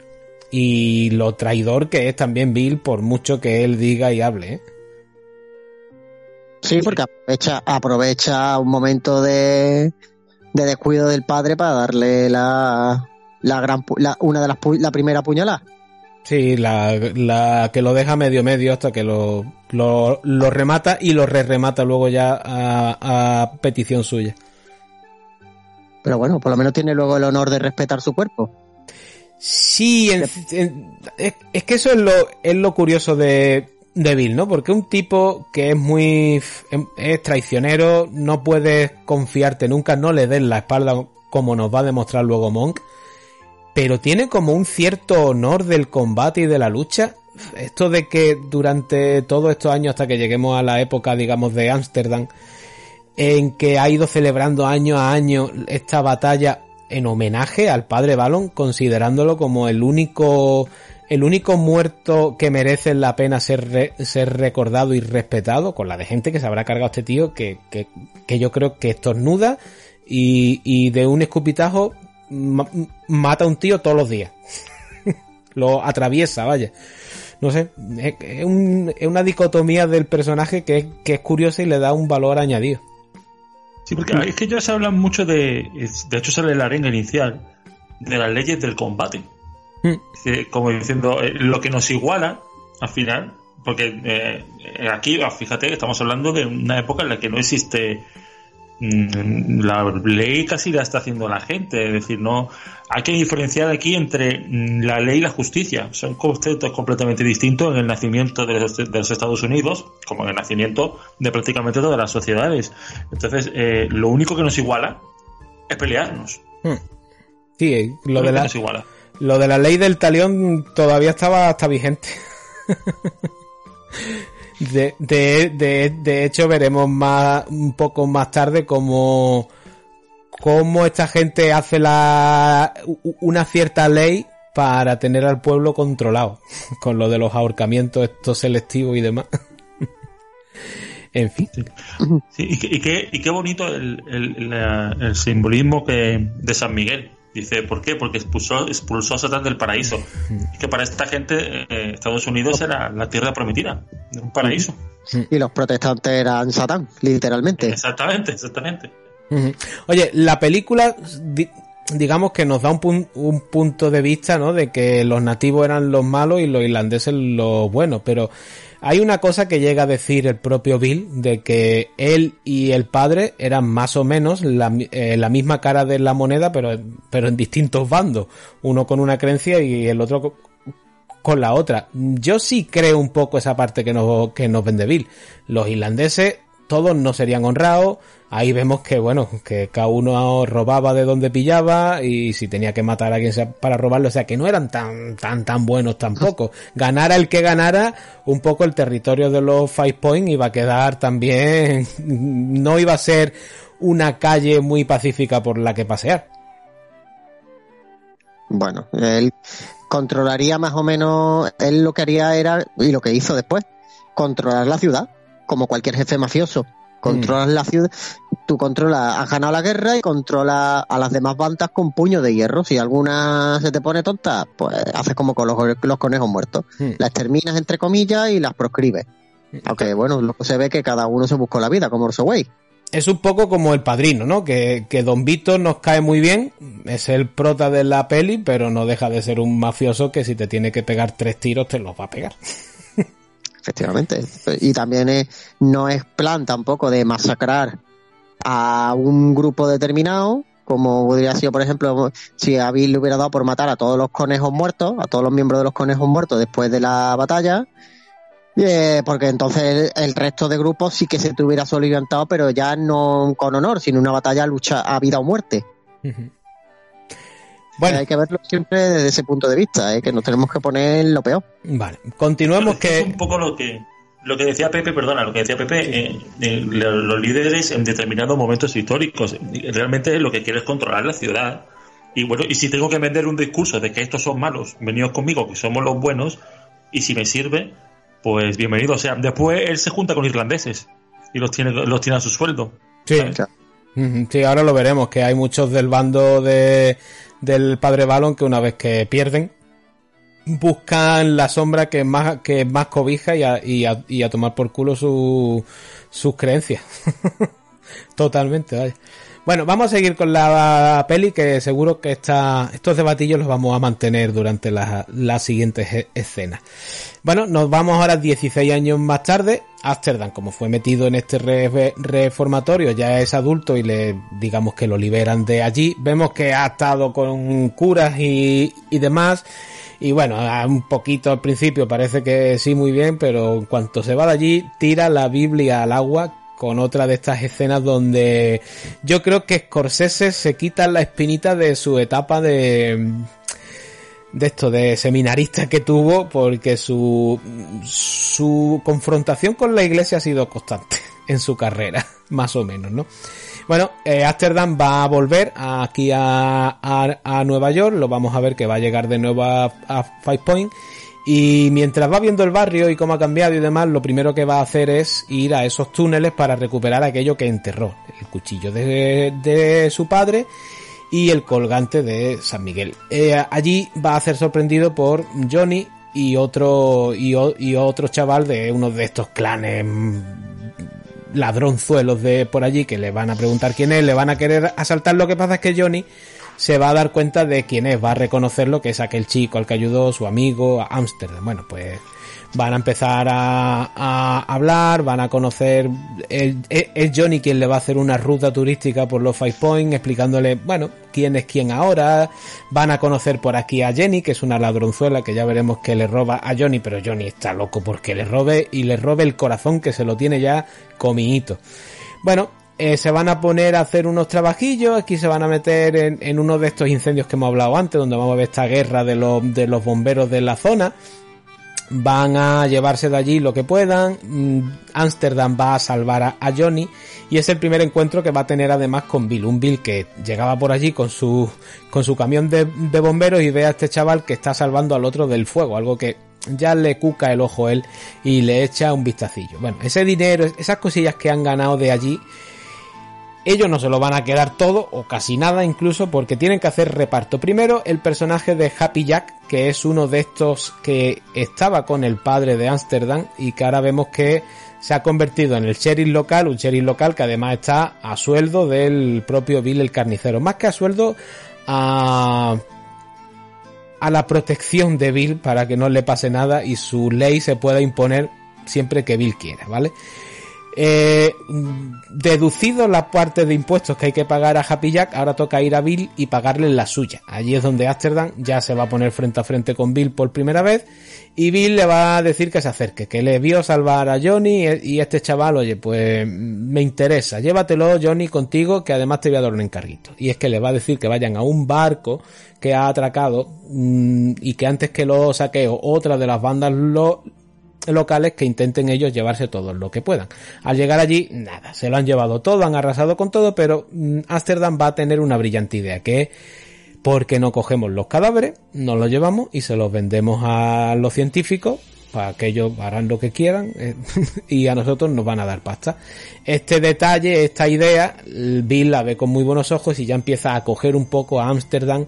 y lo traidor que es también Bill por mucho que él diga y hable. ¿eh? Sí, porque aprovecha, aprovecha un momento de, de descuido del padre para darle la, la gran, la, una de las, la primera puñalada. Sí, la, la que lo deja medio medio hasta que lo, lo, lo remata y lo re remata luego ya a, a petición suya. Pero bueno, por lo menos tiene luego el honor de respetar su cuerpo. Sí, en- en- es, es que eso es lo, es lo curioso de, de Bill, ¿no? Porque un tipo que es muy es traicionero, no puedes confiarte nunca, no le des la espalda como nos va a demostrar luego Monk, pero tiene como un cierto honor del combate y de la lucha. Esto de que durante todos estos años hasta que lleguemos a la época, digamos, de Ámsterdam, en que ha ido celebrando año a año esta batalla en homenaje al padre Balon, considerándolo como el único el único muerto que merece la pena ser, recordado y respetado, con la de gente que se habrá cargado este tío, que, que, que yo creo que estornuda y, y de un escupitajo mata a un tío todos los días. Lo atraviesa, vaya. No sé, es, un, es, una dicotomía del personaje que es, que es curiosa y le da un valor añadido. Sí, porque es que ya se habla mucho de. De hecho, sale la arenga inicial de las leyes del combate. Que, como diciendo, eh, lo que nos iguala al final, porque eh, aquí, ah, fíjate, estamos hablando de una época en la que no existe mm, la ley casi la está haciendo la gente, es decir, no hay que diferenciar aquí entre mm, la ley y la justicia, son conceptos completamente distintos en el nacimiento de los, de los Estados Unidos, como en el nacimiento de prácticamente todas las sociedades. Entonces, eh, lo único que nos iguala es pelearnos. Sí, lo, Lo de la, nos iguala. lo de la ley del talión todavía estaba hasta vigente. De, de, de, de hecho, veremos más, un poco más tarde cómo, cómo esta gente hace la, una cierta ley para tener al pueblo controlado. Con lo de los ahorcamientos, estos selectivos y demás. En fin. Y, qué, y, qué, bonito el, el, la- el simbolismo que, de San Miguel. Dice, ¿por qué? Porque expulsó, expulsó a Satán del paraíso. Y que para esta gente eh, Estados Unidos era la tierra prometida, un paraíso. Y los protestantes eran Satán, literalmente. Exactamente, exactamente. Oye, la película, di- digamos que nos da un, pun- un punto de vista, ¿no? De que los nativos eran los malos y los irlandeses los buenos, pero hay una cosa que llega a decir el propio Bill, de que él y el padre eran más o menos la, eh, misma cara de la moneda, pero, pero en distintos bandos, uno con una creencia y el otro co- con la otra. Yo sí creo un poco esa parte que nos, que nos vende Bill. Los irlandeses, todos no serían honrados. Ahí vemos que, bueno, que cada uno robaba de donde pillaba y si tenía que matar a alguien para robarlo, o sea, que no eran tan, tan, tan buenos tampoco. Ganara el que ganara, un poco el territorio de los Five Point iba a quedar también, no iba a ser una calle muy pacífica por la que pasear. Bueno, él controlaría más o menos, él lo que haría era, y lo que hizo después, controlar la ciudad, como cualquier jefe mafioso. Controlas la ciudad, tú controlas, has ganado la guerra y controlas a las demás bandas con puño de hierro. Si alguna se te pone tonta, pues haces como con los, los conejos muertos. Hmm. Las terminas entre comillas y las proscribes. Aunque bueno, se ve que cada uno se buscó la vida, como Orso Way. es un poco como el padrino, ¿no? Que, que Don Vito nos cae muy bien, es el prota de la peli, pero no deja de ser un mafioso que si te tiene que pegar tres tiros te los va a pegar. Efectivamente. Y también es- no es plan tampoco de masacrar a un grupo determinado, como podría ser, por ejemplo, si a Bill le hubiera dado por matar a todos los conejos muertos, a todos los miembros de los conejos muertos después de la batalla, eh, porque entonces el, resto de grupos sí que se te hubiera soliviantado, pero ya no con honor, sino una batalla lucha a vida o muerte. Bueno. Hay que verlo siempre desde ese punto de vista, ¿eh? que nos tenemos que poner lo peor. Vale, continuemos Es que es un poco lo que lo que decía Pepe, perdona, lo que decía Pepe, eh, eh, los líderes en determinados momentos históricos, realmente lo que quiere es controlar la ciudad. Y bueno, y si tengo que vender un discurso de que estos son malos, venidos conmigo, que somos los buenos, y si me sirve, pues bienvenido. O sea, después él se junta con irlandeses y los tiene, los tiene a su sueldo. Sí. ¿sabes? Sí, ahora lo veremos, que hay muchos del bando de, del padre Balon que una vez que pierden, buscan la sombra que más, que más cobija y a, y a, y a tomar por culo su, sus creencias. Totalmente, vaya. Bueno, vamos a seguir con la peli que seguro que esta, estos debatillos los vamos a mantener durante las las siguientes escenas. Bueno, nos vamos ahora 16 años más tarde. Amsterdam, como fue metido en este re- reformatorio, ya es adulto y le digamos que lo liberan de allí. Vemos que ha estado con curas y, y demás. Y bueno, un poquito al principio parece que sí muy bien, pero en cuanto se va de allí, tira la Biblia al agua con otra de estas escenas donde yo creo que Scorsese se quita la espinita de su etapa de de esto de seminarista que tuvo porque su su confrontación con la iglesia ha sido constante en su carrera, más o menos, ¿no? Bueno, eh, Amsterdam va a volver aquí a, a, Nueva York, lo vamos a ver que va a llegar de nuevo a, Five Point. Y mientras va viendo el barrio y cómo ha cambiado y demás, lo primero que va a hacer es ir a esos túneles para recuperar aquello que enterró. El cuchillo de, de su padre y el colgante de San Miguel. Eh, allí va a ser sorprendido por Johnny y otro, y, otro chaval de uno de estos clanes ladronzuelos de por allí que le van a preguntar quién es, le van a querer asaltar. Lo que pasa es que Johnny se va a dar cuenta de quién es, va a reconocerlo que es aquel chico al que ayudó su amigo a Ámsterdam. Bueno, pues van a empezar a, hablar, van a conocer, es Johnny quien le va a hacer una ruta turística por los Five Points, explicándole, bueno, quién es quién ahora, van a conocer por aquí a Jenny, que es una ladronzuela que ya veremos que le roba a Johnny, pero Johnny está loco porque le robe y le robe el corazón que se lo tiene ya comidito. Bueno, eh, se van a poner a hacer unos trabajillos, aquí se van a meter en, en, uno de estos incendios que hemos hablado antes, donde vamos a ver esta guerra de los, de los bomberos de la zona van a llevarse de allí lo que puedan. Amsterdam va a salvar a, Johnny y es el primer encuentro que va a tener además con Bill, un Bill que llegaba por allí con su con su camión de, bomberos y ve a este chaval que está salvando al otro del fuego, algo que ya le cuca el ojo a él y le echa un vistacillo. Bueno, ese dinero, esas cosillas que han ganado de allí ellos no se lo van a quedar todo o casi nada incluso porque tienen que hacer reparto. Primero el personaje de Happy Jack, que es uno de estos que estaba con el padre de Ámsterdam y que ahora vemos que se ha convertido en el sheriff local, un sheriff local que además está a sueldo del propio Bill el carnicero. Más que a sueldo a a la protección de Bill para que no le pase nada y su ley se pueda imponer siempre que Bill quiera, ¿vale? Eh, deducido la parte de impuestos que hay que pagar a Happy Jack, ahora toca ir a Bill y pagarle la suya. Allí es donde Amsterdam ya se va a poner frente a frente con Bill por primera vez y Bill le va a decir que se acerque, que le vio salvar a Johnny y este chaval, oye, pues me interesa, llévatelo Johnny contigo que además te voy a dar un encarguito. Y es que le va a decir que vayan a un barco que ha atracado mm, y que antes que lo saqueo otra de las bandas lo, locales que intenten ellos llevarse todo lo que puedan. Al llegar allí, nada, se lo han llevado todo, han arrasado con todo, pero mm, Amsterdam va a tener una brillante idea, que es porque no cogemos los cadáveres, nos los llevamos y se los vendemos a los científicos para que ellos harán lo que quieran eh, y a nosotros nos van a dar pasta. Este detalle, esta idea, Bill la ve con muy buenos ojos y ya empieza a coger un poco a Ámsterdam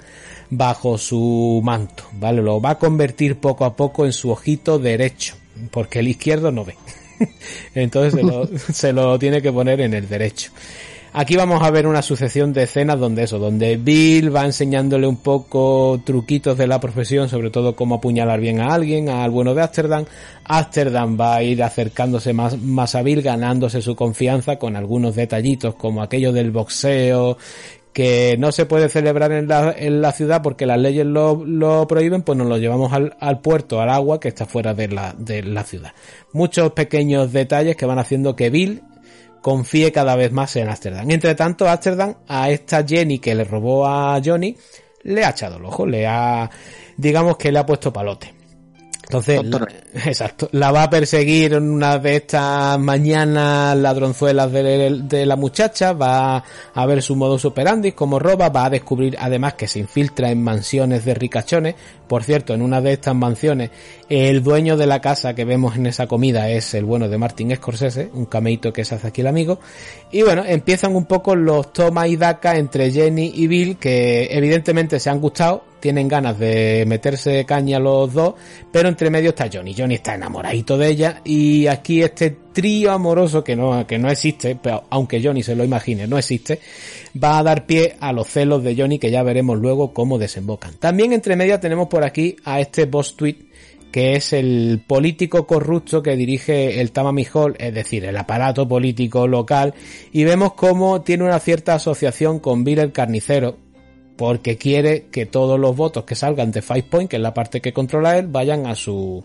bajo su manto, ¿vale? Lo va a convertir poco a poco en su ojito derecho porque el izquierdo no ve. Entonces se lo, se lo tiene que poner en el derecho. Aquí vamos a ver una sucesión de escenas donde eso, donde Bill va enseñándole un poco truquitos de la profesión, sobre todo cómo apuñalar bien a alguien, al bueno de Amsterdam. Amsterdam va a ir acercándose más, más a Bill, ganándose su confianza con algunos detallitos como aquello del boxeo que no se puede celebrar en la, en la ciudad porque las leyes lo, lo prohíben, pues nos lo llevamos al, al, puerto, al agua que está fuera de la, de la ciudad. Muchos pequeños detalles que van haciendo que Bill confíe cada vez más en Amsterdam. Entre tanto, Amsterdam a esta Jenny que le robó a Johnny le ha echado el ojo, le ha, digamos que le ha puesto palote. Entonces, exacto, la va a perseguir en una de estas mañanas ladronzuelas de, la muchacha, va a ver su modo operandi, como roba, va a descubrir además que se infiltra en mansiones de ricachones. Por cierto, en una de estas mansiones, el dueño de la casa que vemos en esa comida es el bueno de Martin Scorsese, un cameito que se hace aquí el amigo. Y bueno, empiezan un poco los toma y daca entre Jenny y Bill, que evidentemente se han gustado, tienen ganas de meterse caña los dos, pero entre medio está Johnny. Johnny está enamoradito de ella y aquí este trío amoroso que no, que no existe, pero aunque Johnny se lo imagine, no existe, va a dar pie a los celos de Johnny que ya veremos luego cómo desembocan. También entre medio tenemos por aquí a este boss tweet que es el político corrupto que dirige el Tammany Hall, es decir, el aparato político local, y vemos cómo tiene una cierta asociación con Bill el carnicero, porque quiere que todos los votos que salgan de Five Point, que es la parte que controla él, vayan a su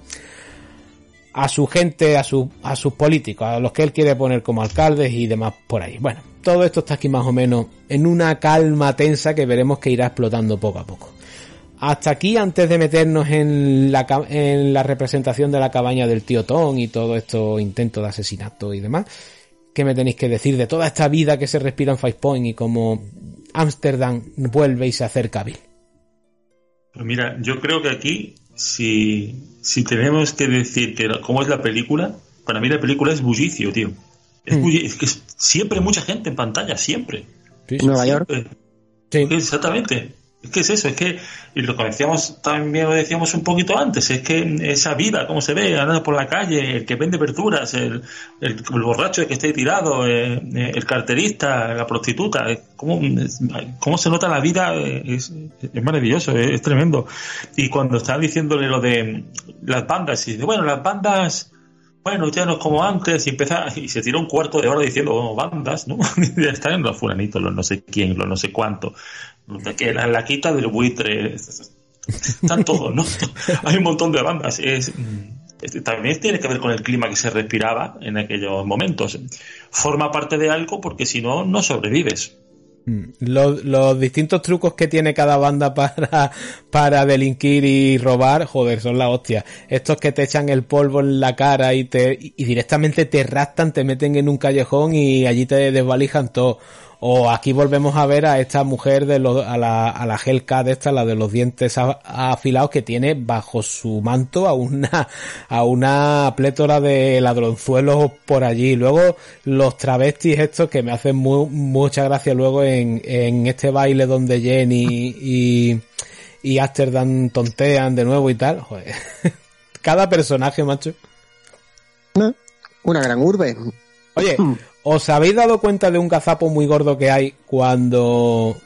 a su gente, a, su, a sus políticos, a los que él quiere poner como alcaldes y demás por ahí. Bueno, todo esto está aquí más o menos en una calma tensa que veremos que irá explotando poco a poco. Hasta aquí, antes de meternos en la, en la representación de la cabaña del tío Tom y todo esto intento de asesinato y demás, ¿qué me tenéis que decir de toda esta vida que se respira en Five Point y cómo Ámsterdam vuelve y se acerca a Bill? Pues mira, yo creo que aquí, si, si tenemos que decir que cómo es la película, para mí la película es bullicio, tío. Es, Mm. bulli- es que siempre mucha gente en pantalla, siempre. Nueva York. Sí. Exactamente. Es que es eso, es que, y lo decíamos, también lo decíamos un poquito antes, es que esa vida, cómo se ve, andando por la calle, el que vende verduras, el, el, el borracho que esté tirado, eh, eh, el carterista, la prostituta, cómo, cómo se nota la vida, eh, es, maravilloso, es, tremendo. Y cuando estaba diciéndole lo de las bandas, y dice, bueno, las bandas, bueno, ya no es como antes, y empieza, y se tira un cuarto de hora diciendo, bueno, bandas, ¿no? ya están los fulanitos, los no sé quién, los no sé cuánto, que la, la quita del buitre, están todos, ¿no? Hay un montón de bandas, es- también tiene que ver con el clima que se respiraba en aquellos momentos. Forma parte de algo porque si no, no sobrevives. Mm. Los, los distintos trucos que tiene cada banda para, para delinquir y robar, joder, son la hostia. Estos que te echan el polvo en la cara y te, y directamente te rastan, te meten en un callejón y allí te desvalijan todo. O aquí volvemos a ver a esta mujer de los, a la, a la Hellcat esta, la de los dientes afilados que tiene bajo su manto a una, a una plétora de ladronzuelos por allí. Luego los travestis estos que me hacen mu- mucha gracia luego en, en este baile donde Jenny y, y Amsterdam tontean de nuevo y tal. Joder. Cada personaje, macho. Una gran urbe. Oye, ¿os habéis dado cuenta de un gazapo muy gordo que hay cuando...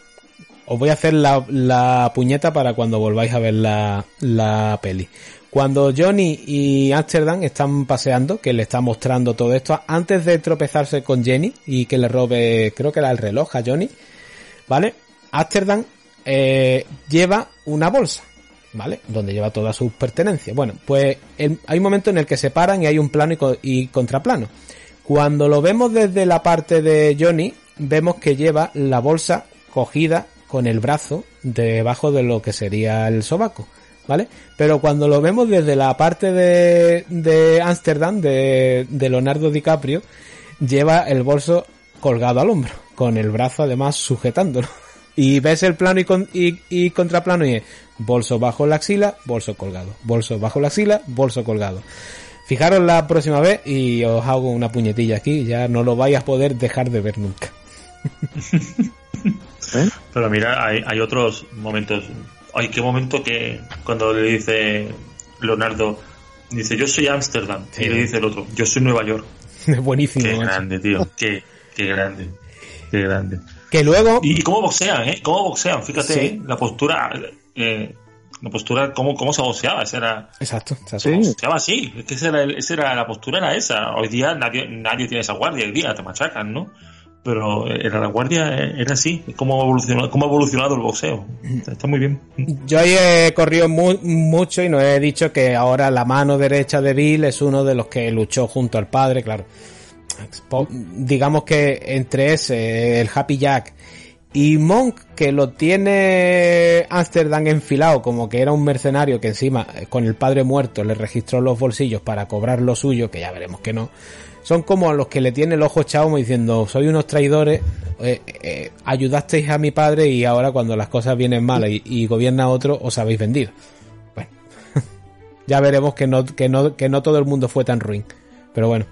Os voy a hacer la, puñeta para cuando volváis a ver la, la peli. Cuando Johnny y Amsterdam están paseando, que le está mostrando todo esto, antes de tropezarse con Jenny y que le robe, creo que era el reloj a Johnny, ¿vale? Amsterdam eh, lleva una bolsa, ¿vale? Donde lleva todas sus pertenencias. Bueno, pues hay un momento en el que se paran y hay un plano y, y contraplano. Cuando lo vemos desde la parte de Johnny, vemos que lleva la bolsa cogida con el brazo debajo de lo que sería el sobaco, ¿vale? Pero cuando lo vemos desde la parte de, de Amsterdam, de, de Leonardo DiCaprio, lleva el bolso colgado al hombro, con el brazo además sujetándolo. Y ves el plano y, con- y, y contraplano y es bolso bajo la axila, bolso colgado, bolso bajo la axila, bolso colgado. Fijaros la próxima vez y os hago una puñetilla aquí, ya no lo vais a poder dejar de ver nunca. Pero mira, hay, hay otros momentos. Ay, qué momento que cuando le dice Leonardo, dice yo soy Ámsterdam. Sí. Y le dice el otro, yo soy Nueva York. Buenísimo. Qué macho. grande, tío. Qué, qué grande. Qué grande. Que luego, Y, y cómo boxean, ¿eh? Cómo boxean. Fíjate, Sí. ¿eh? la postura, eh, la postura, cómo, cómo se boxeaba. Esa era, exacto, exacto. Sí. boxeaba así. Es que esa era, esa era la postura, era esa. Hoy día nadie, nadie tiene esa guardia. Hoy día te machacan, ¿no? Pero era la guardia, eh, era así. Cómo ha evolucionado, cómo ha evolucionado el boxeo. Está, muy bien. Yo ahí he corrido mu- mucho y no he dicho que ahora la mano derecha de Bill es uno de los que luchó junto al padre, claro. Digamos que entre ese, el Happy Jack y Monk, que lo tiene Amsterdam enfilado como que era un mercenario que encima eh, con el padre muerto le registró los bolsillos para cobrar lo suyo, que ya veremos que no. Son como los que le tiene el ojo como diciendo, soy unos traidores, eh, eh, ayudasteis a mi padre y ahora cuando las cosas vienen mal y, gobierna otro, os habéis vendido. Bueno, ya veremos que no, que no, que no todo el mundo fue tan ruin. Pero bueno,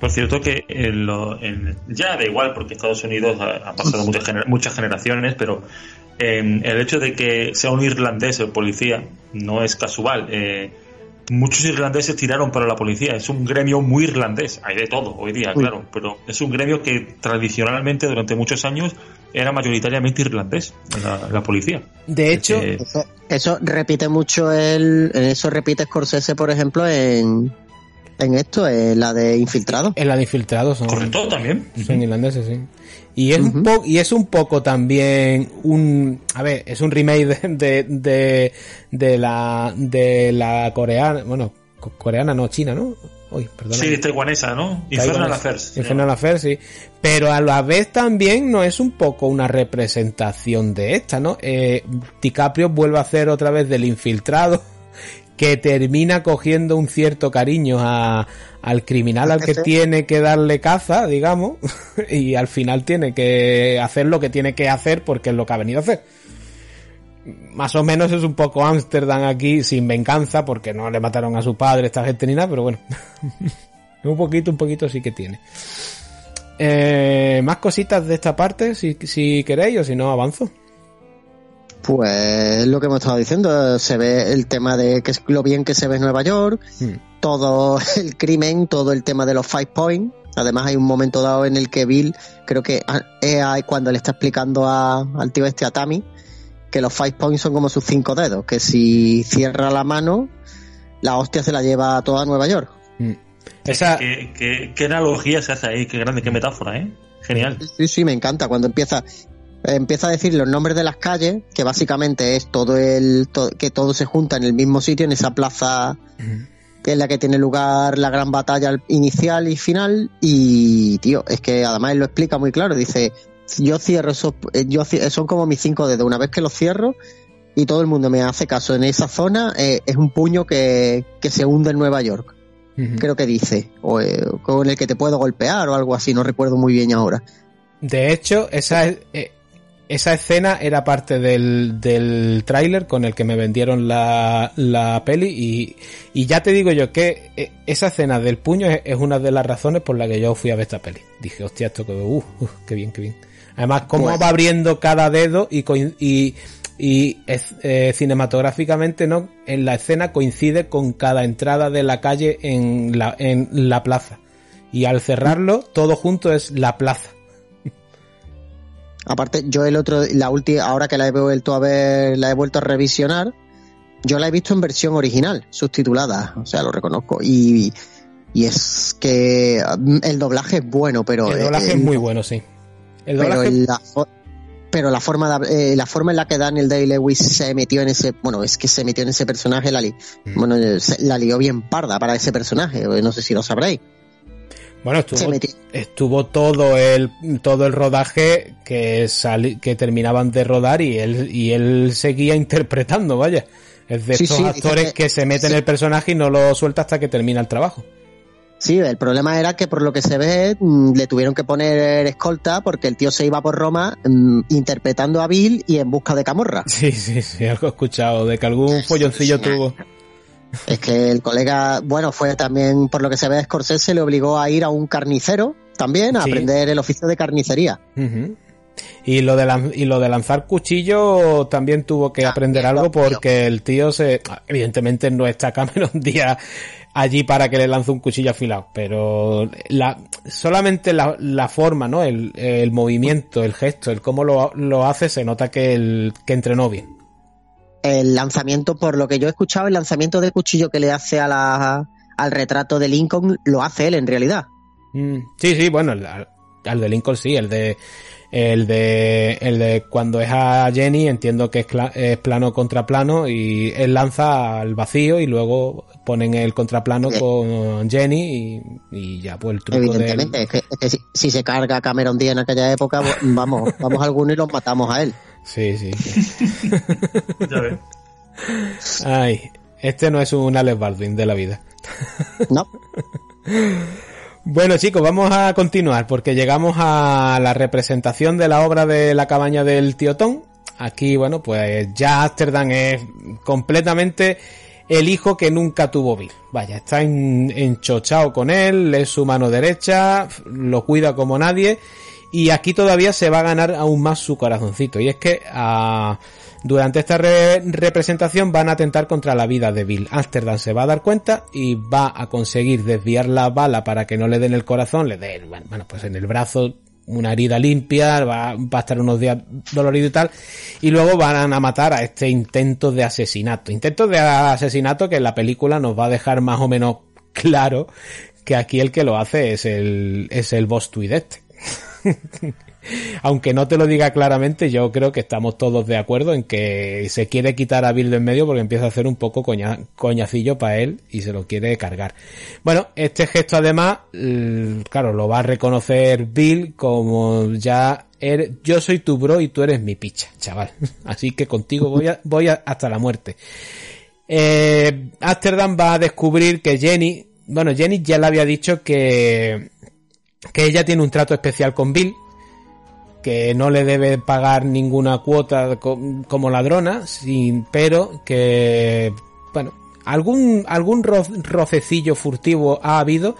Por cierto que en lo- en- ya da igual porque Estados Unidos ha, ha pasado muchas, gener- muchas generaciones, pero eh, el hecho de que sea un irlandés el policía no es casual. Eh, muchos irlandeses tiraron para la policía. Es un gremio muy irlandés. Hay de todo hoy día, Uy. claro, pero es un gremio que tradicionalmente durante muchos años era mayoritariamente irlandés, la, la policía. de hecho, Eh, Eso, eso repite mucho el, eso repite Scorsese, por ejemplo, en, en esto, es la de Infiltrado. Es la de Infiltrados. Son, Correcto, también. son irlandeses, sí. Y es, un po- y es un poco también un... A ver, es un remake de, de, de, de la, de la coreana... Bueno, co- coreana no, china, ¿no? Uy. Sí, taiwanesa, ¿no? Infernal Affairs. Infernal Affairs, sí. Pero a la vez también no es un poco una representación de esta, ¿no? Eh, DiCaprio vuelve a hacer otra vez del infiltrado que termina cogiendo un cierto cariño a, al criminal al que tiene que darle caza, digamos, y al final tiene que hacer lo que tiene que hacer porque es lo que ha venido a hacer. Más o menos es un poco Ámsterdam aquí sin venganza porque no le mataron a su padre esta gente ni nada, pero bueno. un poquito, un poquito sí que tiene. Eh, más cositas de esta parte, si, si queréis, o si no, avanzo. Pues lo que hemos estado diciendo, se ve el tema de que es lo bien que se ve Nueva York, todo el crimen, todo el tema de los five points. Además hay un momento dado en el que Bill, creo que es cuando le está explicando a- al tío este a Tammy, que los five points son como sus cinco dedos, que si cierra la mano, la hostia se la lleva a toda Nueva York. Esa, ¿Qué, qué, qué analogía se hace ahí? Qué grande, qué metáfora, ¿eh? Genial. Sí, sí, me encanta cuando empieza empieza a decir los nombres de las calles, que básicamente es todo el to- que todo se junta en el mismo sitio en esa plaza que es la que tiene lugar la gran batalla al- inicial y final y tío, es que además él lo explica muy claro, dice, yo cierro esos eh, yo ci- son como mis cinco dedos, una vez que los cierro y todo el mundo me hace caso en esa zona, eh, es un puño que, que se hunde en Nueva York creo que dice, o eh, con el que te puedo golpear o algo así, no recuerdo muy bien ahora. de hecho, esa, eh, esa escena era parte del, del tráiler con el que me vendieron la, la peli y, y ya te digo yo que eh, esa escena del puño es, es una de las razones por la que yo fui a ver esta peli. Dije, hostia, esto que, uh, uh, qué bien, qué bien. Además, cómo Pues- va abriendo cada dedo y, y, y es- eh, cinematográficamente no en la escena coincide con cada entrada de la calle en la, en la plaza. Y al cerrarlo, todo junto es la plaza. Aparte, yo el otro, la última, ahora que la he vuelto a ver, la he vuelto a revisionar, yo la he visto en versión original, subtitulada, o sea, lo reconozco. Y, y es que mm, el doblaje es bueno, pero El doblaje es muy bueno, sí. El pero doblaje la, fo- pero la forma de- eh, la forma en la que Daniel Day Lewis se metió en ese bueno es que se metió en ese personaje la li, Mm. bueno eh, se- la lió bien parda para ese personaje eh, no sé si lo sabréis Bueno, estuvo, estuvo todo el todo el rodaje que sali- que terminaban de rodar y él y él seguía interpretando, vaya. Es de Sí, estos sí, actores que- se meten en el personaje y no lo suelta hasta que termina el trabajo. Sí, el problema era que por lo que se ve mm, le tuvieron que poner escolta porque el tío se iba por Roma mm, interpretando a Bill y en busca de Camorra. Sí, sí, sí, algo he escuchado de que algún folloncillo tuvo. Es que el colega, bueno, fue también por lo que se ve Scorsese le obligó a ir a un carnicero también a Sí. aprender el oficio de carnicería. Y lo de lan- y lo de lanzar cuchillo también tuvo que aprender algo porque el tío se evidentemente no está Cameron Díaz allí para que le lance un cuchillo afilado, pero la solamente la, la forma, ¿no? El, el movimiento, el gesto, el cómo lo, lo hace se nota que el que entrenó bien. El lanzamiento, por lo que yo he escuchado, el lanzamiento de cuchillo que le hace a la, al retrato de Lincoln lo hace él en realidad. Mm, sí, sí, bueno, el, al de Lincoln sí, el de el de el de cuando es a Jenny entiendo que es, cla- es plano contra plano y él lanza al vacío y luego ponen el contraplano Bien. con Jenny y, y ya pues el truco Evidentemente, del es que, es que si, si se carga Cameron Díaz en aquella época, bu- vamos, vamos algunos y los matamos a él. Sí, sí, sí. Ya ves. Ay, este no es un Alex Baldwin de la vida. No, Bueno chicos, vamos a continuar porque llegamos a la representación de la obra de la cabaña del tío Tom. Aquí, bueno, pues ya Amsterdam es completamente el hijo que nunca tuvo Bill. Vaya, está en- enchochado con él, es su mano derecha, lo cuida como nadie y aquí todavía se va a ganar aún más su corazoncito. Y es que ah, durante esta re- representación van a atentar contra la vida de Bill. Amsterdam se va a dar cuenta y va a conseguir desviar la bala para que no le den el corazón, le den, bueno, pues en el brazo una herida limpia, va, a estar unos días dolorido y tal, y luego van a matar a este intento de asesinato. Intento de asesinato que en la película nos va a dejar más o menos claro que aquí el que lo hace es el, es el boss tweet este. Aunque no te lo diga claramente, yo creo que estamos todos de acuerdo en que se quiere quitar a Bill de en medio porque empieza a hacer un poco coña, coñacillo para él y se lo quiere cargar. Bueno, este gesto además, claro, lo va a reconocer Bill como ya eres, yo soy tu bro y tú eres mi picha, chaval. Así que contigo voy a, voy hasta la muerte. Eh, Amsterdam va a descubrir que Jenny, bueno, Jenny ya le había dicho que, que ella tiene un trato especial con Bill, que no le debe pagar ninguna cuota co- como ladrona, sin, pero que, bueno, algún, algún ro- rocecillo furtivo ha habido,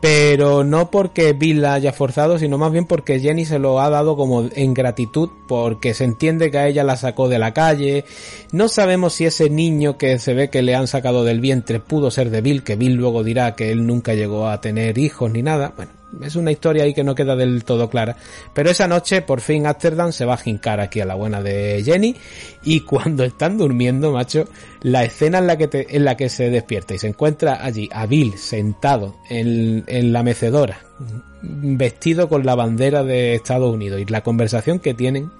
pero no porque Bill la haya forzado, sino más bien porque Jenny se lo ha dado como en gratitud, porque se entiende que a ella la sacó de la calle. No sabemos si ese niño que se ve que le han sacado del vientre pudo ser de Bill, que Bill luego dirá que él nunca llegó a tener hijos ni nada. Bueno, es una historia ahí que no queda del todo clara. Pero esa noche, por fin, Amsterdam se va a jincar aquí a la buena de Jenny. Y cuando están durmiendo, macho, la escena en la que, en la que se despierta y se encuentra allí a Bill sentado en, en la mecedora, vestido con la bandera de Estados Unidos y la conversación que tienen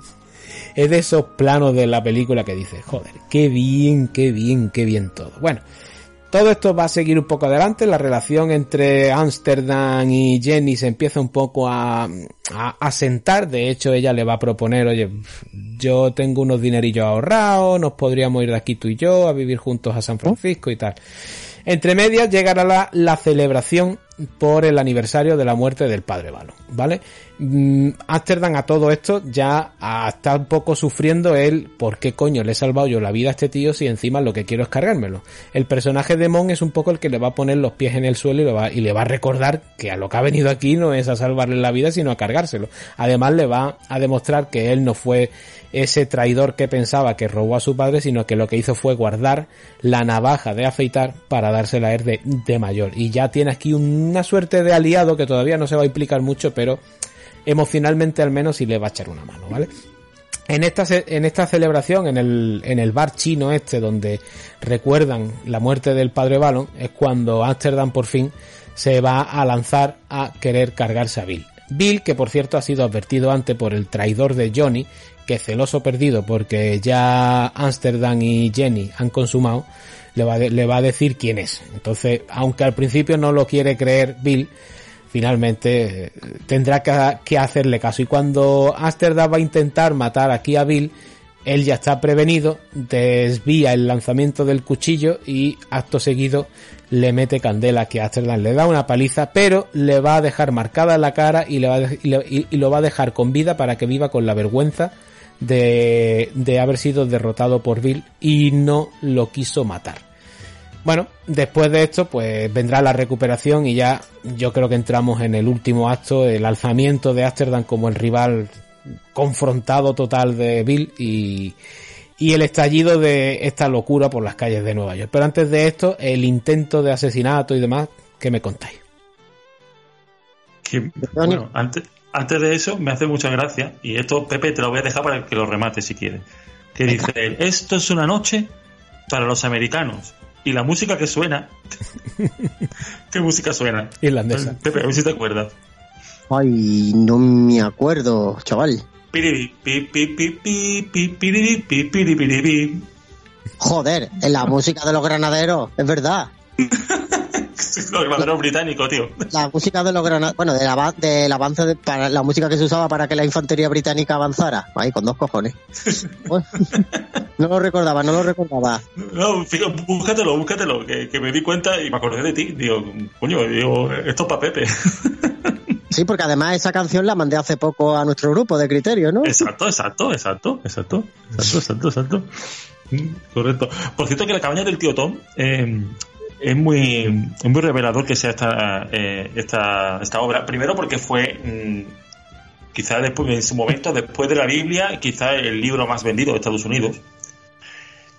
es de esos planos de la película que dice, joder, qué bien, qué bien, qué bien todo. Bueno, todo esto va a seguir un poco adelante, la relación entre Amsterdam y Jenny se empieza un poco a, a, a sentar, de hecho ella le va a proponer, oye, yo tengo unos dinerillos ahorrados, nos podríamos ir de aquí tú y yo a vivir juntos a San Francisco y tal. Entre medias llegará la, la celebración por el aniversario de la muerte del padre Balon, ¿vale? Mm, Amsterdam a todo esto ya está un poco sufriendo el por qué coño le he salvado yo la vida a este tío si encima lo que quiero es cargármelo. El personaje de Mon es un poco el que le va a poner los pies en el suelo y, lo va, y le va a recordar que a lo que ha venido aquí no es a salvarle la vida sino a cargárselo. Además le va a demostrar que él no fue ese traidor que pensaba que robó a su padre, sino que lo que hizo fue guardar la navaja de afeitar para dársela a él de, de mayor. Y ya tiene aquí una suerte de aliado que todavía no se va a implicar mucho, pero emocionalmente al menos sí le va a echar una mano, ¿vale? En esta, en esta celebración, en el, en el bar chino este, donde recuerdan la muerte del padre Balon, es cuando Amsterdam por fin se va a lanzar a querer cargarse a Bill. Bill, que por cierto ha sido advertido antes por el traidor de Johnny, que celoso perdido porque ya Amsterdam y Jenny han consumado, le va, de- le va a decir quién es. Entonces, aunque al principio no lo quiere creer Bill, finalmente eh, tendrá que, hacerle caso. Y cuando Amsterdam va a intentar matar aquí a Bill, él ya está prevenido, desvía el lanzamiento del cuchillo y acto seguido le mete candela que Amsterdam le da una paliza, pero le va a dejar marcada la cara y, le va y lo va a dejar con vida para que viva con la vergüenza de haber sido derrotado por Bill y no lo quiso matar. Bueno, después de esto, pues vendrá la recuperación y ya yo creo que entramos en el último acto, el alzamiento de Amsterdam como el rival confrontado total de Bill y, y el estallido de esta locura por las calles de Nueva York. Pero antes de esto, el intento de asesinato y demás, ¿qué me contáis? Que, bueno, antes, antes de eso me hace mucha gracia, y esto Pepe te lo voy a dejar para que lo remate si quieres. Que dice, él, esto es una noche para los americanos. Y la música que suena... ¿Qué música suena? Irlandesa. Pepe, a ver si te acuerdas. Ay, no me acuerdo, chaval. Joder, en la música de los granaderos, es verdad. Los granaderos británicos, tío. La música de los granaderos, bueno, del ava- del avance, de, para la música que se usaba para que la infantería británica avanzara. Ahí, con dos cojones. Bueno, no lo recordaba, no lo recordaba. No, fíjate, búscatelo, búscatelo, que, que me di cuenta y me acordé de ti. Digo, coño, digo, esto es para Pepe. Sí, porque además esa canción la mandé hace poco a nuestro grupo de criterio, ¿no? Exacto, exacto, exacto, exacto, exacto, exacto, exacto. Mm, Correcto. Por cierto que la cabaña del tío Tom eh, es muy es muy revelador que sea esta eh, esta, esta obra. Primero porque fue mm, quizá después en su momento después de la Biblia quizá el libro más vendido de Estados Unidos.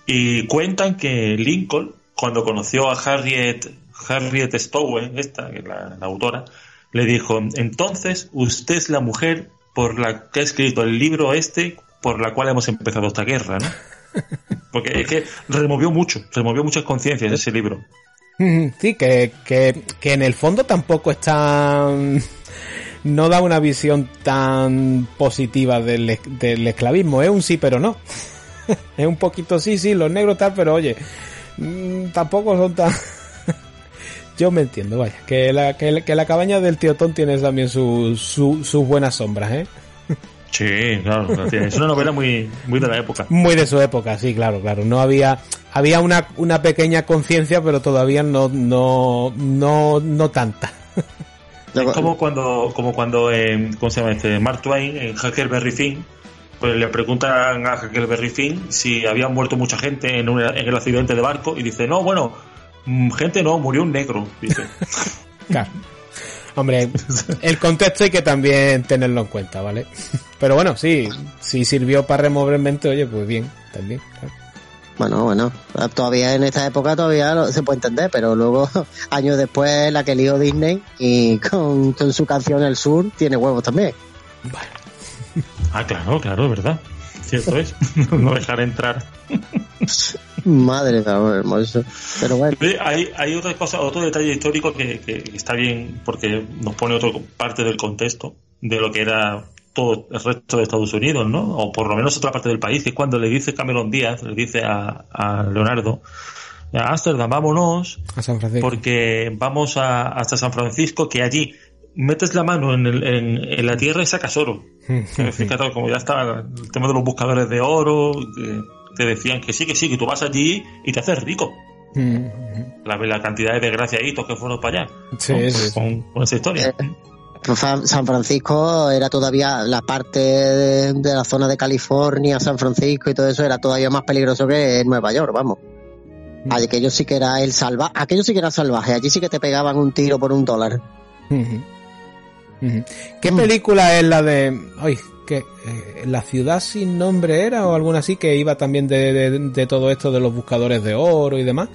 Y cuentan que Lincoln cuando conoció a Harriet Harriet Stowe, esta la, la autora, le dijo, entonces usted es la mujer por la que ha escrito el libro este por la cual hemos empezado esta guerra, ¿no? Porque es que removió mucho, removió muchas conciencias ese libro. Sí, que, que, que en el fondo tampoco está no da una visión tan positiva del, del esclavismo. Es un sí, pero no. es un poquito sí, sí, los negros tal, pero oye, mm, tampoco son tan... Yo me entiendo, vaya, que la, que, la- que la cabaña del tío Tom tiene también su- su- sus buenas sombras, ¿eh? Sí, claro, es una novela muy, muy de la época. Muy de su época, sí, claro, claro. No había, había una, una pequeña conciencia, pero todavía no, no, no, no tanta. Es como cuando, como cuando eh, ¿cómo se llama este? Mark Twain en Huckleberry Finn, pues le preguntan a Huckleberry Finn si había muerto mucha gente en, un- en el accidente de barco y dice, no, bueno, mm, gente no, murió un negro, dice. Claro. Hombre, el contexto hay que también tenerlo en cuenta, ¿vale? Pero bueno, sí, si sirvió para remover mente, oye, pues bien, también. claro. Bueno, bueno, todavía en esta época todavía lo- se puede entender, pero luego, años después, la que lió Disney y con, con su canción El Sur tiene huevos también. Ah, claro, claro, es verdad. Cierto es. no dejar entrar. Madre hermoso. Pero bueno, Hay, hay otra cosa, otro detalle histórico que, que está bien porque nos pone otra parte del contexto de lo que era todo el resto de Estados Unidos, ¿no? O por lo menos otra parte del país, que es cuando le dice Cameron Díaz, le dice a, a Leonardo, a Ámsterdam, vámonos, A San Francisco. porque vamos a, hasta San Francisco, que allí metes la mano en, el- en, en la tierra y sacas oro. Que Fíjate, como ya estaba el tema de los buscadores de oro, que te decían que sí, que sí, que tú vas allí y te haces rico. La, la cantidad de desgraciaditos que fueron para allá. Sí. Con, con esa historia. pues San Francisco era todavía la parte de, de la zona de California, San Francisco y todo eso era todavía más peligroso que Nueva York, vamos. Aquello sí que era el salvaje, aquello sí que era salvaje, allí sí que te pegaban un tiro por un dólar. ¿Qué película es la de... Ay, que La ciudad sin nombre era o alguna así que iba también de, de- de todo esto de los buscadores de oro y demás?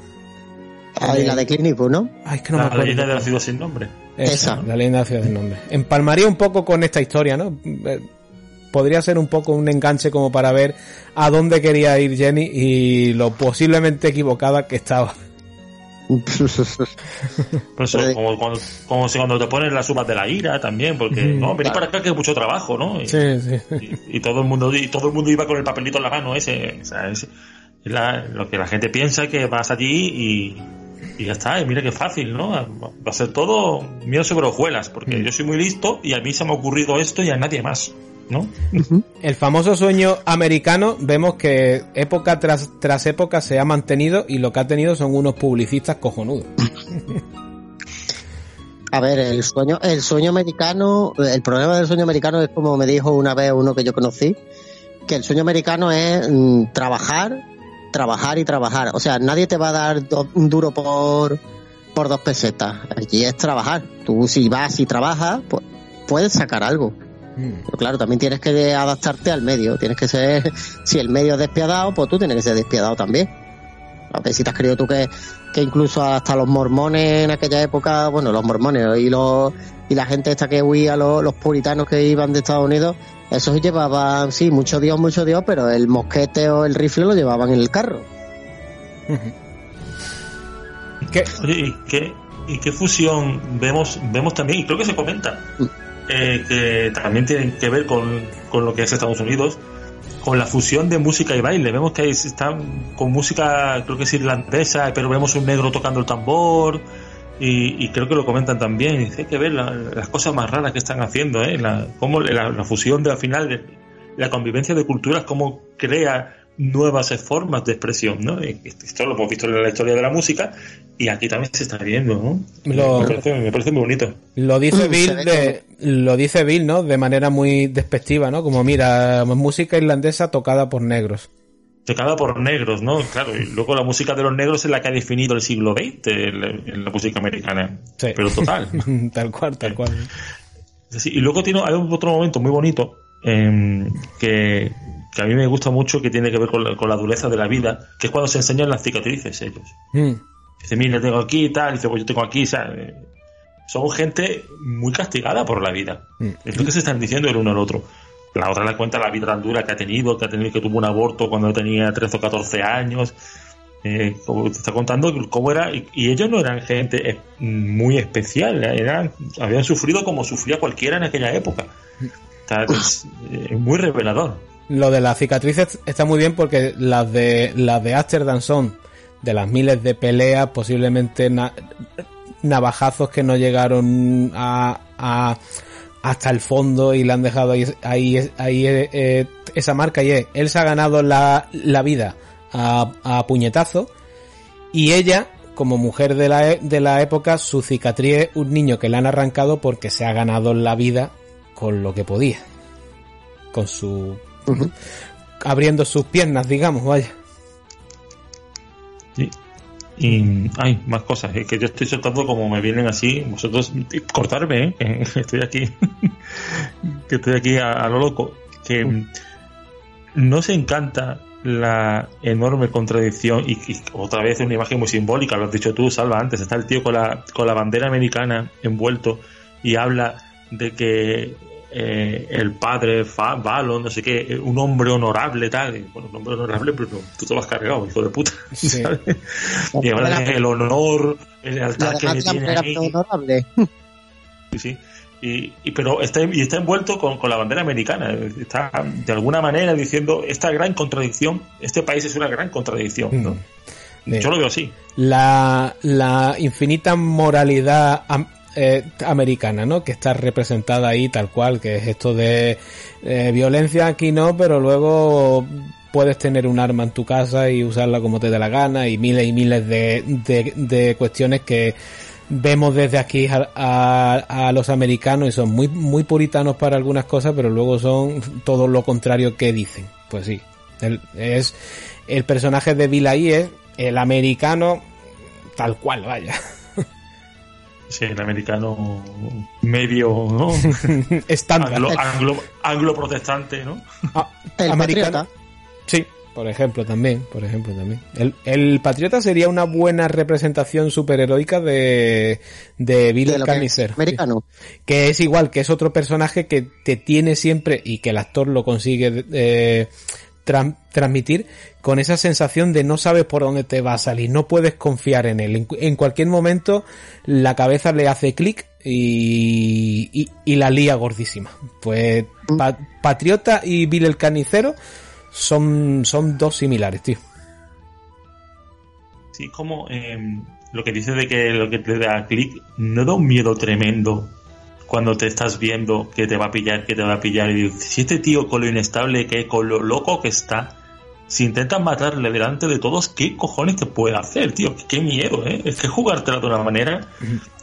Ahí la de Clint Eastwood, ¿no? Ay, es que no me la acuerdo. leyenda de la ciudad sin nombre. Esa, la leyenda de la ciudad sin nombre. Empalmaría un poco con esta historia, ¿no? Eh, Podría ser un poco un enganche como para ver a dónde quería ir Jenny y lo posiblemente equivocada que estaba. Eso, como, si cuando te ponen las uvas de la ira también, porque no, Claro. para acá que es mucho trabajo, ¿no? Y, Sí, sí. y todo el mundo y todo el mundo iba con el papelito en la mano ese, o sea, es la- lo que la gente piensa que vas allí y, y ya está, y mira qué fácil, ¿no? Va a ser todo miel sobre hojuelas, porque yo soy muy listo y a mí se me ha ocurrido esto y a nadie más, ¿no? El famoso sueño americano, vemos que época tras, tras época se ha mantenido y lo que ha tenido son unos publicistas cojonudos. A ver, el sueño, el sueño americano, el problema del sueño americano es como me dijo una vez uno que yo conocí, que el sueño americano es mm, trabajar, trabajar y trabajar. O sea, nadie te va a dar do- un duro por, por dos pesetas. Allí es trabajar. Tú si vas y trabajas, pues puedes sacar algo. Pero claro, también tienes que adaptarte al medio. Tienes que ser, si el medio es despiadado, pues tú tienes que ser despiadado también. A ver si te has creído tú que, que incluso hasta los mormones en aquella época, bueno, los mormones y los y la gente esta que huía, los, los puritanos que iban de Estados Unidos, esos llevaban, sí, mucho Dios, mucho Dios, pero el mosquete o el rifle lo llevaban en el carro. Oye, ¿y qué, y qué fusión vemos, vemos también, y creo que se comenta, eh, que también tienen que ver con, con lo que es Estados Unidos, con la fusión de música y baile. Vemos que están con música, creo que es irlandesa, pero vemos un negro tocando el tambor, y, creo que lo comentan también. Y hay que ver la- las cosas más raras que están haciendo, ¿eh? La, la, fusión de al final, la convivencia de culturas, cómo crea nuevas formas de expresión, ¿no? Y Esto lo hemos visto en la historia de la música y aquí también se está viendo, ¿no? Lo- Me, parece, me parece muy bonito. Lo dice Bill de, lo dice Bill, ¿no? De manera muy despectiva, ¿no? Como mira, música irlandesa tocada por negros. Tocada por negros, ¿no? Claro, y luego la música de los negros es la que ha definido el siglo XX en la, en la música americana. Sí. Pero total. tal cual, tal cual. Sí, y luego tiene, hay otro momento muy bonito em, que, que a mí me gusta mucho que tiene que ver con la, con la dureza de la vida, que es cuando se enseñan las cicatrices ellos. Mm. Dice, mira, tengo aquí y tal, dice, pues yo tengo aquí, eh, son gente muy castigada por la vida. Mm. Es lo que se están diciendo el uno al otro. La otra le cuenta la vida tan dura que ha tenido, que ha tenido que tuvo un aborto cuando tenía 13 o 14 años. eh, como te está contando cómo era, y, y ellos no eran gente eh, muy especial, eran, habían sufrido como sufría cualquiera en aquella época. Está- es, muy revelador. Lo de las cicatrices está muy bien porque las de las de Amsterdam son de las miles de peleas, posiblemente na- navajazos que no llegaron a, hasta el fondo y le han dejado ahí, ahí, ahí, eh, eh, esa marca. Y es, él se ha ganado la, la vida a, a puñetazo. Y ella como mujer de la, de la época su cicatriz es un niño que le han arrancado porque se ha ganado la vida con lo que podía con su abriendo sus piernas, digamos, vaya. Sí. Y hay más cosas, es que yo estoy soltando como me vienen así, vosotros cortarme, ¿eh? estoy aquí, que estoy aquí a, a lo loco, que no se encanta la enorme contradicción y, y otra vez una imagen muy simbólica, lo has dicho tú, Salva, antes, está el tío con la, con la bandera americana envuelto y habla de que eh, el padre Fa- Valo, no sé qué, un hombre honorable, tal. Bueno, un hombre honorable, pero tú te lo has cargado, hijo de puta. Sí. ¿sabes? Y ahora es el honor, el Y lealtad que me además la tiene ahí. honorable. Sí, sí. Y, y- pero está, y está envuelto con, con la bandera americana. Está de alguna manera diciendo esta gran contradicción. Este país es una gran contradicción. ¿no? Sí. Yo lo veo así. La, la infinita moralidad am- eh, americana, ¿no? Que está representada ahí tal cual, que es esto de eh, violencia aquí no, pero luego puedes tener un arma en tu casa y usarla como te dé la gana y miles y miles de, de, cuestiones que vemos desde aquí a los americanos y son muy, muy puritanos para algunas cosas, pero luego son todo lo contrario que dicen. Pues sí, el, es el personaje de Bill ahí es el americano tal cual, vaya. Sí, el americano medio, ¿no? Estándar. Anglo, anglo, anglo-protestante, ¿no? Ah, El americano. patriota. Sí, por ejemplo también, por ejemplo también. El, el patriota sería una buena representación superheroica de, de Bill De el que americano. Que es igual, que es otro personaje que te tiene siempre y que el actor lo consigue eh, tran- transmitir con esa sensación de no sabes por dónde te va a salir, no puedes confiar en él. En, cu- en cualquier momento la cabeza le hace clic y, y, y la lía gordísima. Pues Pa- Patriota y Bill el Carnicero son, son dos similares, tío. Sí, como eh, lo que dice de que lo que te da clic no da un miedo tremendo cuando te estás viendo que te va a pillar, que te va a pillar. Y dices, si este tío con lo inestable que es, con lo loco que está, si intentas matarle delante de todos, ¿qué cojones te puede hacer, tío? Qué miedo, ¿eh? Es que jugártela de una manera.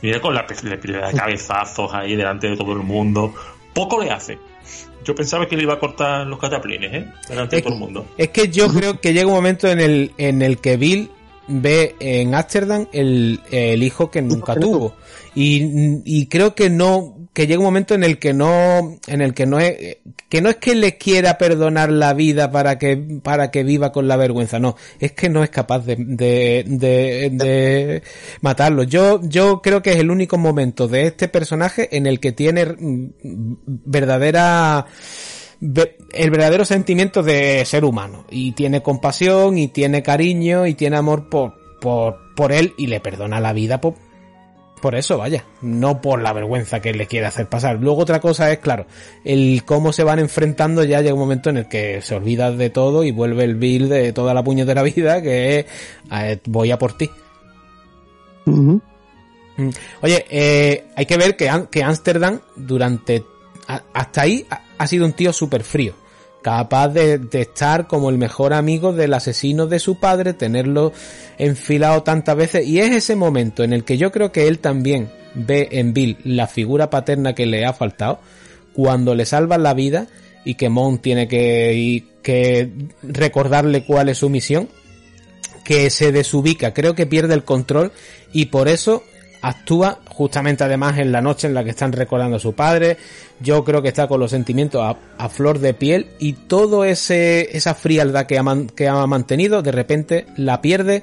Mira con la, pide cabezazos ahí delante de todo el mundo. Poco le hace. Yo pensaba que le iba a cortar los cataplines, ¿eh? Delante de todo el mundo. Es que yo creo que llega un momento en el, en el que Bill ve en Amsterdam el, el hijo que nunca tuvo. Y, y creo que no, que llega un momento en el que no, en el que no es, que no es que le quiera perdonar la vida para que, para que viva con la vergüenza, no, es que no es capaz de, de, de, de matarlo. Yo, yo creo que es el único momento de este personaje en el que tiene mm, verdadera, ve- el verdadero sentimiento de ser humano y tiene compasión y tiene cariño y tiene amor por por por él y le perdona la vida por por eso vaya no por la vergüenza que le quiere hacer pasar luego otra cosa es claro el cómo se van enfrentando ya llega un momento en el que se olvida de todo y vuelve el Bill de toda la puñetera vida que es eh, voy a por ti. Mm. Oye, eh, hay que ver que, que Ámsterdam durante hasta ahí ha, sido un tío súper frío, capaz de, estar como el mejor amigo del asesino de su padre, tenerlo enfilado tantas veces y es ese momento en el que yo creo que él también ve en Bill la figura paterna que le ha faltado cuando le salvan la vida y que Mon tiene que recordarle cuál es su misión que se desubica, creo que pierde el control y por eso actúa justamente además en la noche en la que están recordando a su padre. Yo creo que está con los sentimientos a, a flor de piel y todo ese esa frialdad que ha, mantenido de repente la pierde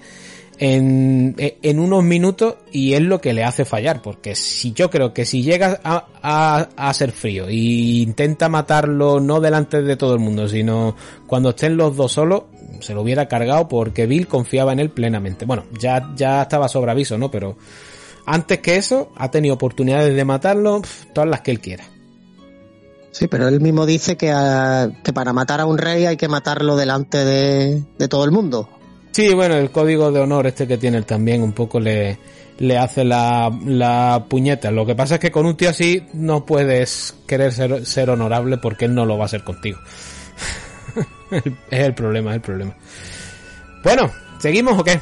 en, en unos minutos y es lo que le hace fallar porque si yo creo que si llega a, a, a ser frío e intenta matarlo no delante de todo el mundo sino cuando estén los dos solos se lo hubiera cargado porque Bill confiaba en él plenamente. Bueno, ya, ya estaba sobre aviso, ¿no? Pero antes que eso, ha tenido oportunidades de matarlo todas las que él quiera. Sí, pero él mismo dice que, ah, que para matar a un rey hay que matarlo delante de, de todo el mundo. Sí, bueno, el código de honor este que tiene él también un poco le, le hace la, la puñeta. Lo que pasa es que con un tío así no puedes querer ser, ser honorable porque él no lo va a ser contigo. es el problema, es el problema. Bueno, ¿seguimos o qué?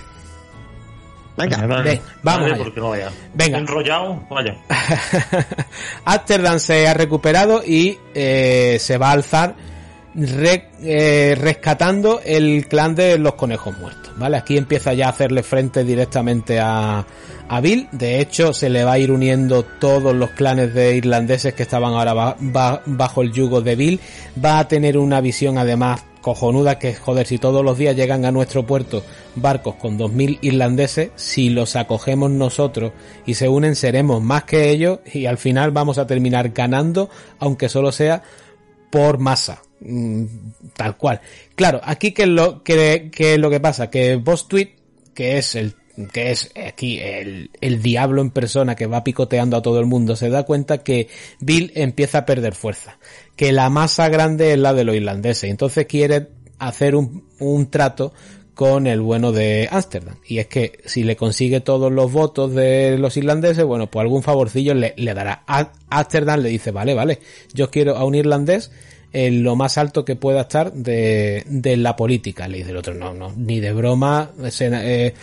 Venga, vamos dale, allá. porque no vaya. Venga. Enrollado, vaya. Amsterdam se ha recuperado y eh, se va a alzar re- eh, rescatando el clan de los conejos muertos. ¿Vale? Aquí empieza ya a hacerle frente directamente a, a Bill. De hecho, se le va a ir uniendo todos los clanes de irlandeses que estaban ahora ba- ba- bajo el yugo de Bill. Va a tener una visión además cojonuda que joder si todos los días llegan a nuestro puerto barcos con 2.000 irlandeses si los acogemos nosotros y se unen seremos más que ellos y al final vamos a terminar ganando aunque solo sea por masa. Mm, tal cual. Claro aquí que es lo que, que es lo que pasa que Boss Tweet que es el que es aquí el, el diablo en persona que va picoteando a todo el mundo, se da cuenta que Bill empieza a perder fuerza, que la masa grande es la de los irlandeses, entonces quiere hacer un, un trato con el bueno de Ámsterdam. Y es que si le consigue todos los votos de los irlandeses, bueno, pues algún favorcillo le, dará. Ámsterdam le dice, vale, vale, yo quiero a un irlandés en lo más alto que pueda estar de, de la política. Le dice el otro, no, no, ni de broma, eh,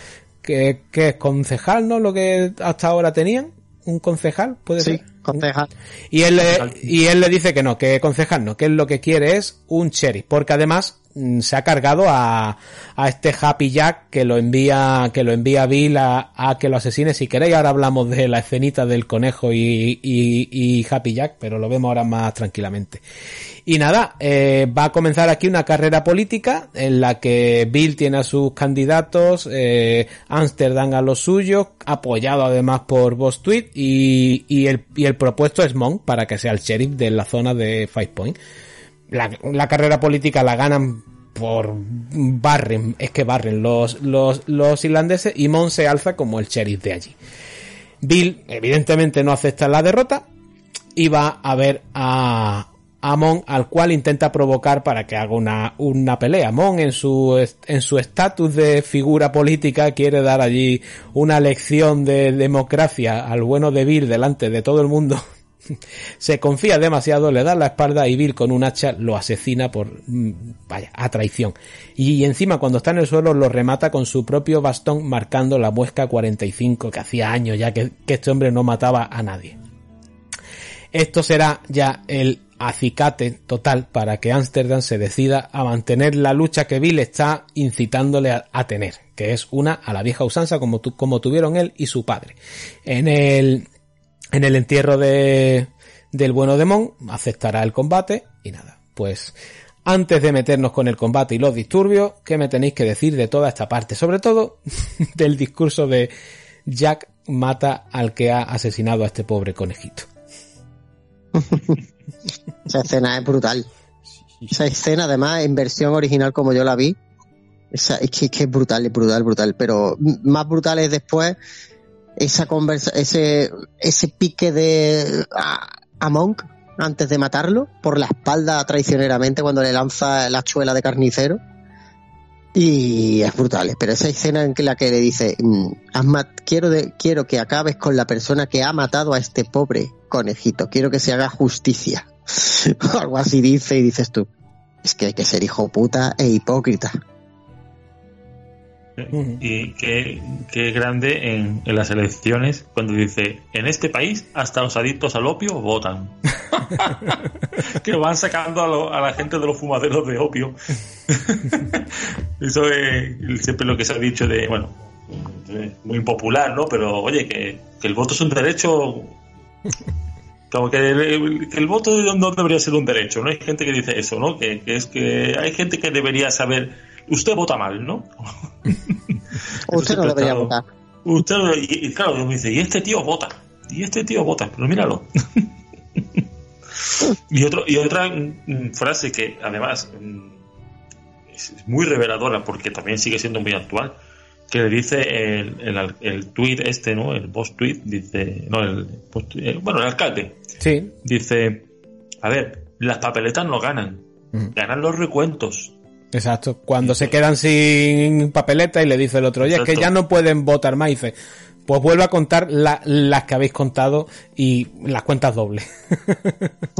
que, que es concejal, ¿no? Lo que hasta ahora tenían, un concejal, puede sí, ser. concejal. Y él, le- y él le dice que no, que concejal no, que él lo que quiere es un sheriff, porque además se ha cargado a, a este Happy Jack que lo envía, que lo envía Bill a, a que lo asesine. Si queréis, ahora hablamos de la escenita del conejo y, y, y Happy Jack, pero lo vemos ahora más tranquilamente. Y nada, eh, va a comenzar aquí una carrera política en la que Bill tiene a sus candidatos, eh, Amsterdam a los suyos, apoyado además por Boss Tweet y, y, el, y el propuesto es Monk para que sea el sheriff de la zona de Five Point. La, la carrera política la ganan por barren, es que barren los, los, los irlandeses y Monk se alza como el sheriff de allí. Bill evidentemente no acepta la derrota y va a ver a, a Mon al cual intenta provocar para que haga una, una pelea. Mon en su en su estatus de figura política quiere dar allí una lección de democracia al bueno de Bill delante de todo el mundo. Se confía demasiado, le da la espalda y Bill con un hacha lo asesina por, mm, vaya, a traición. Y encima cuando está en el suelo lo remata con su propio bastón marcando la muesca 45 que hacía años ya que, este hombre no mataba a nadie. Esto será ya el acicate total para que Amsterdam se decida a mantener la lucha que Bill está incitándole a, tener, que es una a la vieja usanza como, como tuvieron él y su padre. En el, en el entierro de, del bueno de Mon aceptará el combate y nada, pues antes de meternos con el combate y los disturbios, ¿qué me tenéis que decir de toda esta parte? Sobre todo del discurso de Jack mata al que ha asesinado a este pobre conejito. Esa escena es brutal. Esa escena, además, en versión original como yo la vi, es, que, es brutal, es brutal, brutal. Pero más brutal es después esa conversa, ese, ese pique de a, Monk antes de matarlo por la espalda traicioneramente cuando le lanza la chuela de carnicero. Y es brutal, pero esa escena en la que le dice, mm, quiero, quiero que acabes con la persona que ha matado a este pobre conejito, quiero que se haga justicia. Algo así dice y dices tú, es que hay que ser hijo puta e hipócrita. Y qué, qué grande en, las elecciones cuando dice, en este país hasta los adictos al opio votan. que van sacando a, lo- a la gente de los fumaderos de opio. Eso es siempre lo que se ha dicho de, bueno, muy impopular, ¿no? Pero oye, que, el voto es un derecho... Como que el, que el voto debería ser un derecho, ¿no? Hay gente que dice eso, ¿no? Que es que hay gente que debería saber, usted vota mal, ¿no? Usted no debería votar. Usted, no- y, y claro, me dice, y este tío vota, y este tío vota, pero míralo. y, otro, y otra mm, frase que además mm, es muy reveladora porque también sigue siendo muy actual. Que le dice el, el, el tweet este, ¿no? El boss tweet, dice, no, el, post- eh, bueno, el alcalde, Sí. dice, a ver, las papeletas no ganan, ganan los recuentos. Exacto. Cuando se quedan sin papeleta y le dice el otro, oye, es que ya no pueden votar más, y dice, pues vuelve a contar la- las que habéis contado y las cuentas dobles.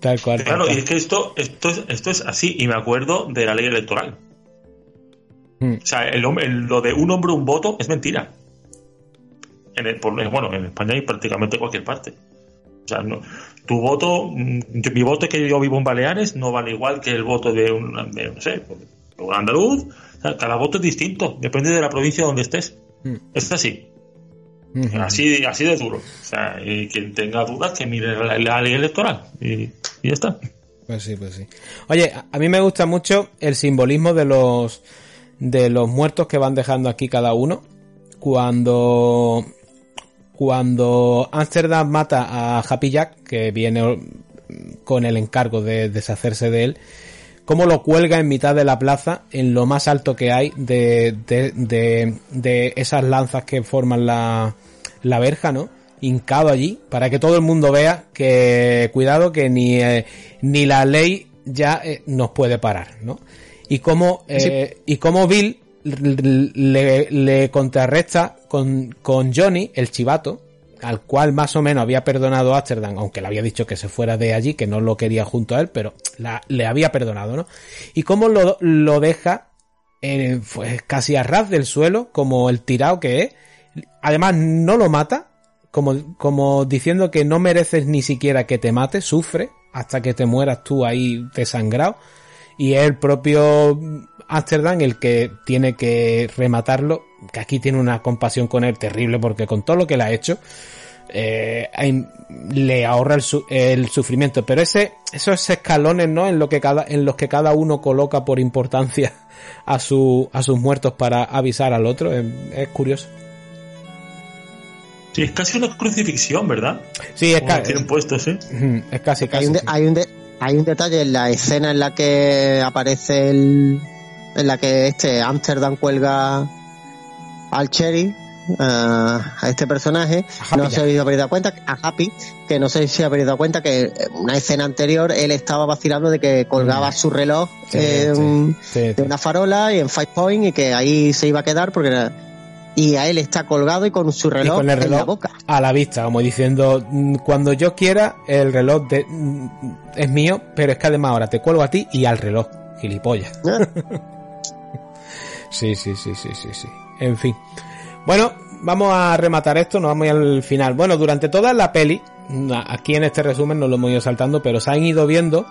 tal cual. Claro, y es que esto, esto, es, esto es así, y me acuerdo de la ley electoral. Mm. O sea, el, el- lo de un hombre, un voto, es mentira. En el- por- bueno, en España y prácticamente cualquier parte. O sea, no, tu voto, mm, mi voto que yo vivo en Baleares no vale igual que el voto de un, de, no sé, un andaluz. O sea, cada voto es distinto, depende de la provincia donde estés. Mm. Es así, así, así de duro. O sea, y quien tenga dudas que mire la, la ley electoral y, y ya está. Pues sí, pues sí. Oye, a mí me gusta mucho el simbolismo de los de los muertos que van dejando aquí cada uno. Cuando cuando Amsterdam mata a Happy Jack, que viene con el encargo de deshacerse de él, cómo lo cuelga en mitad de la plaza, en lo más alto que hay de, de, de, de esas lanzas que forman la, la verja, ¿no? Hincado allí, para que todo el mundo vea que, cuidado, que ni, eh, ni la ley ya eh, nos puede parar, ¿no? Y cómo, eh, y cómo Bill le, le contrarresta con, con Johnny, el chivato, al cual más o menos había perdonado a Amsterdam, aunque le había dicho que se fuera de allí, que no lo quería junto a él, pero le había perdonado, ¿no? Y cómo lo, lo deja eh, pues casi a ras del suelo, como el tirado que es. Además, no lo mata, como, como diciendo que no mereces ni siquiera que te mate, sufre hasta que te mueras tú ahí desangrado. Y el propio Amsterdam el que tiene que rematarlo, que aquí tiene una compasión con él terrible, porque con todo lo que le ha hecho, eh, le ahorra el, su- el sufrimiento. Pero ese, esos escalones, ¿no? En lo que cada, en los que cada uno coloca por importancia a su, a sus muertos para avisar al otro, es, es curioso. Sí, es casi una crucifixión, ¿verdad? Sí, es, Como ca- tienen puestos, ¿eh? Ujú, es casi, hay casi. un, de- sí. hay, un de- hay un detalle en la escena en la que aparece el en la que este Amsterdam cuelga al Cherry eh, a este personaje. A Happy no se habéis dado cuenta a Happy que no sé si habéis dado cuenta que en una escena anterior él estaba vacilando de que colgaba su reloj Mm. Sí, en- sí, de una farola y en Five Point y que ahí se iba a quedar porque era- y a él está colgado y con su reloj, con el en la reloj boca. a la vista, como diciendo, "Mm, cuando yo quiera, el reloj de- mm, es mío, pero es que además ahora te cuelgo a ti y al reloj, gilipollas. Sí, sí, sí, sí, sí, sí. En fin. Bueno, vamos a rematar esto, nos vamos al final. Bueno, durante toda la peli, aquí en este resumen no lo hemos ido saltando, pero se han ido viendo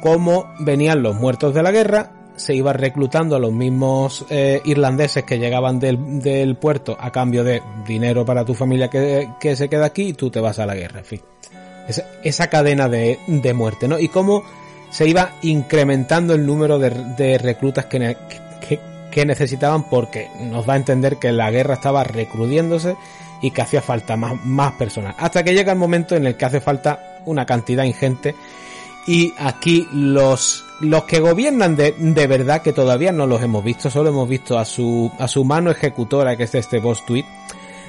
cómo venían los muertos de la guerra, se iba reclutando a los mismos eh, irlandeses que llegaban del, puerto a cambio de dinero para tu familia que, se queda aquí y tú te vas a la guerra, en fin. Esa, esa cadena de, de muerte, ¿no? Y cómo se iba incrementando el número de, reclutas que, que necesitaban porque nos da a entender que la guerra estaba recrudiéndose y que hacía falta más, más personas. Hasta que llega el momento en el que hace falta una cantidad ingente y aquí los, los que gobiernan de, de verdad, que todavía no los hemos visto, solo hemos visto a su, a su mano ejecutora, que es este boss tweet,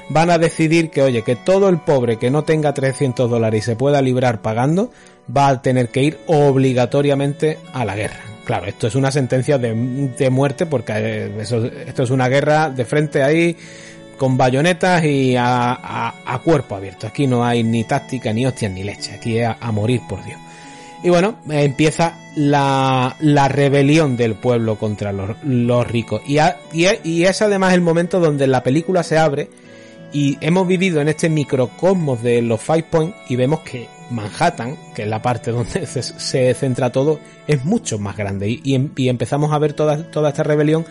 van a decidir que, oye, que todo el pobre que no tenga 300 dólares y se pueda librar pagando, va a tener que ir obligatoriamente a la guerra. Claro, esto es una sentencia de, de muerte porque eh, esto es una guerra de frente ahí con bayonetas y a, a- cuerpo abierto. Aquí no hay ni táctica, ni hostias, ni leche. Aquí es a, morir por Dios. Y bueno, eh, empieza la, la rebelión del pueblo contra los, los ricos. Y, y es además el momento donde la película se abre y hemos vivido en este microcosmos de los Five Points y vemos que Manhattan, que es la parte donde se, se centra todo, es mucho más grande. Y, em- empezamos a ver toda, esta rebelión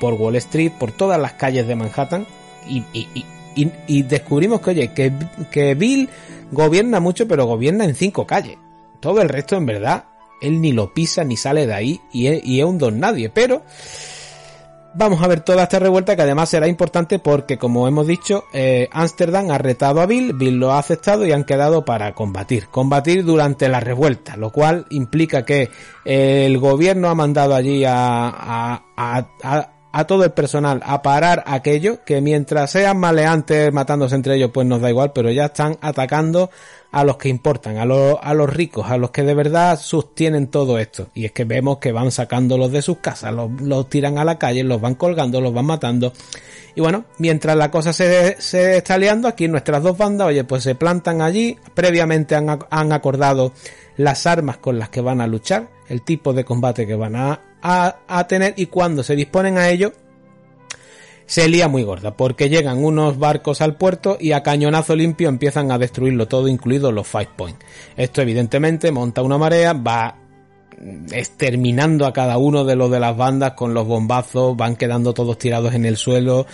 por Wall Street, por todas las calles de Manhattan. Y descubrimos que, oye, que, que Bill gobierna mucho, pero gobierna en cinco calles. Todo el resto, en verdad, él ni lo pisa ni sale de ahí y es, y es un don nadie. Pero vamos a ver toda esta revuelta que además será importante porque, como hemos dicho, eh, Ámsterdam ha retado a Bill, Bill lo ha aceptado y han quedado para combatir. Combatir durante la revuelta, lo cual implica que el gobierno ha mandado allí a, a, a, a a todo el personal a parar aquello que mientras sean maleantes matándose entre ellos pues nos da igual pero ya están atacando a los que importan a los, a los ricos a los que de verdad sostienen todo esto. Y es que vemos que van sacándolos de sus casas los, tiran a la calle los van colgando los van matando. Y bueno mientras la cosa se, se está liando aquí nuestras dos bandas oye pues se plantan allí. Previamente han, han acordado las armas con las que van a luchar el tipo de combate que van a, a, a tener y cuando se disponen a ello se lía muy gorda porque llegan unos barcos al puerto y a cañonazo limpio empiezan a destruirlo todo incluidos los five point esto evidentemente monta una marea va exterminando a cada uno de los de las bandas con los bombazos van quedando todos tirados en el suelo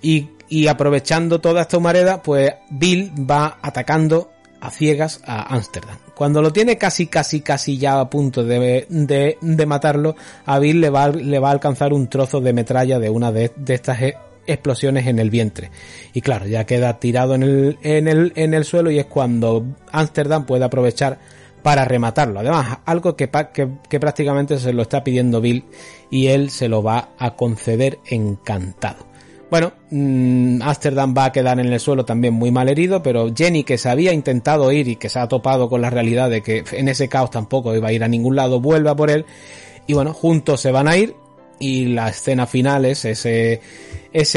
y, aprovechando toda esta humareda pues Bill va atacando a ciegas a Ámsterdam. Cuando lo tiene casi, casi, casi ya a punto de, de, de matarlo, a Bill le va, le va a alcanzar un trozo de metralla de una de, de estas e, explosiones en el vientre. Y claro, ya queda tirado en el, en el, en el suelo y es cuando Ámsterdam puede aprovechar para rematarlo. Además, algo que, que, que, prácticamente se lo está pidiendo Bill y él se lo va a conceder encantado. Bueno, mmm, Amsterdam va a quedar en el suelo también muy mal herido, pero Jenny, que se había intentado ir y que se ha topado con la realidad de que en ese caos tampoco iba a ir a ningún lado, vuelve a por él. Y bueno, juntos se van a ir. Y la escena final es ese,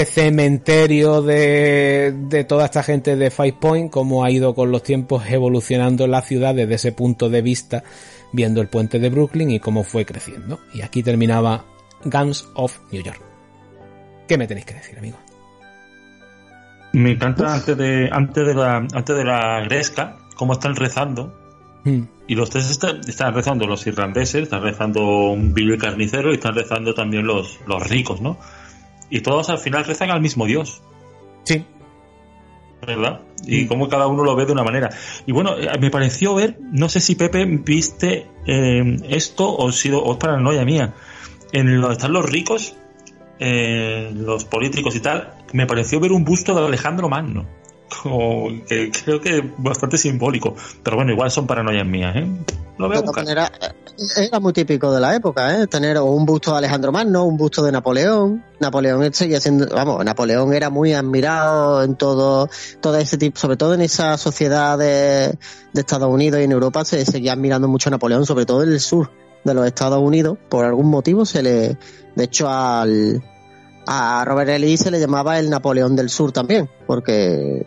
cementerio de, de toda esta gente de Five Point, cómo ha ido con los tiempos evolucionando la ciudad desde ese punto de vista, viendo el puente de Brooklyn y cómo fue creciendo. Y aquí terminaba Guns of New York. ¿Qué me tenéis que decir, amigo? Me encanta antes de, antes de la, antes de la gresca, cómo están rezando. Mm. Y los tres están, están, rezando los irlandeses, están rezando un Billy carnicero y están rezando también los, los ricos, ¿no? Y todos al final rezan al mismo Dios. Sí. ¿Verdad? Y mm. como cada uno lo ve de una manera. Y bueno, me pareció ver, no sé si Pepe viste eh, esto o, sido, o es paranoia mía. En donde están los ricos, eh, los políticos y tal, me pareció ver un busto de Alejandro Magno. Como que creo que bastante simbólico. Pero bueno, igual son paranoias mías, ¿eh? Lo veo era, era, muy típico de la época, ¿eh? Tener un busto de Alejandro Magno, un busto de Napoleón. Napoleón seguía siendo, vamos, Napoleón era muy admirado en todo, todo ese tipo, sobre todo en esa sociedad de, de Estados Unidos y en Europa se seguía admirando mucho a Napoleón, sobre todo en el sur de los Estados Unidos. Por algún motivo se le, de hecho, al, a Robert E. Se le llamaba el Napoleón del Sur también, porque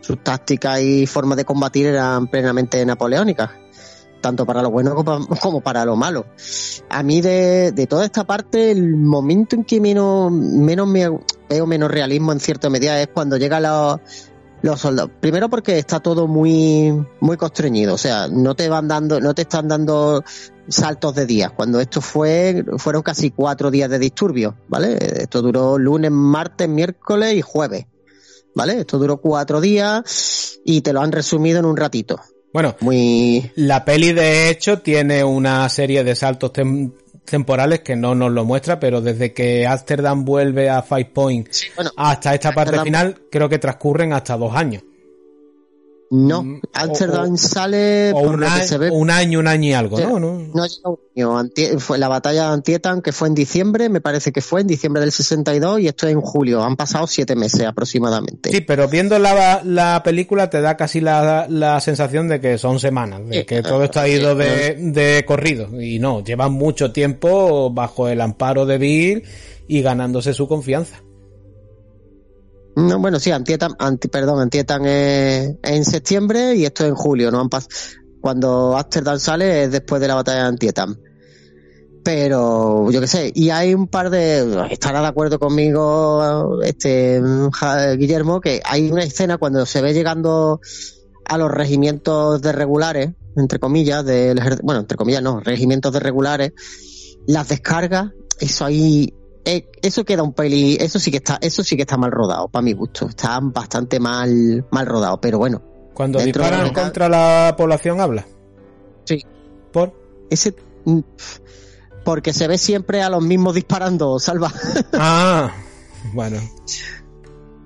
sus tácticas y formas de combatir eran plenamente napoleónicas, tanto para lo bueno como para lo malo. A mí de, de toda esta parte, el momento en que menos, menos me veo menos realismo en cierta medida es cuando llega los, los soldados. Primero porque está todo muy, muy constreñido, o sea, no te van dando, no te están dando saltos de días. Cuando esto fue, fueron casi cuatro días de disturbios, ¿vale? Esto duró lunes, martes, miércoles y jueves, ¿vale? Esto duró cuatro días y te lo han resumido en un ratito. Bueno, muy. La peli de hecho tiene una serie de saltos tem temporales que no nos lo muestra, pero desde que Amsterdam vuelve a Five Point sí, bueno, hasta esta parte Amsterdam... final, creo que transcurren hasta dos años. No, Amsterdam o, sale o por un, año, se ve, un año, un año y algo, ¿no? No, no un año. Fue la batalla de Antietam, que fue en diciembre, me parece que fue en diciembre del 62, y esto es en julio. Han pasado siete meses aproximadamente. Sí, pero viendo la, la película te da casi la, la sensación de que son semanas, de que todo esto ha ido de, de corrido. Y no, llevan mucho tiempo bajo el amparo de Bill y ganándose su confianza. No, bueno, sí, Antietam, anti, perdón, Antietam es, en septiembre y esto es en julio, ¿no? Cuando Amsterdam sale es después de la batalla de Antietam. Pero, yo qué sé, y hay un par de, estará de acuerdo conmigo, este, Guillermo, que hay una escena cuando se ve llegando a los regimientos de regulares, entre comillas, del bueno, entre comillas no, regimientos de regulares, las descargas, eso ahí eh, eso queda un peli, eso sí que está, eso sí que está mal rodado, para mi gusto. Está bastante mal, mal rodado, pero bueno. Cuando disparan de... contra la población habla. Sí. ¿Por? Ese mm, porque se ve siempre a los mismos disparando, salva. Ah, bueno.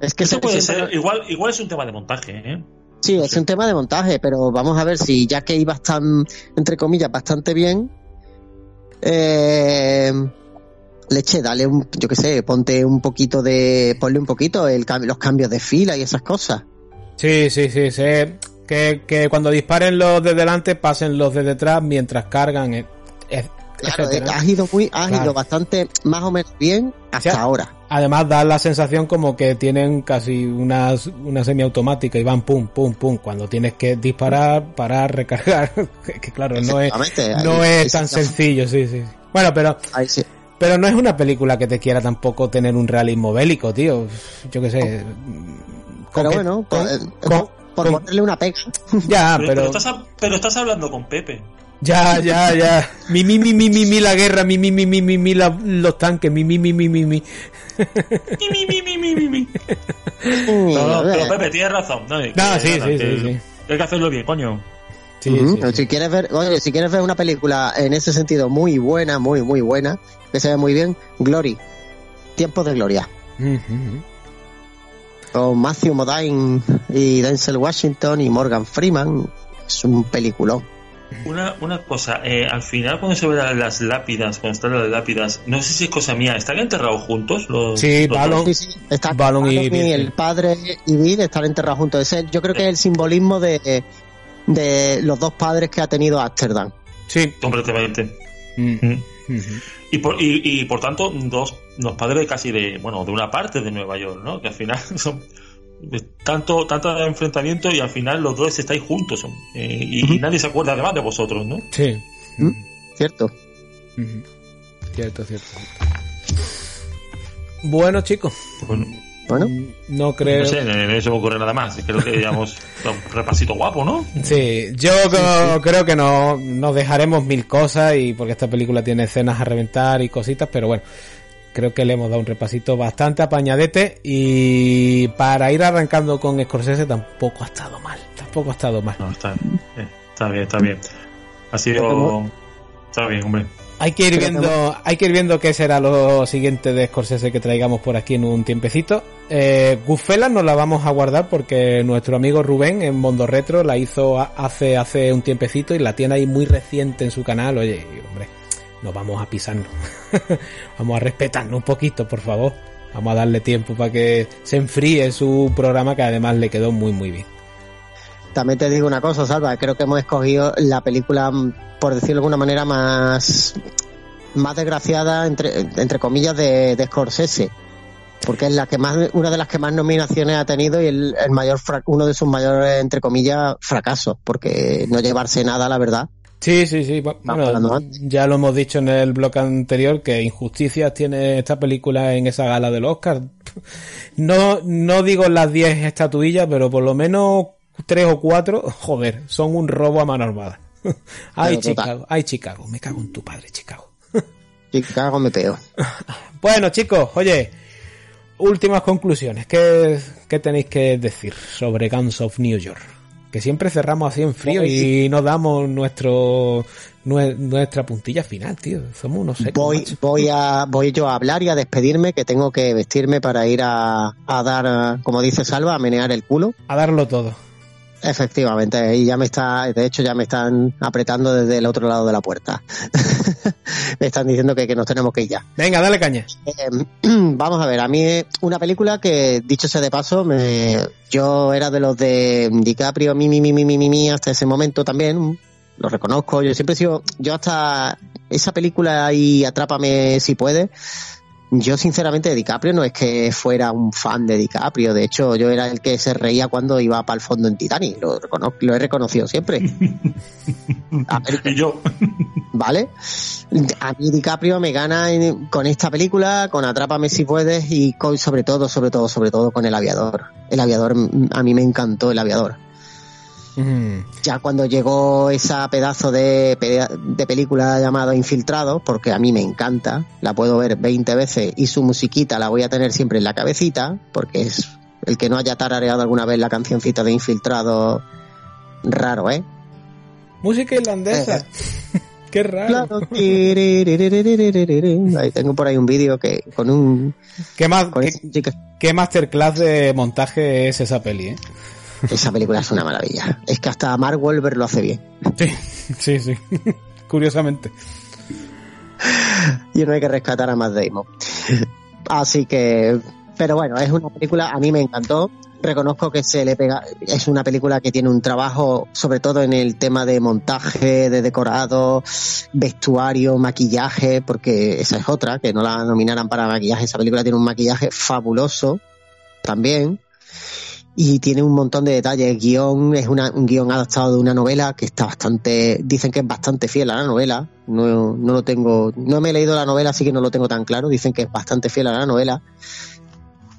es que Eso puede siempre- ser, igual, igual es un tema de montaje, ¿eh? Sí, es un tema de montaje, pero vamos a ver si ya que ibas tan, entre comillas, bastante bien, eh, leche, dale un, yo qué sé, ponte un poquito de, ponle un poquito el, los cambios de fila y esas cosas. Sí, sí, sí, sé que, que cuando disparen los de delante pasen los de detrás mientras cargan. eh, Claro, eh, has ido muy, has Claro. ido bastante más o menos bien hasta O sea, ahora. Además da la sensación como que tienen casi una, una semiautomática y van pum, pum, pum. Cuando tienes que disparar, parar, recargar. que claro, no es, no es tan sí- sencillo, sí, sí. Bueno, pero, ahí sí. Pero no es una película que te quiera tampoco tener un realismo bélico, tío. Yo qué sé. Con Pero bueno, con- por, eh, con- por con- ponerle una pega. ya, pero, pero, pero estás, pero estás hablando con Pepe. ya, ya, ya. Mi, mi, mi, mi, mi, mi, la guerra, mi, mi, mi, mi, mi, mi, la- los tanques, mi, mi, mi, mi, mi, mi. Mi, mi, mi, mi, mi, mi. Mm, No, no, pero Pepe, tienes razón. No, sí, sí, sí. Hay que hacerlo bien, coño. Sí, Ujú, sí, pero sí. si quieres ver, oye, si quieres ver una película en ese sentido muy buena, muy, muy buena, que se ve muy bien, Glory, Tiempos de Gloria, con Matthew Modine y Denzel Washington y Morgan Freeman, es un peliculón. Una, una cosa, eh, al final cuando se ven las lápidas, cuando están las lápidas, no sé si es cosa mía, ¿están enterrados juntos? Los, Sí, los Balon-? Sí, sí, está Balon y Balon sí. el padre y Bill están enterrados juntos. Ese, yo creo que es el simbolismo de, de los dos padres que ha tenido Amsterdam. Sí. Completamente. Mm, Mm. Y por, y, y por tanto, dos, los padres casi de, bueno, de una parte de Nueva York, ¿no? Que al final son tanto, tanto enfrentamiento y al final los dos estáis juntos. son, eh, y, y nadie se acuerda además de vosotros, ¿no? Sí. ¿Mm? ¿Cierto? Cierto, cierto. Bueno, chicos, Bueno, Bueno, no creo. no sé, no, se me ocurre nada más. Creo que digamos un repasito guapo, ¿no? Sí, yo co- creo que no, nos dejaremos mil cosas y porque esta película tiene escenas a reventar y cositas, pero bueno, creo que le hemos dado un repasito bastante apañadete y para ir arrancando con Scorsese tampoco ha estado mal, tampoco ha estado mal. No, está, eh, está bien, está bien. Ha sido... Está bien, hombre. Hay que ir viendo, hay que ir viendo qué será lo siguiente de Scorsese que traigamos por aquí en un tiempecito. Eh, Goodfellas nos la vamos a guardar porque nuestro amigo Rubén en Mondo Retro la hizo hace, hace un tiempecito y la tiene ahí muy reciente en su canal. Oye, hombre, nos vamos a pisarnos. vamos a respetarnos un poquito, por favor. Vamos a darle tiempo para que se enfríe su programa que además le quedó muy muy bien. También te digo una cosa, Salva, creo que hemos escogido la película, mm, por decirlo de alguna manera, más, más desgraciada, entre, entre comillas, de, de Scorsese. Porque es la que más, una de las que más nominaciones ha tenido y el, el mayor, uno de sus mayores, entre comillas, fracasos, porque no llevarse nada, la verdad. Sí, sí, sí. Bueno, ya lo hemos dicho en el bloque anterior que injusticias tiene esta película en esa gala del Oscar. No, no digo las 10 estatuillas, pero por lo menos tres o cuatro, joder, son un robo a mano armada. Ay. Chicago, ay, Chicago, me cago en tu padre, Chicago. Chicago me peo. Bueno, chicos, oye, últimas conclusiones. ¿Qué, qué tenéis que decir sobre Guns of New York? Que siempre cerramos así en frío y nos damos nuestro nue- nuestra puntilla final, tío. Somos unos secos. Voy, macho. voy a, voy yo a hablar y a despedirme, que tengo que vestirme para ir a, a dar, como dice Salva, a menear el culo. A darlo todo. Efectivamente, y ya me está, de hecho ya me están apretando desde el otro lado de la puerta. me están diciendo que, que nos tenemos que ir ya. Venga, dale caña. Eh, vamos a ver, a mí una película que, dicho sea de paso, me, yo era de los de DiCaprio, mi, mi, mi, mi, mi, mi, mi, hasta ese momento también, lo reconozco, yo siempre he sido, yo hasta esa película y Atrápame si puede, yo sinceramente de DiCaprio no es que fuera un fan de DiCaprio, de hecho yo era el que se reía cuando iba para el fondo en Titanic, lo, he reconocido siempre. A ver, Y yo, ¿vale? A mí DiCaprio me gana en- con esta película, con Atrápame si puedes y con, sobre todo, sobre todo, sobre todo con El Aviador. El Aviador, a mí me encantó El Aviador. Mm. Ya cuando llegó esa pedazo de, de película llamada Infiltrado, porque a mí me encanta, la puedo ver 20 veces y su musiquita la voy a tener siempre en la cabecita, porque es el que no haya tarareado alguna vez la cancioncita de Infiltrado, raro, ¿eh? Música irlandesa. Eh, qué raro. Tengo por ahí un vídeo que con un. ¿Qué, qué, qué, masterclass de montaje es esa peli, eh? Esa película es una maravilla. Es que hasta Mark Wahlberg lo hace bien. Sí, sí, sí. Curiosamente. y no hay que rescatar a Matt Damon. Así que, pero bueno, es una película, a mí me encantó. Reconozco que se le pega, es una película que tiene un trabajo, sobre todo en el tema de montaje, de decorado, vestuario, maquillaje, porque esa es otra, que no la nominaran para maquillaje. Esa película tiene un maquillaje fabuloso también. Y tiene un montón de detalles. Guión es una, un guion adaptado de una novela que está bastante, dicen que es bastante fiel a la novela. No, no lo tengo, no me he leído la novela, así que no lo tengo tan claro. Dicen que es bastante fiel a la novela.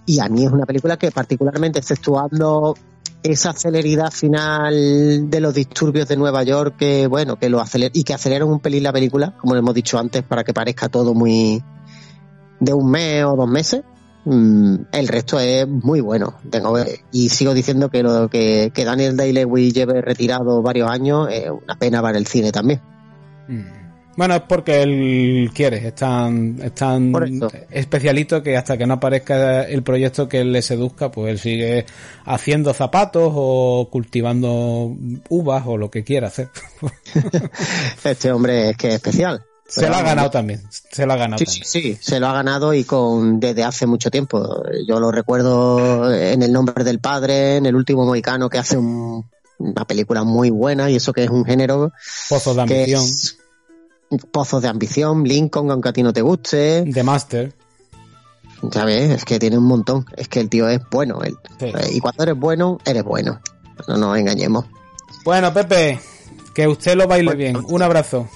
Y a mí es una película que particularmente, exceptuando esa celeridad final de los disturbios de Nueva York, que bueno, que lo acelera, y que aceleran un pelín la película, como hemos dicho antes, para que parezca todo muy de un mes o dos meses. Mm, el resto es muy bueno. Tengo, y sigo diciendo que lo que, que Daniel Day-Lewis lleve retirado varios años es una pena para el cine también. Bueno, es porque él quiere, es tan, es tan especialito que hasta que no aparezca el proyecto que le seduzca, pues él sigue haciendo zapatos o cultivando uvas o lo que quiera hacer. Este hombre es que es especial. Se lo ha ganado también, se lo ha ganado Sí, también. sí, sí, se lo ha ganado y con desde hace mucho tiempo. Yo lo recuerdo en El nombre del padre, en El último mohicano que hace un- una película muy buena y eso que es un género Pozos de ambición, pozos de ambición, Lincoln, aunque a ti no te guste, The Master. ¿sabes? Es que tiene un montón. Es que el tío es bueno. él. Sí. Y cuando eres bueno, eres bueno. No nos engañemos. Bueno, Pepe, que usted lo baile bien. Un abrazo.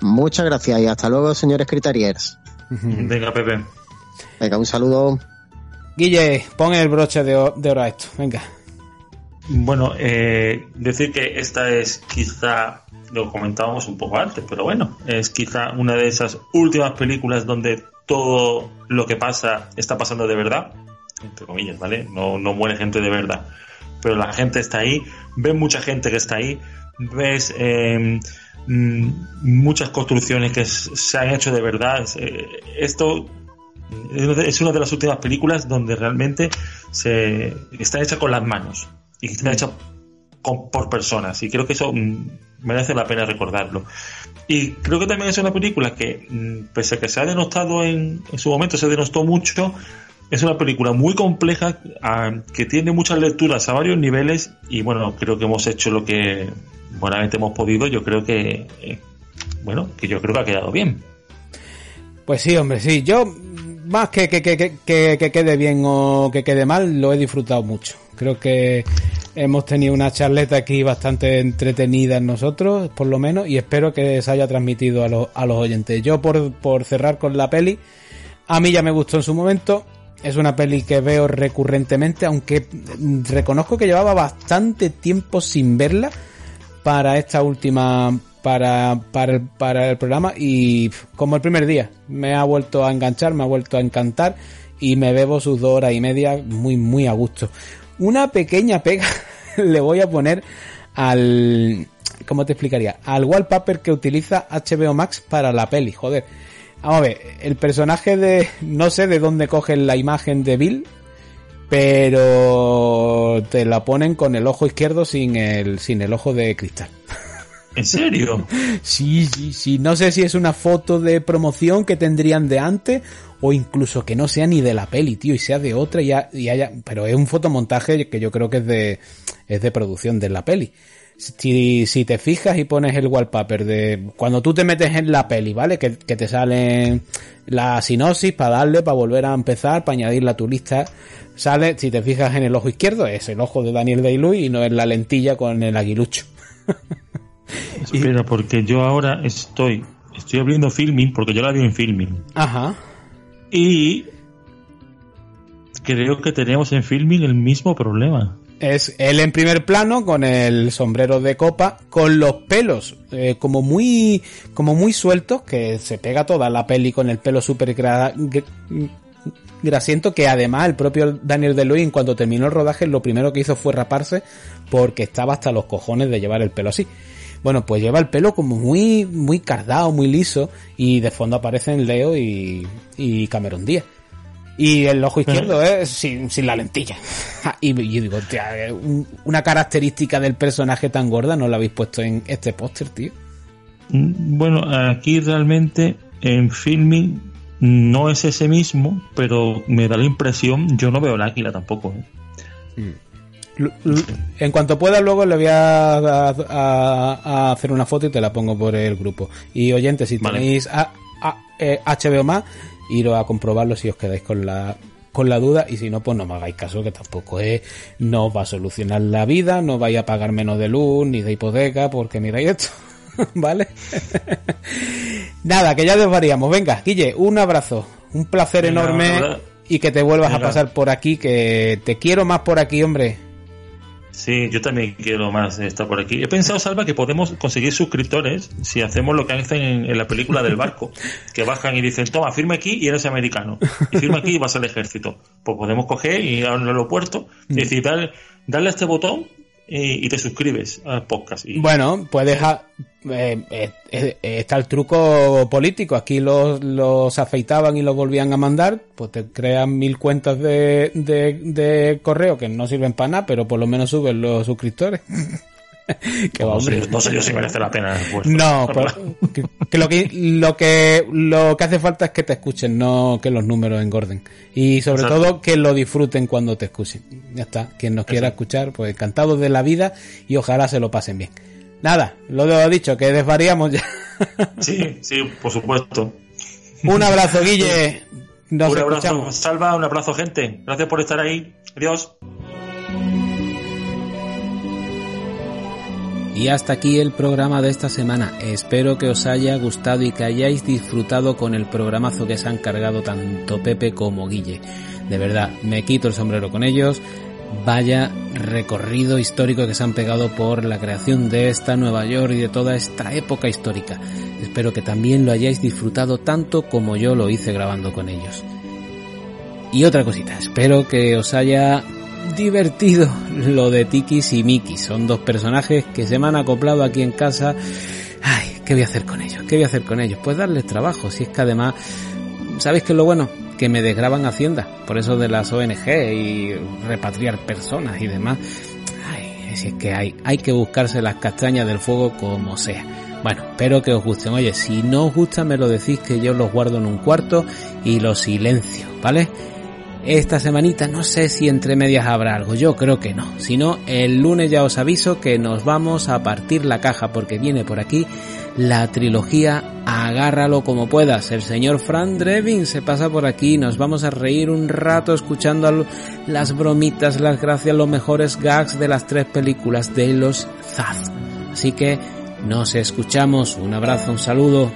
Muchas gracias y hasta luego, señores Criteriers. Venga, Pepe. Venga, un saludo. Guille, pon el broche de, oro a esto. Venga. Bueno, eh, decir que esta es quizá, lo comentábamos un poco antes, pero bueno, es quizá una de esas últimas películas donde todo lo que pasa está pasando de verdad, entre comillas, ¿vale? No, no muere gente de verdad, pero la gente está ahí, ves mucha gente que está ahí, ves eh, mm, muchas construcciones que se han hecho de verdad. Eh, esto es una de las últimas películas donde realmente se está hecha con las manos y está hecha con- por personas y creo que eso mm, merece la pena recordarlo y creo que también es una película que mm, pese a que se ha denostado en, en su momento se denostó mucho es una película muy compleja ah, que tiene muchas lecturas a varios niveles y bueno creo que hemos hecho lo que buenamente hemos podido yo creo que eh, bueno que yo creo que ha quedado bien Pues sí, hombre, sí. Yo, más que que, que, que, que- que quede bien o que quede mal, lo he disfrutado mucho. Creo que hemos tenido una charleta aquí bastante entretenida en nosotros, por lo menos, y espero que se haya transmitido a, los a los oyentes. Yo, por, por cerrar con la peli, a mí ya me gustó en su momento. Es una peli que veo recurrentemente, aunque reconozco que llevaba bastante tiempo sin verla para esta última para, para, el, programa y como el primer día me ha vuelto a enganchar, me ha vuelto a encantar y me bebo sus dos horas y media muy muy a gusto. Una pequeña pega le voy a poner al ¿cómo te explicaría? Al wallpaper que utiliza HBO Max para la peli, joder. Vamos a ver, el personaje de no sé de dónde cogen la imagen de Bill, pero te la ponen con el ojo izquierdo sin el sin el ojo de cristal. ¿En serio? Sí, sí, sí. No sé si es una foto de promoción que tendrían de antes o incluso que no sea ni de la peli, tío, y sea de otra y, ha- y haya... Pero es un fotomontaje que yo creo que es de, es de producción de la peli. Si, si te fijas y pones el wallpaper de... Cuando tú te metes en la peli, ¿vale? Que, que te sale la sinopsis para darle, para volver a empezar, para añadirla a tu lista. Sale, si te fijas en el ojo izquierdo, es el ojo de Daniel Day-Lewis y no es la lentilla con el aguilucho. Espera, porque yo ahora estoy estoy abriendo filming porque yo la vi en filming Ajá. y creo que tenemos en filming el mismo problema. Es él en primer plano con el sombrero de copa, con los pelos eh, como muy como muy sueltos, que se pega toda la peli con el pelo súper gra- gr- grasiento, que además el propio Daniel DeLuis cuando terminó el rodaje lo primero que hizo fue raparse porque estaba hasta los cojones de llevar el pelo así. Bueno, pues lleva el pelo como muy, muy cardado, muy liso, y de fondo aparecen Leo y, y Cameron Díaz. Y el ojo izquierdo es sin, sin la lentilla. y yo digo, hostia, eh, un- una característica del personaje tan gorda no la habéis puesto en este póster, tío. Mm, Bueno, aquí realmente en filming no es ese mismo, pero me da la impresión, yo no veo el águila tampoco. ¿eh? L- En cuanto pueda, luego le voy a, a- hacer una foto y te la pongo por el grupo. Y oyentes, si Vale. tenéis a- a- eh, HBO más, iros a comprobarlo si os quedáis con la con la duda y si no, pues no me hagáis caso que tampoco es, no os va a solucionar la vida, no vais a pagar menos de luz ni de hipoteca porque miráis esto, ¿vale? Nada, que ya desvariamos. Venga, Guille, un abrazo, un placer enorme y que te vuelvas a pasar por aquí, que te quiero más por aquí, hombre. Sí, yo también quiero más estar por aquí. He pensado, Salva, que podemos conseguir suscriptores si hacemos lo que hacen en, en la película del barco, que bajan y dicen, toma, firma aquí y eres americano. Y firma aquí y vas al ejército. Pues podemos coger y ir al aeropuerto y decir, dale, dale a este botón y, y te suscribes al podcast. Bueno, puedes eh, eh, eh, está el truco político. Aquí los, los afeitaban y los volvían a mandar. Pues te crean mil cuentas de, de correo que no sirven para nada, pero por lo menos suben los suscriptores. que va, no, hombre. sé, no sé yo si merece la pena esfuerzo. No, pues, que, que lo que lo que lo que hace falta es que te escuchen, no que los números engorden. Y sobre Exacto. todo que lo disfruten cuando te escuchen. Ya está. Quien nos quiera escuchar, pues encantados de la vida y ojalá se lo pasen bien. Nada, lo he dicho, que desvariamos ya. Sí, sí, por supuesto. Un abrazo, Guille. Nos un abrazo, escuchamos. Salva, un abrazo, gente. Gracias por estar ahí. Adiós. Y hasta aquí el programa de esta semana. Espero que os haya gustado y que hayáis disfrutado con el programazo que se han cargado tanto Pepe como Guille. De verdad, me quito el sombrero con ellos. Vaya recorrido histórico que se han pegado por la creación de esta Nueva York y de toda esta época histórica. Espero que también lo hayáis disfrutado tanto como yo lo hice grabando con ellos. Y otra cosita, espero que os haya divertido lo de Tikis y Miki. Son dos personajes que se me han acoplado aquí en casa. Ay, ¿qué voy a hacer con ellos? ¿Qué voy a hacer con ellos? Pues darles trabajo. Si es que además, ¿sabéis qué es lo bueno? Que me desgraban Hacienda. Por eso de las ONG y repatriar personas y demás. Ay, si es que hay, hay que buscarse las castañas del fuego como sea. Bueno, espero que os gusten. Oye, si no os gusta me lo decís que yo los guardo en un cuarto y los silencio, ¿vale? Esta semanita no sé si entre medias habrá algo, yo creo que no. Si no, el lunes ya os aviso que nos vamos a partir la caja porque viene por aquí la trilogía Agárralo como puedas. El señor Fran Drevin se pasa por aquí, nos vamos a reír un rato escuchando las bromitas, las gracias, los mejores gags de las tres películas de los Zaz. Así que nos escuchamos, un abrazo, un saludo.